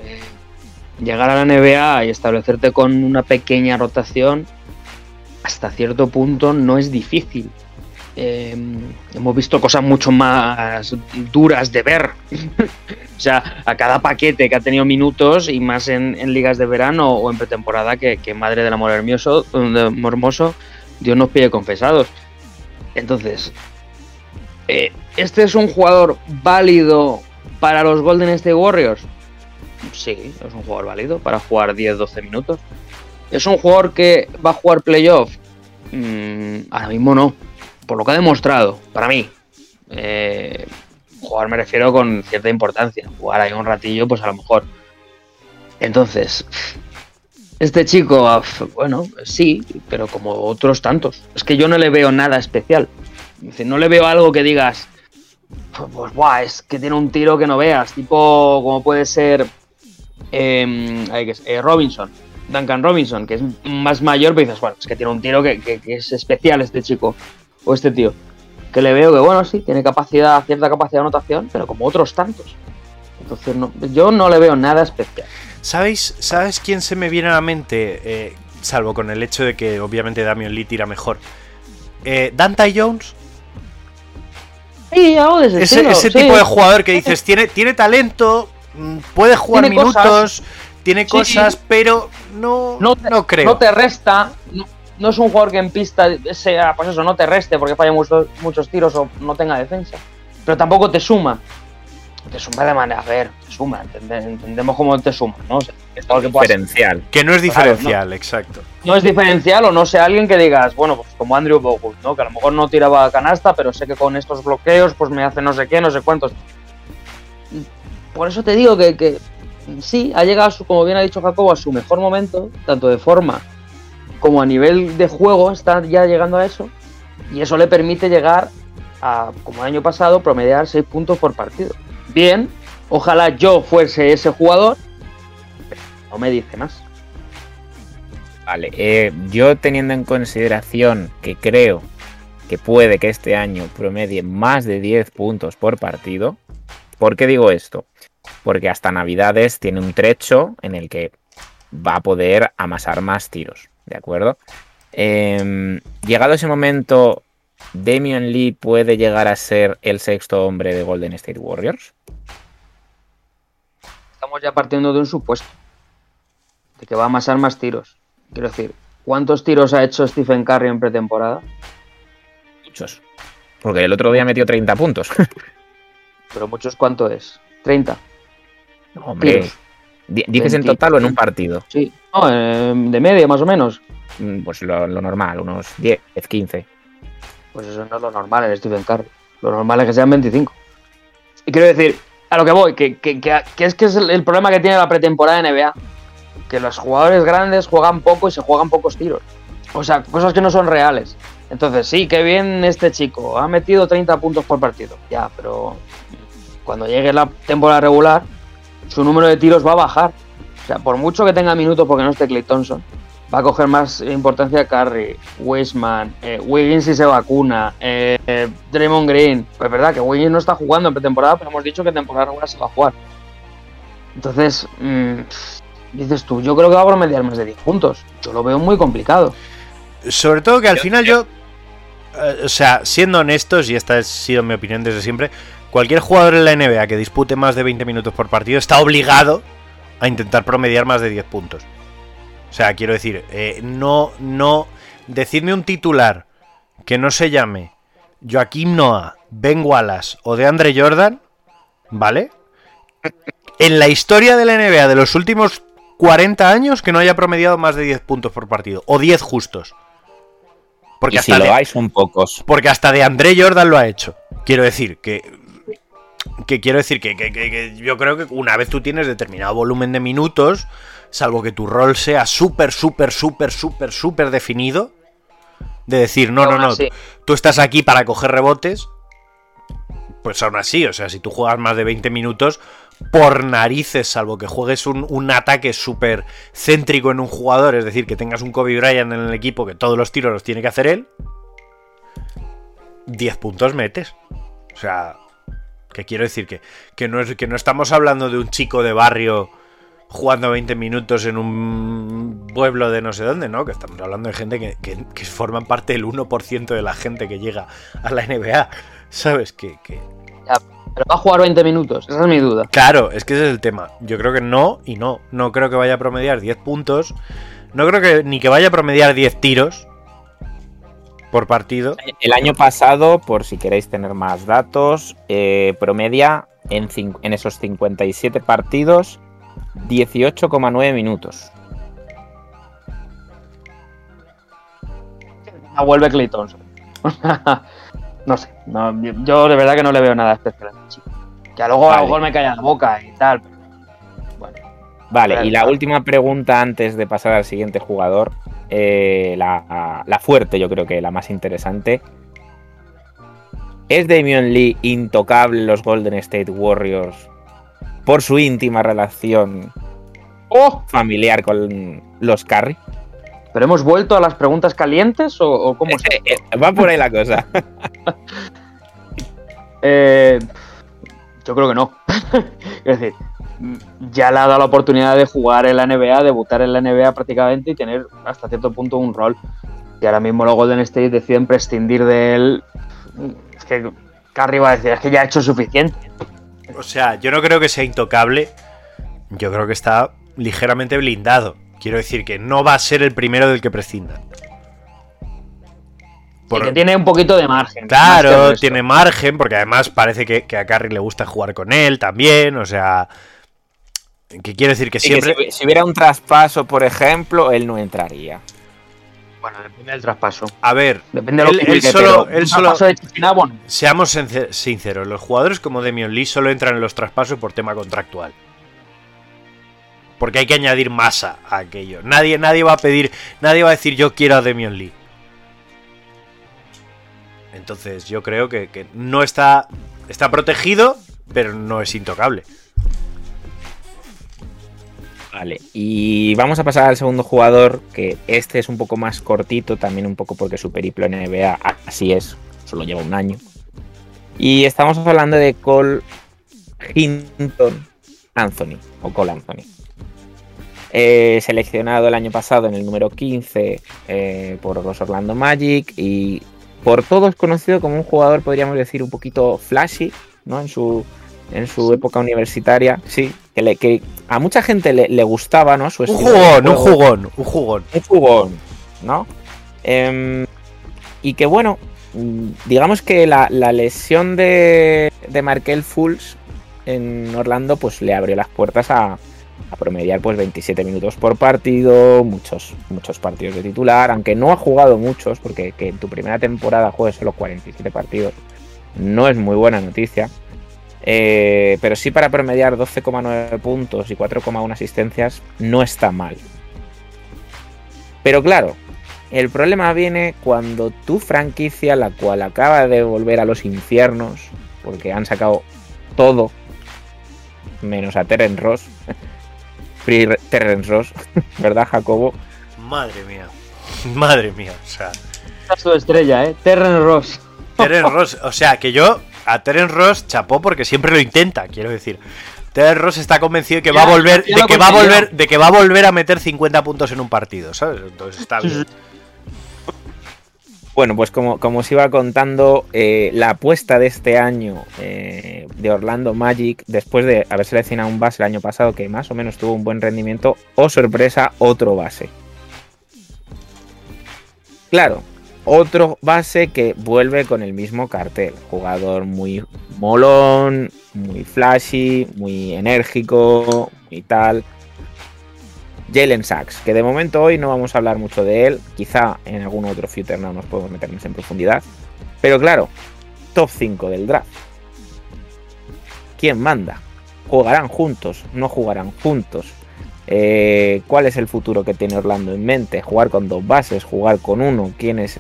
llegar a la NBA y establecerte con una pequeña rotación, hasta cierto punto no es difícil. Eh, hemos visto cosas mucho más duras de ver. o sea, a cada paquete que ha tenido minutos y más en, en ligas de verano o en pretemporada que, madre del amor hermoso, Dios nos pide confesados. Entonces, eh, ¿este es un jugador válido para los Golden State Warriors? Sí, es un jugador válido para jugar 10-12 minutos. ¿Es un jugador que va a jugar playoff? Mm, ahora mismo no. Por lo que ha demostrado, para mí. Eh, jugar me refiero con cierta importancia. Jugar ahí un ratillo, pues a lo mejor. Entonces, este chico, bueno, sí, pero como otros tantos. Es que yo no le veo nada especial. No le veo algo que digas, pues guau, es que tiene un tiro que no veas, tipo como puede ser eh, es, eh, Robinson, Duncan Robinson, que es más mayor, pero dices, bueno, es que tiene un tiro que, que- que es especial este chico, o este tío. Que le veo que, bueno, sí, tiene capacidad, cierta capacidad de anotación, pero como otros tantos. Entonces, no, yo no le veo nada especial. ¿Sabéis, ¿Sabes quién se me viene a la mente? Eh, salvo con el hecho de que obviamente Damian Lee tira mejor. Eh, Dante Jones. Sí, algo de ese, Ese, estilo, ese sí. tipo de jugador que dices, tiene, tiene talento, puede jugar Tiene minutos, cosas. tiene Sí. cosas, pero no, no, no, creo. no te resta, no, no es un jugador que en pista sea, pues eso, no te reste porque falla muchos, muchos tiros o no tenga defensa. Pero tampoco te suma. Te suma de manera, a ver, te suma, entende- entendemos cómo te suma, ¿no? O sea, es todo que. Diferencial. Que no es Claro, diferencial, exacto. no es diferencial o no sea alguien que digas, bueno, pues como Andrew Bogut, ¿no? Que a lo mejor no tiraba canasta, pero sé que con estos bloqueos pues me hace no sé qué, no sé cuántos. Por eso te digo que, que sí, ha llegado, como bien ha dicho Jacobo, a su mejor momento, tanto de forma como a nivel de juego, está ya llegando a eso. Y eso le permite llegar a, como el año pasado, promediar 6 puntos por partido. Bien, ojalá yo fuese ese jugador, pero no me dice más. Vale, eh, yo teniendo en consideración que creo que puede que este año promedie más de 10 puntos por partido, ¿por qué digo esto? Porque hasta Navidades tiene un trecho en el que va a poder amasar más tiros, ¿de acuerdo? Em, llegado ese momento, Damian Lee puede llegar a ser el sexto hombre de Golden State Warriors. Estamos ya partiendo de un supuesto, de que va a amasar más tiros. Quiero decir, ¿cuántos tiros ha hecho Stephen Curry en pretemporada? Muchos. Porque el otro día metió 30 puntos. Pero muchos, ¿cuánto es? 30. Hombre, Tiros. di- ¿dices en 20. total o en un partido? Sí. No, eh, de media más o menos. Mm, Pues lo, lo normal, unos 10, 15. Pues eso no es lo normal en Stephen Curry. Lo normal es que sean 25. Y quiero decir, a lo que voy, que, que- que- que es que es el, el problema que tiene la pretemporada de NBA. Que los jugadores grandes juegan poco y se juegan pocos tiros. O sea, cosas que no son reales. Entonces, sí, qué bien este chico. Ha metido 30 puntos por partido. Ya, pero cuando llegue la temporada regular, su número de tiros va a bajar. O sea, por mucho que tenga minutos porque no esté Clay Thompson, va a coger más importancia Curry, Wiseman, eh, Wiggins si se vacuna, eh, eh, Draymond Green. Pues es verdad que Wiggins no está jugando en pretemporada, pero hemos dicho que en temporada regular se va a jugar. Entonces, mm, dices tú, yo creo que va a promediar más de 10 puntos. Yo lo veo muy complicado. Sobre todo que al final yo, eh, o sea, siendo honestos, y esta ha sido mi opinión desde siempre, cualquier jugador en la NBA que dispute más de 20 minutos por partido está obligado a intentar promediar más de 10 puntos. O sea, quiero decir, eh, no, no, decidme un titular que no se llame Joaquim Noah, Ben Wallace o de Andre Jordan, ¿vale? En la historia de la NBA de los últimos 40 años que no haya promediado más de 10 puntos por partido, o 10 justos. Porque y si lo de- hay, son pocos. porque hasta de André Jordan lo ha hecho. Quiero decir que. Que quiero decir que, que- que- que yo creo que una vez tú tienes determinado volumen de minutos, salvo que tu rol sea súper, súper, súper, súper, súper definido, de decir, no, no, no, así. tú estás aquí para coger rebotes, pues aún así, o sea, si tú juegas más de 20 minutos, por narices, salvo que juegues un, un ataque súper céntrico en un jugador, es decir, que tengas un Kobe Bryant en el equipo que todos los tiros los tiene que hacer él, 10 puntos metes. O sea, que quiero decir que, que, no es, que no estamos hablando de un chico de barrio jugando 20 minutos en un pueblo de no sé dónde, ¿no? Que estamos hablando de gente que, que- que forman parte del 1% de la gente que llega a la NBA. ¿Sabes? Que, que- Pero va a jugar 20 minutos, esa es mi duda. Claro, es que ese es el tema. Yo creo que no y no. No creo que vaya a promediar 10 puntos. No creo que ni que vaya a promediar 10 tiros por partido. El año pasado, por si queréis tener más datos, eh, promedia en, en esos 57 partidos 18,9 minutos. Ah, vuelve Clay Thompson. no sé, no, yo- de verdad que no le veo nada especial a este. Que a luego a Vale. lo mejor me calla la boca y tal. pero Bueno, Vale, y la última pregunta antes de pasar al siguiente jugador, eh, la, la fuerte, yo creo que la más interesante. ¿Es Damian Lee intocable en los Golden State Warriors por su íntima relación ¡Oh! familiar con los Curry? ¿Pero hemos vuelto a las preguntas calientes o, o cómo? Eh, eh, Va por ahí la cosa. Eh, yo creo que no. es decir, ya le ha dado la oportunidad de jugar en la NBA, debutar en la NBA prácticamente y tener hasta cierto punto un rol. Y ahora mismo los Golden State deciden prescindir de él. Es que Curry va a decir, es que ya ha hecho suficiente. O sea, yo no creo que sea intocable. Yo creo que está ligeramente blindado. Quiero decir que no va a ser el primero del que prescinda. Por- que tiene un poquito de margen. Claro, tiene margen, porque además parece que, que a Carrie le gusta jugar con él también. O sea, que quiere decir que Sí, que siempre. si, si hubiera un traspaso, por ejemplo, él no entraría. Bueno, depende del traspaso. A ver, Depende de lo él, que él solo, él solo, traspaso de seamos sincer- sinceros, los jugadores como Demion Lee solo entran en los traspasos por tema contractual. Porque hay que añadir masa a aquello. Nadie, nadie va a pedir, nadie va a decir yo quiero a Demion Lee. Entonces yo creo que, que no está, está protegido, pero no es intocable. Vale, y vamos a pasar al segundo jugador, que este es un poco más cortito, también un poco porque su periplo en NBA así es, solo lleva un año. Y estamos hablando de Cole Hinton Anthony, o Cole Anthony. Eh, seleccionado el año pasado en el número 15 eh, por los Orlando Magic y por todos conocido como un jugador, podríamos decir, un poquito flashy, ¿no? En su, en su época universitaria, sí, que, le, que a mucha gente le, le gustaba, ¿no? Su Un jugón, un jugón, un jugón. un jugón, ¿no? Em, y que bueno, digamos que la, la lesión de, de Markel Fultz en Orlando pues le abrió las puertas a, a promediar pues 27 minutos por partido, muchos, muchos partidos de titular, aunque no ha jugado muchos, porque que en tu primera temporada juegues solo 47 partidos, no es muy buena noticia. Eh, pero sí para promediar 12,9 puntos y 4,1 asistencias no está mal. Pero claro, el problema viene cuando tu franquicia, la cual acaba de volver a los infiernos, porque han sacado todo, menos a Terence Ross, Free Terence Ross, ¿verdad, Jacobo? Madre mía. Madre mía. O sea, su estrella, ¿eh? Terren Ross. Terence Ross. O sea, que yo a Terence Ross chapó porque siempre lo intenta, quiero decir. Terence Ross está convencido de que va a volver, de que va a volver, de que va a volver a meter 50 puntos en un partido, ¿sabes? Entonces está bien. Bueno, pues como, como os iba contando, eh, la apuesta de este año eh, de Orlando Magic, después de haber seleccionado un base el año pasado que más o menos tuvo un buen rendimiento, o sorpresa, otro base. Claro, otro base que vuelve con el mismo cartel. Jugador muy molón, muy flashy, muy enérgico y tal. Jalen Sachs, que de momento hoy no vamos a hablar mucho de él. Quizá en algún otro future no nos podemos meternos en profundidad. Pero claro, top 5 del draft. ¿Quién manda? ¿Jugarán juntos? ¿No jugarán juntos? Eh, ¿Cuál es el futuro que tiene Orlando en mente? ¿Jugar con dos bases? ¿Jugar con uno? ¿Quién es?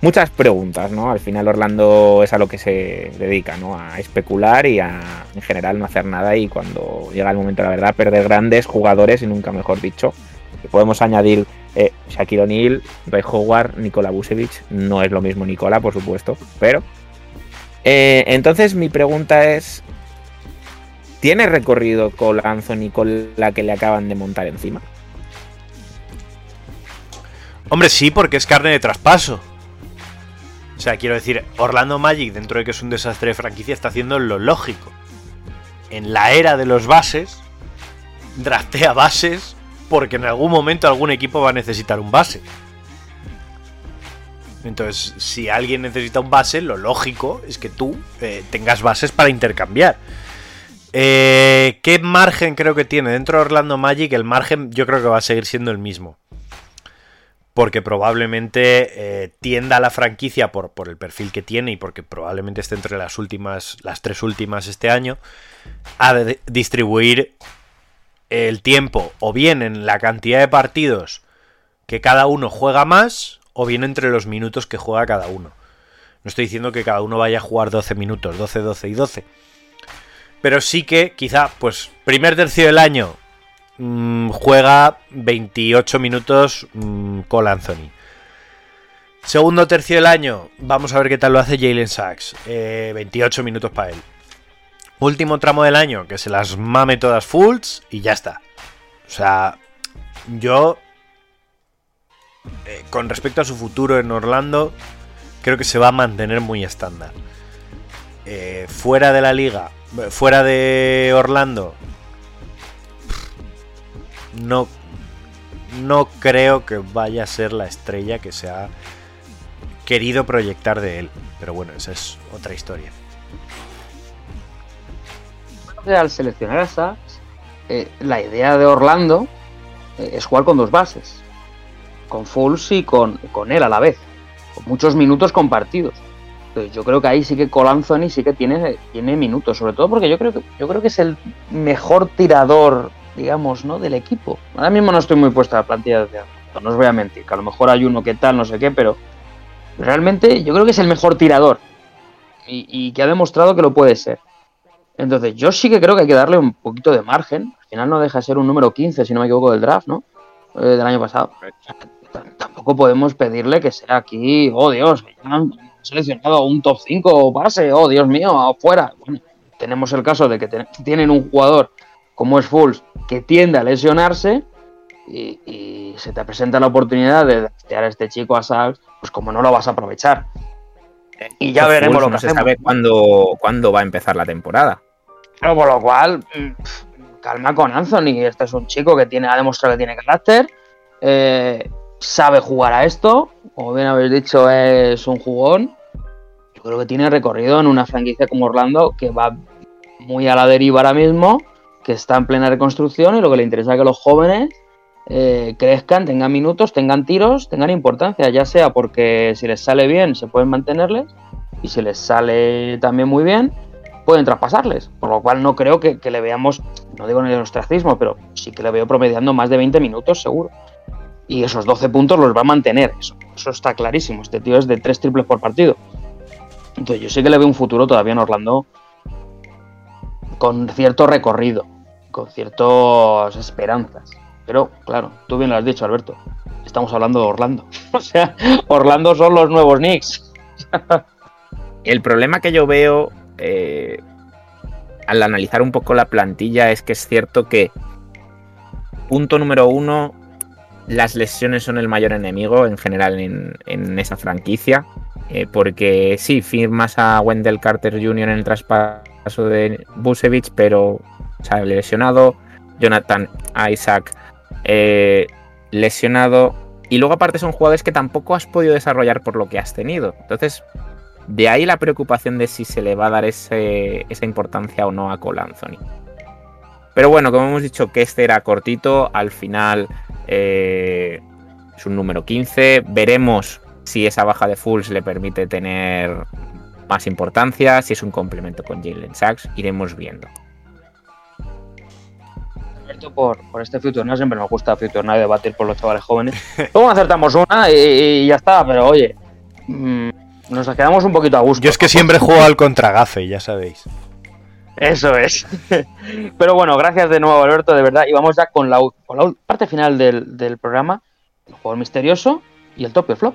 Muchas preguntas, ¿no? Al final Orlando es a lo que se dedica, ¿no? A especular y a, en general, no hacer nada y cuando llega el momento, la verdad, perder grandes jugadores y nunca mejor dicho. Podemos añadir eh, Shaquille O'Neal, Ray Howard, Nikola Vucevic. No es lo mismo Nikola, por supuesto, pero... Eh, entonces mi pregunta es, ¿tiene recorrido Cole Anthony con la que le acaban de montar encima? Hombre, sí, porque es carne de traspaso. O sea, quiero decir, Orlando Magic, dentro de que es un desastre de franquicia, está haciendo lo lógico. En la era de los bases, draftea bases porque en algún momento algún equipo va a necesitar un base. Entonces, si alguien necesita un base, lo lógico es que tú eh, tengas bases para intercambiar. Eh, ¿Qué margen creo que tiene dentro de Orlando Magic? El margen yo creo que va a seguir siendo el mismo porque probablemente eh, tienda a la franquicia por, por, el perfil que tiene y porque probablemente esté entre las últimas, las tres últimas este año, a de distribuir el tiempo o bien en la cantidad de partidos que cada uno juega más o bien entre los minutos que juega cada uno. No estoy diciendo que cada uno vaya a jugar 12 minutos, 12, 12 y 12. Pero sí que quizá, pues, primer tercio del año mmm, juega 28 minutos mmm, Cole Anthony. Segundo tercio del año, vamos a ver qué tal lo hace Jalen Sachs. Eh, 28 minutos para él. Último tramo del año, que se las mame todas fulls y ya está. O sea, yo, eh, con respecto a su futuro en Orlando, creo que se va a mantener muy estándar. Eh, fuera de la liga, fuera de Orlando, no, no creo que vaya a ser la estrella que se ha querido proyectar de él. Pero bueno, esa es otra historia. Al seleccionar a Sachs, eh, la idea de Orlando eh, es jugar con dos bases. Con Fulls y con, con él a la vez. Con muchos minutos compartidos. Entonces yo creo que ahí sí que Cole Anthony sí que tiene, tiene minutos. Sobre todo porque yo creo que, yo creo que es el mejor tirador digamos, ¿no? Del equipo. Ahora mismo no estoy muy puesto a la plantilla de no os voy a mentir, que a lo mejor hay uno que tal, no sé qué, pero realmente yo creo que es el mejor tirador y, y que ha demostrado que lo puede ser. Entonces, yo sí que creo que hay que darle un poquito de margen. Al final no deja de ser un número 15, si no me equivoco, del draft, ¿no? Eh, del año pasado. T- tampoco podemos pedirle que sea aquí, oh Dios, seleccionado un top 5 base, oh Dios mío, afuera. Bueno, tenemos el caso de que ten- tienen un jugador como es Fulls que tiende a lesionarse y, y se te presenta la oportunidad de draftear a este chico a Sachs, pues como no lo vas a aprovechar. Y ya Fultz veremos lo que no se sabe cuándo, cuándo va a empezar la temporada. Claro, por lo cual, calma con Anthony. Este es un chico que tiene, ha demostrado que tiene carácter, eh, sabe jugar a esto. Como bien habéis dicho, es un jugón. Yo creo que tiene recorrido en una franquicia como Orlando que va muy a la deriva ahora mismo, que está en plena reconstrucción y lo que le interesa es que los jóvenes eh, crezcan, tengan minutos, tengan tiros, tengan importancia, ya sea porque si les sale bien se pueden mantenerles y si les sale también muy bien pueden traspasarles. Por lo cual no creo que, que le veamos, no digo en el ostracismo, pero sí que le veo promediando más de 20 minutos seguro. Y esos 12 puntos los va a mantener, eso, eso está clarísimo. Este tío es de 3 triples por partido. Entonces yo sí que le veo un futuro todavía en Orlando con cierto recorrido, con ciertas esperanzas. Pero claro, tú bien lo has dicho, Alberto. Estamos hablando de Orlando. O sea, Orlando son los nuevos Knicks. El problema que yo veo eh, al analizar un poco la plantilla es que es cierto que, punto número uno, las lesiones son el mayor enemigo en general en, esa franquicia. eh, porque sí, firmas a Wendell Carter Jr. en el traspaso de Busevich, pero sale lesionado. Jonathan Isaac eh, lesionado. Y luego aparte son jugadores que tampoco has podido desarrollar por lo que has tenido. Entonces, de ahí la preocupación de si se le va a dar esa importancia o no a Cole. Pero bueno, como hemos dicho que este era cortito, al final eh, es un número 15. Veremos si esa baja de Fulls le permite tener más importancia, si es un complemento con Jalen Sachs, iremos viendo. Alberto, por, por este Future Night, siempre nos gusta Future Night debatir por los chavales jóvenes. Luego acertamos una y, y ya está, pero oye, mm, nos quedamos un poquito a gusto. Yo es que siempre juego al contragafe, ya sabéis. Eso es. Pero bueno, gracias de nuevo, Alberto, de verdad. Y vamos ya con la, parte final del, programa: el juego misterioso y el top y flop.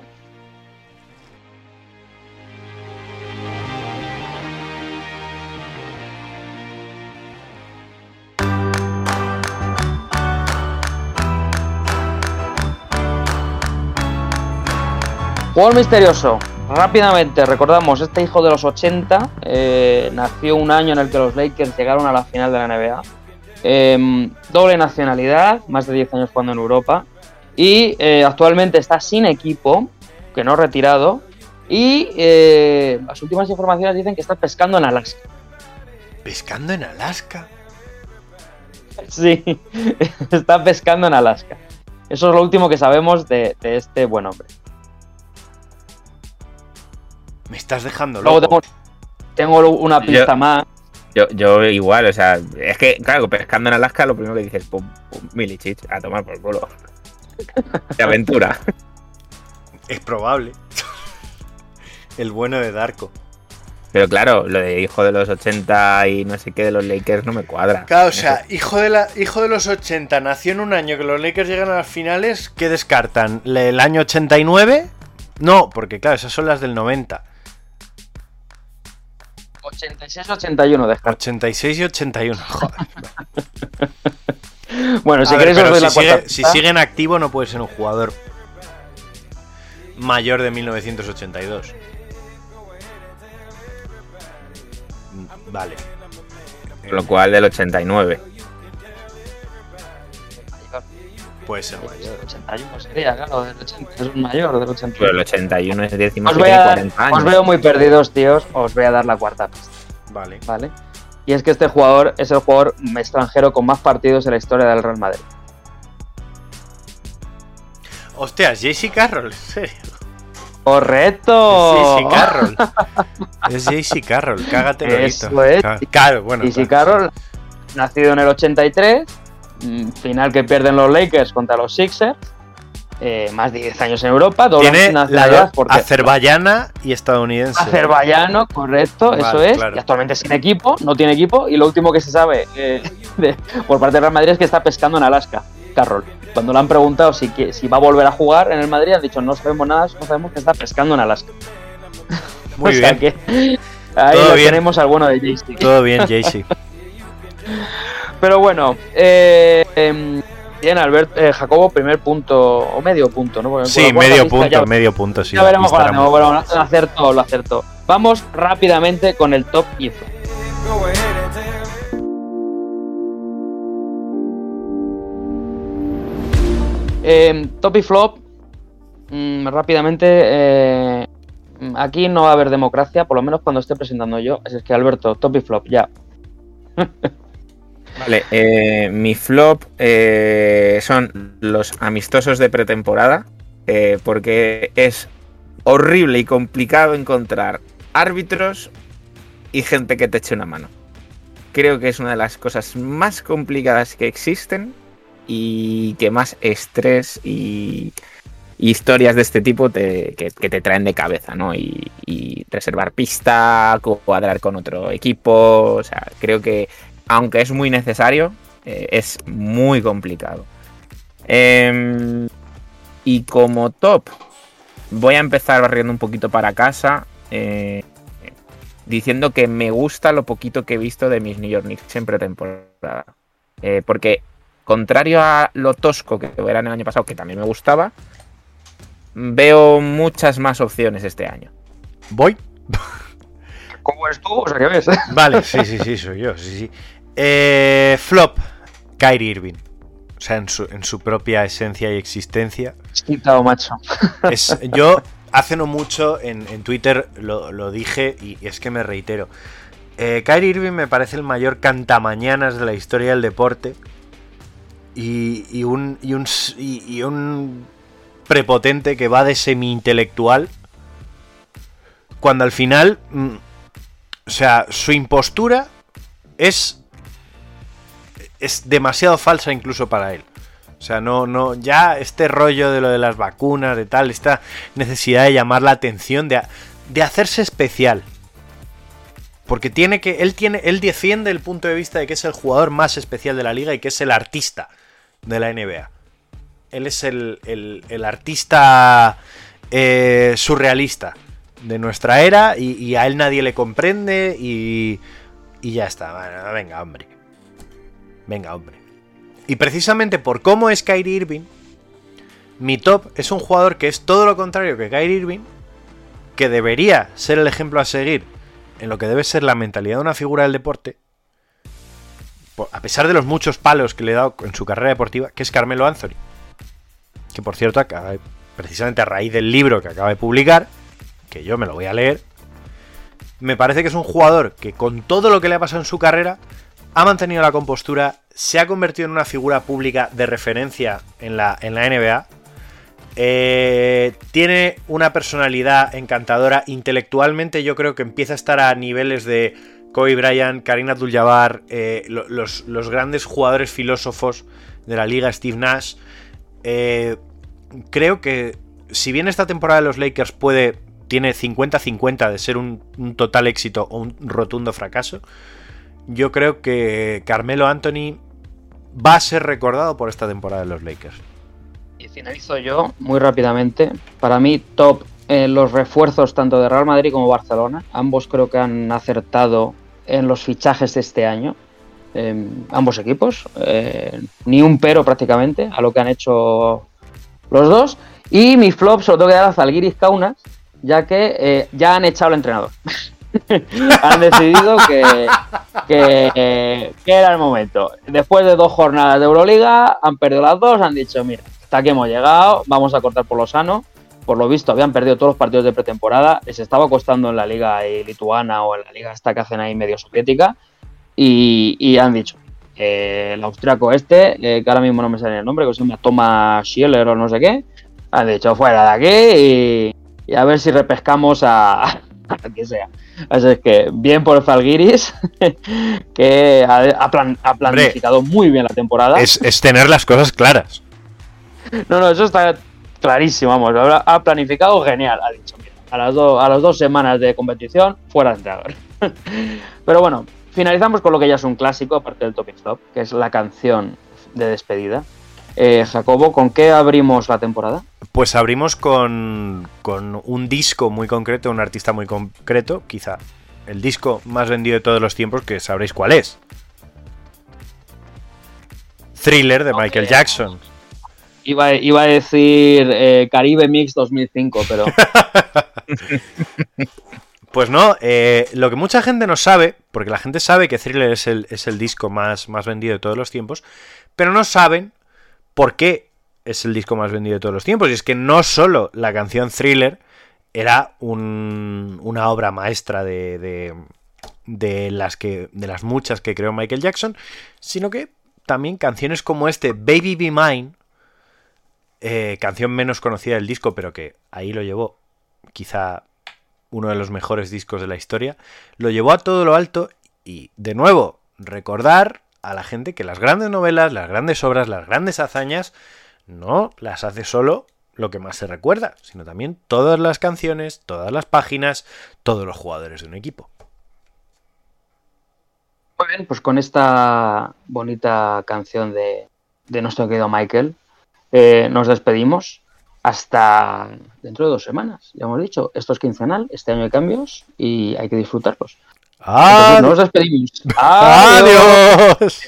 Jugador misterioso. Rápidamente, recordamos, este hijo de los 80 eh, nació un año en el que los Lakers llegaron a la final de la NBA. Em, doble nacionalidad, más de 10 años jugando en Europa. Y eh, actualmente está sin equipo, que no retirado. Y eh, las últimas informaciones dicen que está pescando en Alaska. Pescando en Alaska. Sí, está pescando en Alaska. Eso es lo último que sabemos de, de este buen hombre. Me estás dejando Luego loco. tengo, tengo una pista Yo- más. Yo, yo igual, o sea, es que, claro, pescando en Alaska, lo primero que dices, pum, pum, Milicic, a tomar por culo. De aventura. Es probable. El bueno de Darko. Pero claro, lo de hijo de los 80 y no sé qué de los Lakers no me cuadra. Claro, o sea, hijo de, la, hijo de los 80, nació en un año que los Lakers llegan a las finales. ¿Qué descartan? ¿Le- ¿El año 89? No, porque claro, esas son las del 90. 86-81 de 86 y 81. Joder. Bueno, si queréis si, la cuarta sigue, si sigue en activo no puede ser un jugador mayor de 1982. Mm, Vale. Con lo cual del 89. Puede ser mayor. Del 81 sería, claro, del 80. Es un mayor del 81. Pero el 81 es decimos Os, que voy tiene a, 40 años. os veo muy perdidos, tíos. Os voy a dar la cuarta pista, Vale. ¿vale? Y es que este jugador es el jugador extranjero con más partidos en la historia del Real Madrid. Hostias, JC Carroll, en serio. ¡Correcto! Es JC Carroll. Es JC Carroll, cágate Eso es. Claro, bueno. Claro, Carroll, nacido en el 83, mm, final que pierden los Lakers contra los Sixers. eh, más de 10 años en Europa, doble Tiene la nacionalidad porque azerbaiyana y estadounidense. azerbaiyano, correcto, Vale, eso es, claro. y actualmente sin equipo, no tiene equipo, y lo último que se sabe eh, de- por parte del Real Madrid es que está pescando en Alaska, Carroll. Cuando le han preguntado si, que- si va a volver a jugar en el Madrid, han dicho no sabemos nada, no sabemos que está pescando en Alaska. Muy O sea bien. que ahí Todo lo bien. tenemos al bueno de Jaycee. Todo bien, Jaycee. Pero bueno, eh, em, bien, Albert, eh, Jacobo, primer punto o medio punto, ¿no? Porque Sí, medio punto, ya- medio punto, sí. ya veremos era bueno, lo acertó, lo acertó. Vamos rápidamente con el top y flop. Eh, top y flop, mm, rápidamente, eh, aquí no va a haber democracia, por lo menos cuando esté presentando yo. Así es que Alberto, top y flop, ya. Vale, eh, mi flop eh, son los amistosos de pretemporada, eh, porque es horrible y complicado encontrar árbitros y gente que te eche una mano. Creo que es una de las cosas más complicadas que existen y que más estrés y, historias de este tipo te, que, que te traen de cabeza, ¿no? Y, y reservar pista, cuadrar con otro equipo, o sea, creo que aunque es muy necesario, eh, es muy complicado. Em, y como top, voy a empezar barriendo un poquito para casa, eh, diciendo que me gusta lo poquito que he visto de mis New York Knicks en pretemporada. Eh, porque, contrario a lo tosco que era el año pasado, que también me gustaba, veo muchas más opciones este año. ¿Voy? ¿Cómo eres tú? O sea, ¿qué ves? Vale, sí, sí, sí, soy yo, sí, sí. Eh, flop, Kyrie Irving. O sea, en su, en su propia esencia y existencia. Macho. Es, yo hace no mucho en, en Twitter lo, lo dije y, y es que me reitero. Eh, Kyrie Irving me parece el mayor cantamañanas de la historia del deporte y, y un, y, un, y un prepotente que va de semi-intelectual cuando al final, mm, o sea, su impostura es, es demasiado falsa incluso para él. O sea, no, no, ya este rollo de lo de las vacunas, de tal, esta necesidad de llamar la atención, de, de hacerse especial. Porque tiene que. Él tiene. Él defiende el punto de vista de que es el jugador más especial de la liga y que es el artista de la NBA. Él es el, el- artista eh, surrealista de nuestra era y, a él nadie le comprende y, y ya está. Venga, hombre. Venga, hombre. Y precisamente por cómo es Kyrie Irving, mi top es un jugador que es todo lo contrario que Kyrie Irving, que debería ser el ejemplo a seguir en lo que debe ser la mentalidad de una figura del deporte, por- a pesar de los muchos palos que le he dado en su carrera deportiva, que es Carmelo Anthony. Que por cierto, precisamente a raíz del libro que acaba de publicar, que yo me lo voy a leer, me parece que es un jugador que con todo lo que le ha pasado en su carrera, ha mantenido la compostura, se ha convertido en una figura pública de referencia en la, en la NBA. eh, tiene una personalidad encantadora. Intelectualmente, yo creo que empieza a estar a niveles de Kobe Bryant, Karina Abdul-Jabbar, eh, lo- los, los grandes jugadores filósofos de la liga, Steve Nash. Eh, creo que, si bien esta temporada de los Lakers puede. Tiene 50-50 de ser un total éxito o un rotundo fracaso yo creo que Carmelo Anthony va a ser recordado por esta temporada de los Lakers. Y finalizo yo muy rápidamente. Para mí, top eh, los refuerzos tanto de Real Madrid como Barcelona. Ambos creo que han acertado en los fichajes de este año. Eh, ambos equipos. Eh, ni un pero prácticamente a lo que han hecho los dos. Y mi flop se lo tengo que dar a Zalgiris Kaunas, ya que eh, ya han echado al entrenador. han decidido que, que, era el momento. Después de dos jornadas de Euroliga, han perdido las dos, han dicho, mira, hasta aquí hemos llegado, vamos a cortar por lo sano. Por lo visto, habían perdido todos los partidos de pretemporada, les estaba costando en la liga lituana o en la liga esta que hacen ahí medio soviética, y, han dicho, eh, el austriaco este, eh, que ahora mismo no me sale el nombre, que se llama Thomas Schiller o no sé qué, han dicho, fuera de aquí y, y a ver si repescamos a, que sea. Así es que bien por Falguiris, que ha, ha plan- ha planificado muy bien la temporada. Es, es tener las cosas claras. No, no, eso está clarísimo, vamos, ha, ha planificado genial, ha dicho, mira, a las, do- a las dos semanas de competición, fuera de entrenador. Pero bueno, finalizamos con lo que ya es un clásico, aparte del Topic Stop, que es la canción de despedida. Eh, Jacobo, ¿con qué abrimos la temporada? Pues abrimos con, con un disco muy concreto, un artista muy concreto, quizá el disco más vendido de todos los tiempos, que sabréis cuál es. Thriller de Michael Jackson. Iba, iba a decir eh, Caribe Mix 2005, pero Pues no, eh, lo que mucha gente no sabe, porque la gente sabe que Thriller es el, es el disco más, más vendido de todos los tiempos, pero no saben por qué es el disco más vendido de todos los tiempos. Y es que no solo la canción Thriller era un- una obra maestra de, de, de las muchas que creó Michael Jackson, sino que también canciones como este, Baby Be Mine, eh, canción menos conocida del disco, pero que ahí lo llevó quizá uno de los mejores discos de la historia, lo llevó a todo lo alto y, de nuevo, recordar a la gente que las grandes novelas, las grandes obras, las grandes hazañas, no las hace solo lo que más se recuerda, sino también todas las canciones, todas las páginas, todos los jugadores de un equipo. Muy bien, pues con esta bonita canción de, nuestro querido Michael, eh, nos despedimos hasta dentro de dos semanas. Ya hemos dicho, esto es quincenal, este año hay cambios y hay que disfrutarlos. Entonces, nos despedimos. ¡Adiós!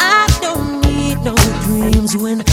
I don't need no dreams when